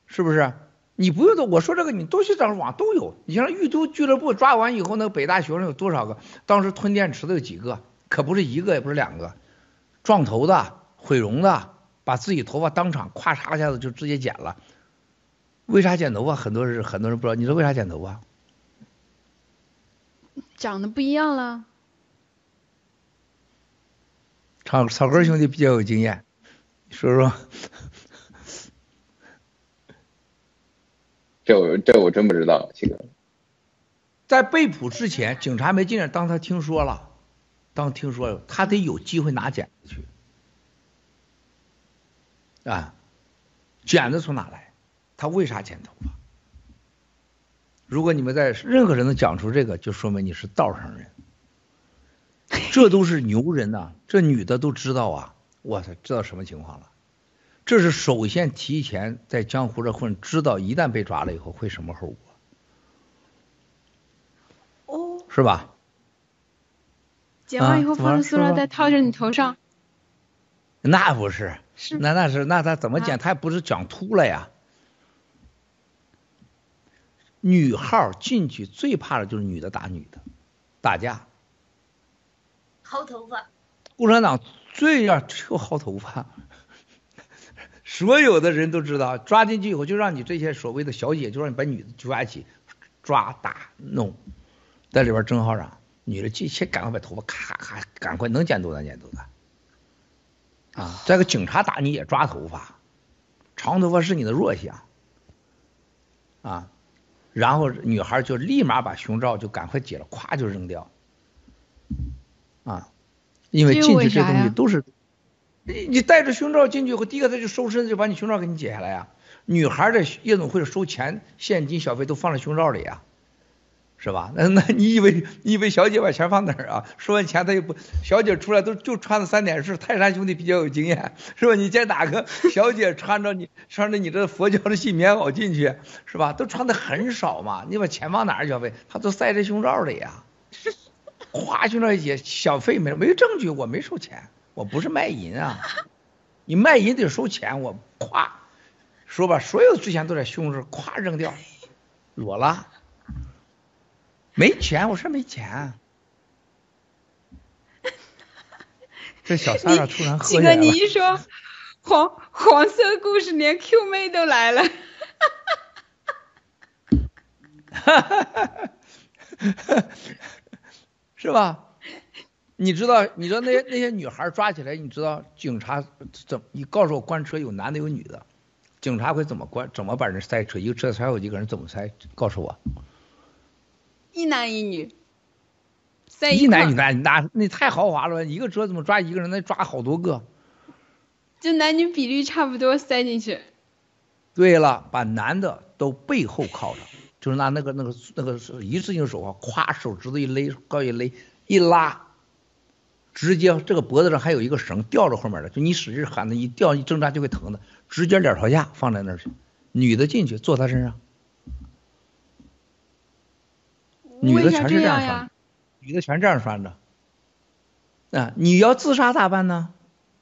是不是？你不用的，我说这个你都去找网都有。你像玉都俱乐部抓完以后，那个北大学生有多少个？当时吞电池的有几个？可不是一个，也不是两个，撞头的、毁容的。把自己头发当场咵嚓一下子就直接剪了，为啥剪头发？很多人很多人不知道，你说为啥剪头发？长得不一样了。草草根兄弟比较有经验，说说。这我这我真不知道，七哥。在被捕之前，警察没进来，当他听说了，当听说了，他得有机会拿剪子去。啊，剪子从哪来？他为啥剪头发？如果你们在任何人能讲出这个，就说明你是道上人。这都是牛人呐、这女的都知道啊！我操，知道什么情况了？这是首先提前在江湖这混，知道一旦被抓了以后会什么后果。哦，是吧？剪完以后啊放在塑料袋套着你头上。那不是，是那那是那他怎么剪？啊他不是讲秃了呀？女号进去最怕的就是女的打女的，打架。薅头发，共产党最要就薅头发，所有的人都知道，抓进去以后就让你这些所谓的小姐，就让你把女的抓起，抓打弄，在里边争好长，女的进去赶快把头发咔咔，赶快能剪多大剪多大。啊，再个警察打你也抓头发，长头发是你的弱项，啊，然后女孩就立马把胸罩就赶快解了，咵就扔掉，啊，因为进去这东西都是，你你带着胸罩进去以后，第一个他就收身子就把你胸罩给你解下来呀、女孩在夜总会收钱、现金、小费都放在胸罩里呀、是吧？那那你以为你以为小姐把钱放哪儿啊？收完钱她又不，小姐出来都就穿的三点式，泰山兄弟比较有经验，是吧？你见哪个小姐穿着你穿着你这佛教的细棉袄进去，是吧？都穿的很少嘛，你把钱放哪儿？小费她都塞在胸罩里呀、[laughs] 夸胸罩一解，小费没没证据，我没收钱，我不是卖淫啊，[laughs] 你卖淫得收钱，我咵说吧，所有的值钱都在胸上，咵扔掉，裸了。没钱，我说没钱。[laughs] 这小三儿突然喝了你。一说黄黄色故事，连 Q 妹都来了。[laughs] 是吧？你知道，你知道那些那些女孩抓起来，你知道警察怎？你告诉我，关车有男的有女的，警察会怎么关？怎么把人塞车？一个车塞有几个人？怎么塞？告诉我。一男一女，塞一块儿男一男，那那太豪华了，一个车怎么抓一个人？那抓好多个。就男女比例差不多塞进去。对了，把男的都背后靠着，就是拿那个那个那个一次性手铐，咵手指头一勒，高一勒，一拉，直接这个脖子上还有一个绳吊着后面的，就你使劲喊他一吊一挣扎就会疼的，直接脸朝下放在那儿去，女的进去坐他身上，女的全是这样穿这样呀？女的全这样翻着。啊，你要自杀咋办呢？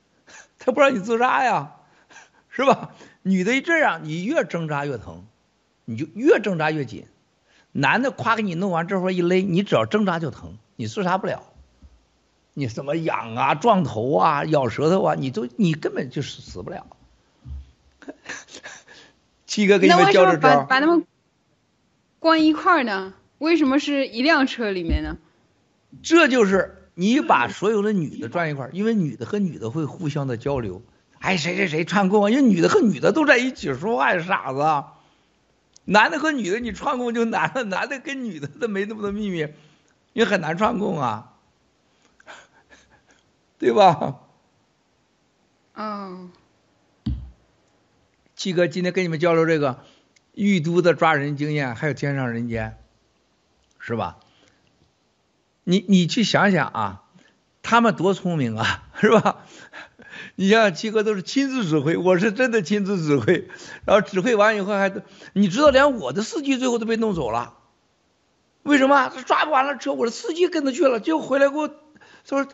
[laughs] 他不让你自杀呀，[laughs] 是吧？女的一这样，你越挣扎越疼，你就越挣扎越紧。男的夸给你弄完这会儿一勒，你只要挣扎就疼，你自杀不了。你什么痒啊、撞头啊、咬舌头啊，你都你根本就是死不了。七哥给你们教这招儿，把把他们关一块儿呢？为什么是一辆车里面呢？这就是你把所有的女的转一块儿，因为女的和女的会互相的交流。哎，谁谁谁串供啊？因为女的和女的都在一起说话呀，傻子。啊男的和女的你串供就难了，男的跟女的都没那么多秘密，也很难串供啊，对吧？嗯，七哥今天跟你们交流这个玉都的抓人经验，还有天上人间，是吧？你你去想想啊，他们多聪明啊，是吧？[laughs] 你想想，七哥都是亲自指挥，我是真的亲自指挥，然后指挥完以后还，你知道连我的司机最后都被弄走了，为什么？他抓不完了车，我的司机跟着去了，结果回来给我说，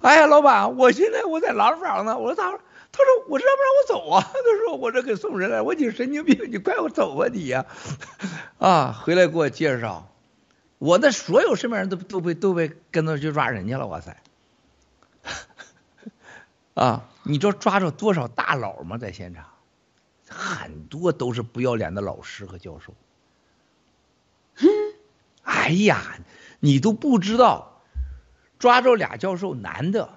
哎呀，老板，我现在我在廊坊呢，我说咋？他说我这让不让我走啊？[laughs] 他说我这给送人来，我你神经病，你快我走吧你呀、[laughs] 啊！回来给我介绍，我的所有身边人都都被都被跟着去抓人去了，哇塞！[laughs] 啊，你知道抓着多少大佬吗？在现场，很多都是不要脸的老师和教授。哎呀，你都不知道，抓着俩教授，男的，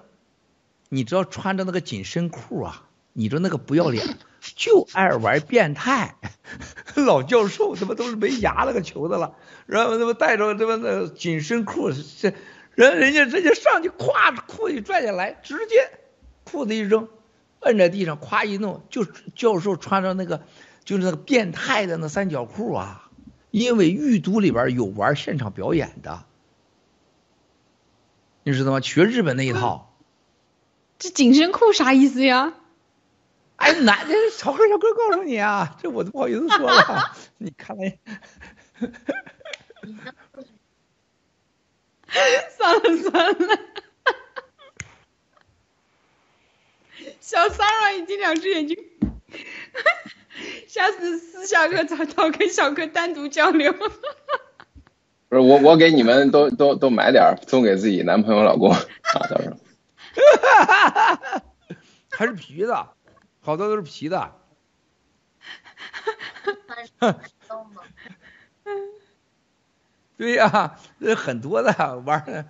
你知道穿着那个紧身裤啊，你说那个不要脸，就爱玩变态。[laughs] 老教授他妈都是没牙了个球的了，然后他妈带着他妈那紧身裤，这人人家直接上去，咵裤子一拽下来，直接裤子一扔，摁在地上，咵一弄，就教授穿着那个就是那个变态的那三角裤啊，因为狱都里边有玩现场表演的，你知道吗？学日本那一套。这紧身裤啥意思呀？哎，男的，小哥小哥告诉你啊，这我都不好意思说了。[laughs] 你看来，[laughs] 算了算了，小三儿已经两只眼睛，[laughs] 下次私下课早早跟小哥单独交流。不是我，我给你们都都都买点儿送给自己男朋友、老公 [laughs] 啊，到时候。还是皮的，好多都是皮的。对呀、这很多的玩儿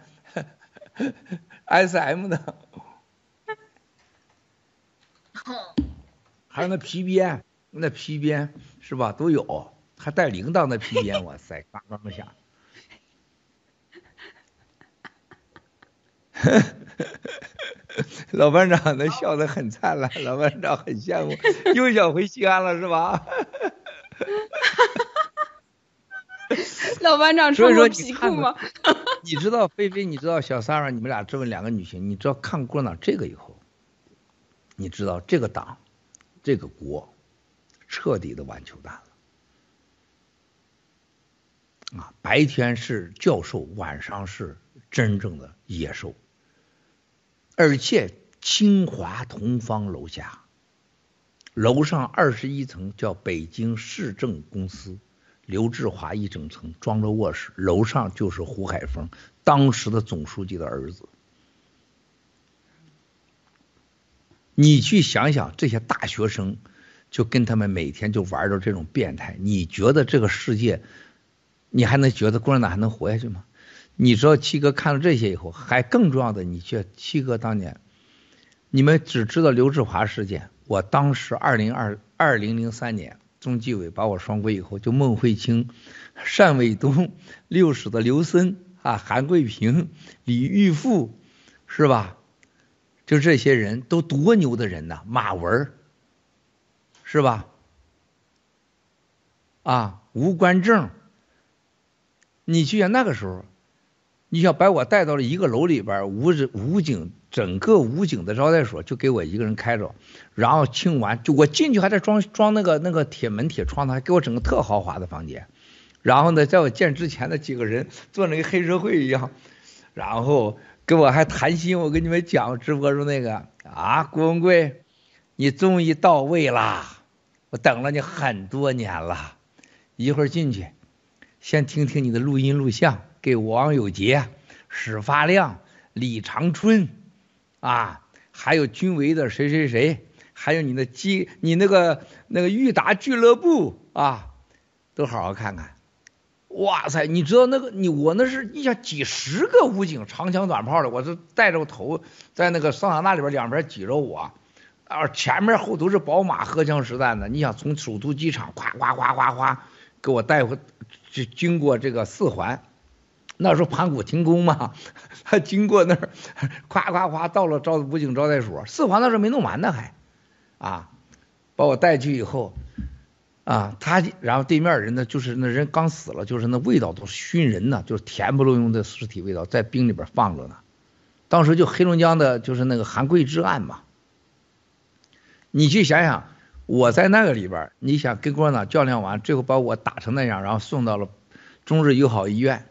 S M 的，还有那皮鞭，那皮鞭是吧？都有，还带铃铛的皮鞭，哇塞，嘎嘎响。[laughs] 老班长那笑得很灿烂，老班长很羡慕，[laughs] 又想回西安了是吧？[laughs] 老班长说穿过皮你看裤吗？你知道菲菲，你知道小三儿，你们俩这么两个女性，你知道看共产党这个以后，你知道这个党，这个国，彻底的完球蛋了。啊，白天是教授，晚上是真正的野兽。而且清华同方楼下，楼上二十一层叫北京市政公司，刘志华一整层装着卧室，楼上就是胡海峰，当时的总书记的儿子。你去想想，这些大学生就跟他们每天就玩着这种变态，你觉得这个世界，你还能觉得共产党还能活下去吗？你知道七哥看了这些以后，还更重要的，你去七哥当年，你们只知道刘志华事件，我当时二零二二零零三年，中纪委把我双规以后，就孟慧清、单伟东、六室的刘森啊、韩桂平、李玉富，是吧？就这些人都多牛的人呐，马文是吧？啊，吴官正，你去想那个时候，你想把我带到了一个楼里边儿，武武警整个武警的招待所就给我一个人开着，然后清完就我进去还在装装那个那个铁门铁窗呢，还给我整个特豪华的房间，然后呢，在我见之前的几个人做那个黑社会一样，然后跟我还谈心，我跟你们讲直播中那个啊，郭文贵，你终于到位啦，我等了你很多年了，一会儿进去，先听听你的录音录像，给王有杰、史发亮、李长春，啊，还有军委的谁谁谁，还有你的基，你那个那个裕达俱乐部啊，都好好看看。哇塞，你知道那个你我那是你想几十个武警长枪短炮的，我是带着头在那个桑塔纳里边两边挤着我，啊前面后都是宝马荷枪实弹的。你想从首都机场夸夸夸夸夸给我带回，就经过这个四环，那时候盘古停工嘛，[laughs] 他经过那儿，[laughs] 夸夸夸到了招武警招待所，四环那时候没弄完呢还，啊，把我带去以后。啊，他然后对面人呢，就是那人刚死了，就是那味道都是熏人呢，就是甜不溜用的尸体味道，在冰里边放着呢。当时就黑龙江的，就是那个韩桂枝案嘛。你去想想，我在那个里边，你想跟共产党较量完，最后把我打成那样，然后送到了中日友好医院，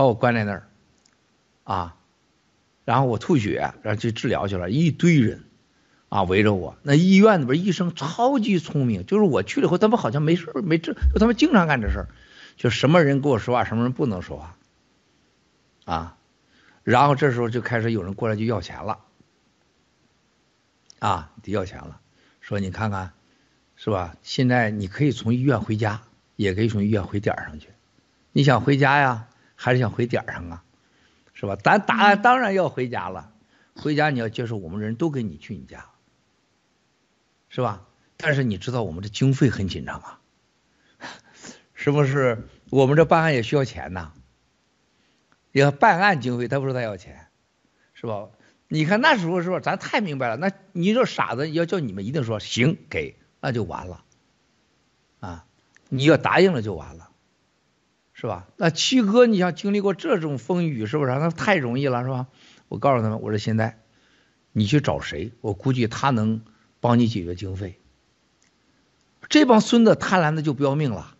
把我关在那儿，啊，然后我吐血，然后去治疗去了，一堆人。啊，围着我。那医院里边医生超级聪明，就是我去了以后，他们好像没事没治，就他们经常干这事儿，就什么人跟我说话，什么人不能说话。啊，然后这时候就开始有人过来就要钱了。啊，得要钱了，说你看看，是吧？现在你可以从医院回家，也可以从医院回点儿上去。你想回家呀，还是想回点儿上啊？是吧？咱答案当然要回家了，回家你要接受我们人都跟你去你家。是吧？但是你知道我们的经费很紧张啊，[laughs] 是不是？我们这办案也需要钱呐。要办案经费，他不说他要钱，是吧？你看那时候是吧？咱太明白了。那你这傻子要叫你们一定说行给，那就完了啊！你要答应了就完了，是吧？那七哥，你想经历过这种风雨，是不是？那太容易了，是吧？我告诉他们，我说现在你去找谁？我估计他能。帮你解决经费，这帮孙子贪婪的就不要命了，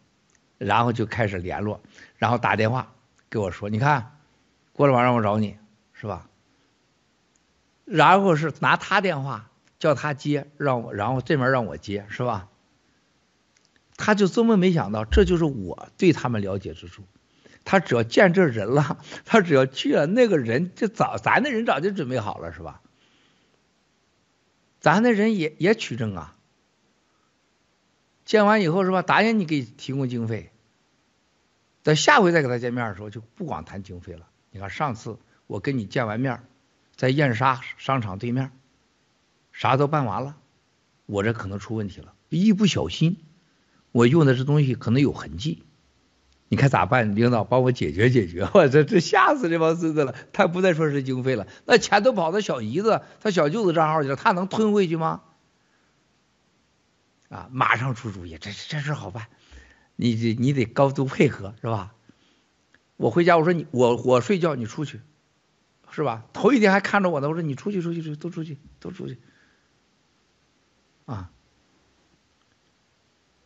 然后就开始联络，然后打电话给我说：“你看，过了晚上我找你，是吧？”然后是拿他电话叫他接，让我，然后这面让我接，是吧？他就这么没想到，这就是我对他们了解之处。他只要见这人了，[laughs] 他只要去了，那个人就早，咱的人早就准备好了，是吧？咱那人也也取证啊，见完以后是吧？答应你给提供经费，等下回再给他见面的时候，就不光谈经费了。你看上次我跟你见完面，在燕莎商场对面，啥都办完了，我这可能出问题了，一不小心，我用的这东西可能有痕迹，你看咋办？领导帮我解决解决，我这这吓死这帮孙子了。他不再说是经费了，那钱都跑到小姨子、他小舅子账号去了，他能吞回去吗？啊，马上出主意，这这事好办，你得你得高度配合，是吧？我回家我说你我我睡觉你出去，是吧？头一天还看着我呢，我说你出去出去出去都出去都出去，啊。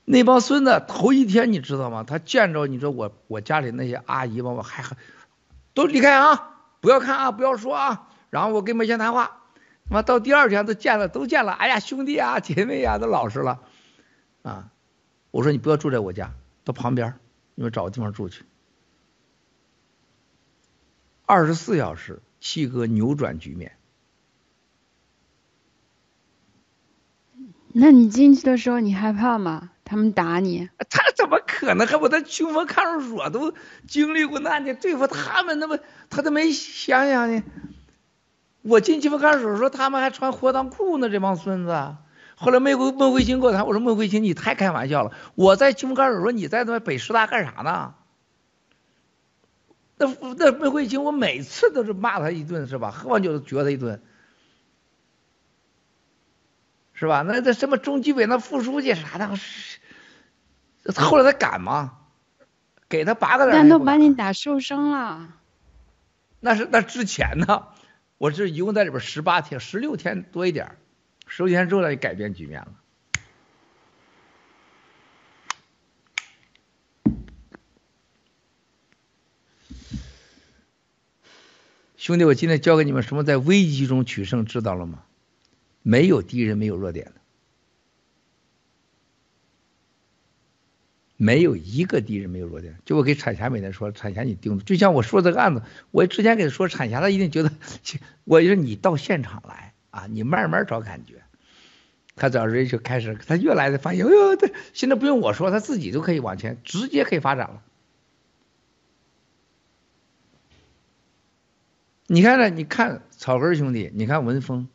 那帮孙子头一天你知道吗？他见着你说我我家里那些阿姨吧，我还还都离开啊，不要看啊，不要说啊，然后我跟你们先谈话。他妈到第二天都见了，都见了，哎呀兄弟啊姐妹啊都老实了啊。我说你不要住在我家，到旁边你们找个地方住去。二十四小时，七哥扭转局面。那你进去的时候你害怕吗？他们打你？他怎么可能？还我在清风看守所都经历过那呢，对付他们那么他都没想想呢。我进清风看守所说他们还穿活裆裤呢，这帮孙子。后来孟孟慧清跟我谈，我说孟慧清你太开玩笑了。我在清风看守所，你在那北师大干啥呢？那那孟慧清，我每次都是骂他一顿是吧？喝完酒撅他一顿。是吧？那那什么中纪委那副书记啥的，[laughs] 后来他敢吗？给他八个人。但都把你打受伤了。那是那之前呢，我是一共在里边十八天、十六天多一点，十六天之后他就改变局面了。兄弟，我今天教给你们什么在危机中取胜，知道了吗？没有敌人，没有弱点的，没有一个敌人没有弱点。就我给产霞每天说，产霞你盯住，就像我说这个案子，我之前给他说，产霞他一定觉得，[laughs] 我就说你到现场来啊，你慢慢找感觉。他早时就开始，他越来越发现，哎呦，他现在不用我说，他自己就可以往前，直接可以发展了。你看呢？你看草根兄弟，你看文峰。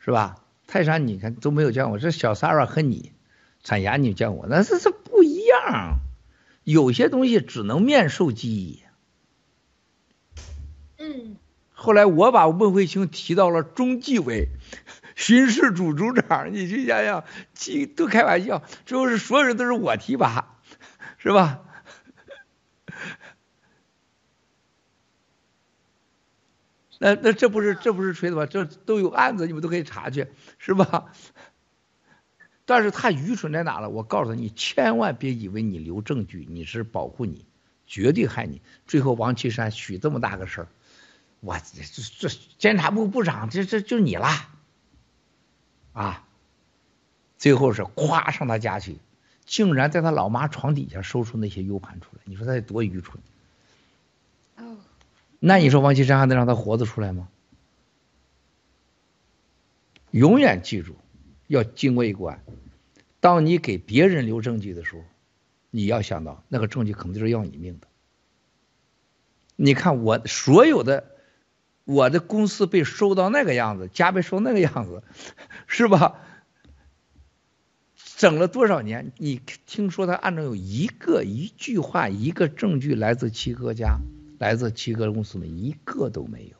是吧？泰山，你看都没有见过。这小三儿和你，产霞你见过？那这是不样。有些东西只能面授机宜。嗯。后来我把孟慧清提到了中纪委巡视组组长，你去想想，都开玩笑，最后是所有人都是我提拔，[laughs] 是吧？那那这不是这不是吹的吗？这都有案子，你们都可以查去，是吧？但是他愚蠢在哪了？我告诉他，你千万别以为你留证据，你是保护你，绝对害你。最后王岐山许这么大个事儿，我这这监察部部长，这这就你啦，啊！最后是咵上他家去，竟然在他老妈床底下搜出那些 U 盘出来，你说他得多愚蠢？哦那你说王岐山还能让他活着出来吗？永远记住，要经过一关。当你给别人留证据的时候，你要想到那个证据可能就是要你命的。你看我所有的我的公司被收到那个样子，家被收那个样子，是吧？整了多少年？你听说他按照有一个一句话一个证据来自七哥家？来自七哥公司的一个都没有。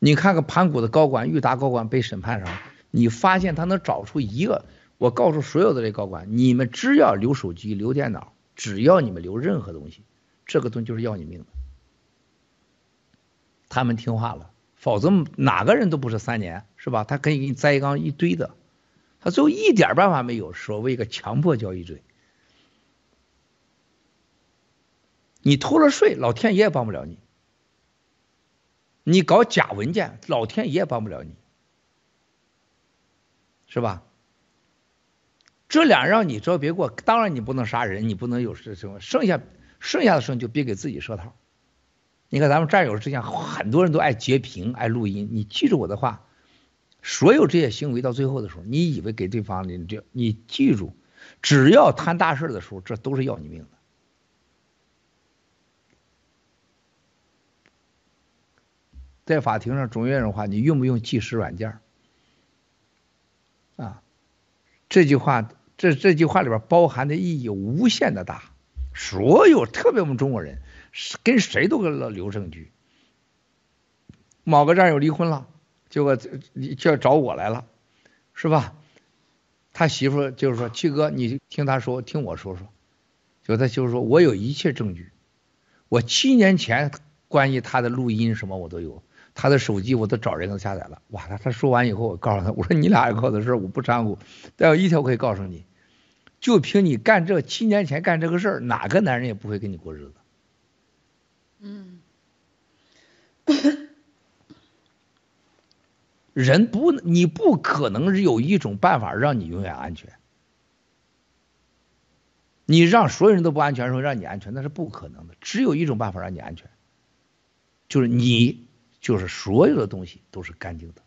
你看看盘古的高管、裕达高管被审判上，你发现他能找出一个？我告诉所有的这高管，你们只要留手机、留电脑，只要你们留任何东西，这个东西就是要你命的。他们听话了，否则哪个人都不是三年，是吧？他可以给你栽一缸一堆的，他最后一点办法没有。所谓一个强迫交易罪。你偷了税，老天爷也帮不了你；你搞假文件，老天爷也帮不了你，是吧？这俩让你招别过，当然你不能杀人，你不能有事什么，剩下剩下的事就别给自己设套。你看咱们战友之间很多人都爱截屏、爱录音，你记住我的话，所有这些行为到最后的时候，你以为给对方你这，你记住，只要摊大事的时候，这都是要你命的。在法庭上，总有人话，你用不用计时软件？啊，这句话，这这句话里边包含的意义无限的大。所有特别我们中国人，跟谁都跟了留证据。某个战友离婚了，结果就要找我来了，是吧？他媳妇就是说，七哥，你听他说，听我说说。就他就是说我有一切证据，我七年前关于他的录音什么我都有，他的手机我都找人都下载了。哇，他他说完以后，我告诉他，我说你俩搞的事我不掺和，但有一条我可以告诉你，就凭你干这七年前干这个事儿，哪个男人也不会跟你过日子。嗯，人不，你不可能有一种办法让你永远安全。你让所有人都不安全的时候，让你安全那是不可能的。只有一种办法让你安全，就是你，就是所有的东西都是干净的。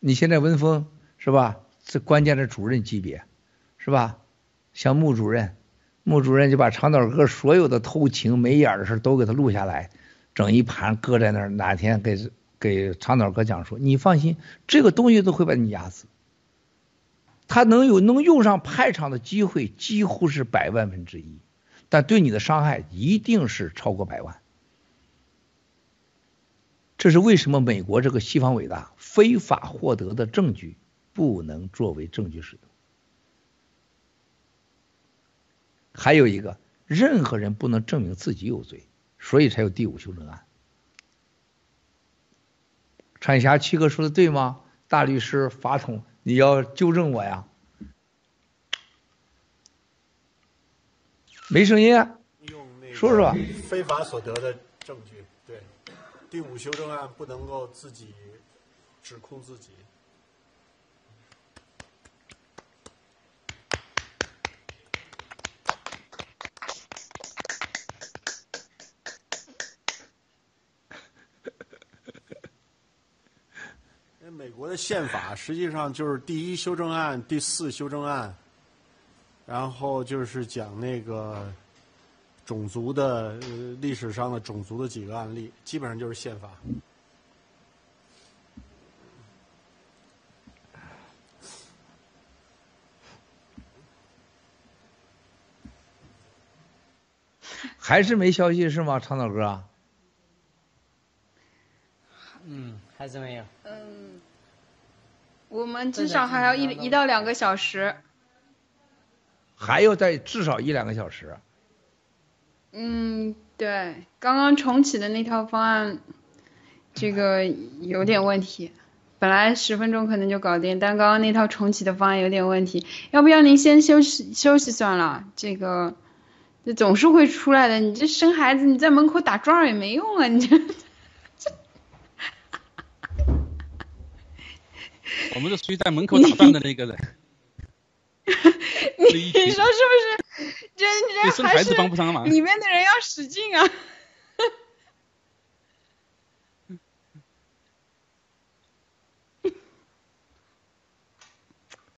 你现在文峰是吧？这关键的主任级别，是吧？像穆主任，穆主任就把长岛哥所有的偷情没眼的事都给他录下来，整一盘搁在那儿。哪天给给长岛哥讲说，你放心，这个东西都会把你压死。他能有能用上派场的机会，几乎是百万分之一，但对你的伤害一定是超过百万。这是为什么美国这个西方伟大，非法获得的证据不能作为证据使用。还有一个，任何人不能证明自己有罪，所以才有第五修正案。产霞七哥说的对吗？大律师法统。你要纠正我呀！没声音，啊，说说。非法所得的证据，对，第五修正案不能够自己指控自己。[laughs] 美国的宪法实际上就是第一修正案、第四修正案，然后就是讲那个种族的历史上的种族的几个案例，基本上就是宪法。还是没消息是吗，长岛哥？嗯，还是没有。嗯。我们至少还要一一到两个小时，还要再至少一两个小时。嗯，对，刚刚重启的那套方案，这个有点问题。本来十分钟可能就搞定，但刚刚那套重启的方案有点问题。要不要您先休息休息算了？这个，这总是会出来的。你这生孩子，你在门口打转也没用啊！你这。[laughs] 我们是属于在门口打转的那个人。你说是不是？这这还是里面的人要使劲啊！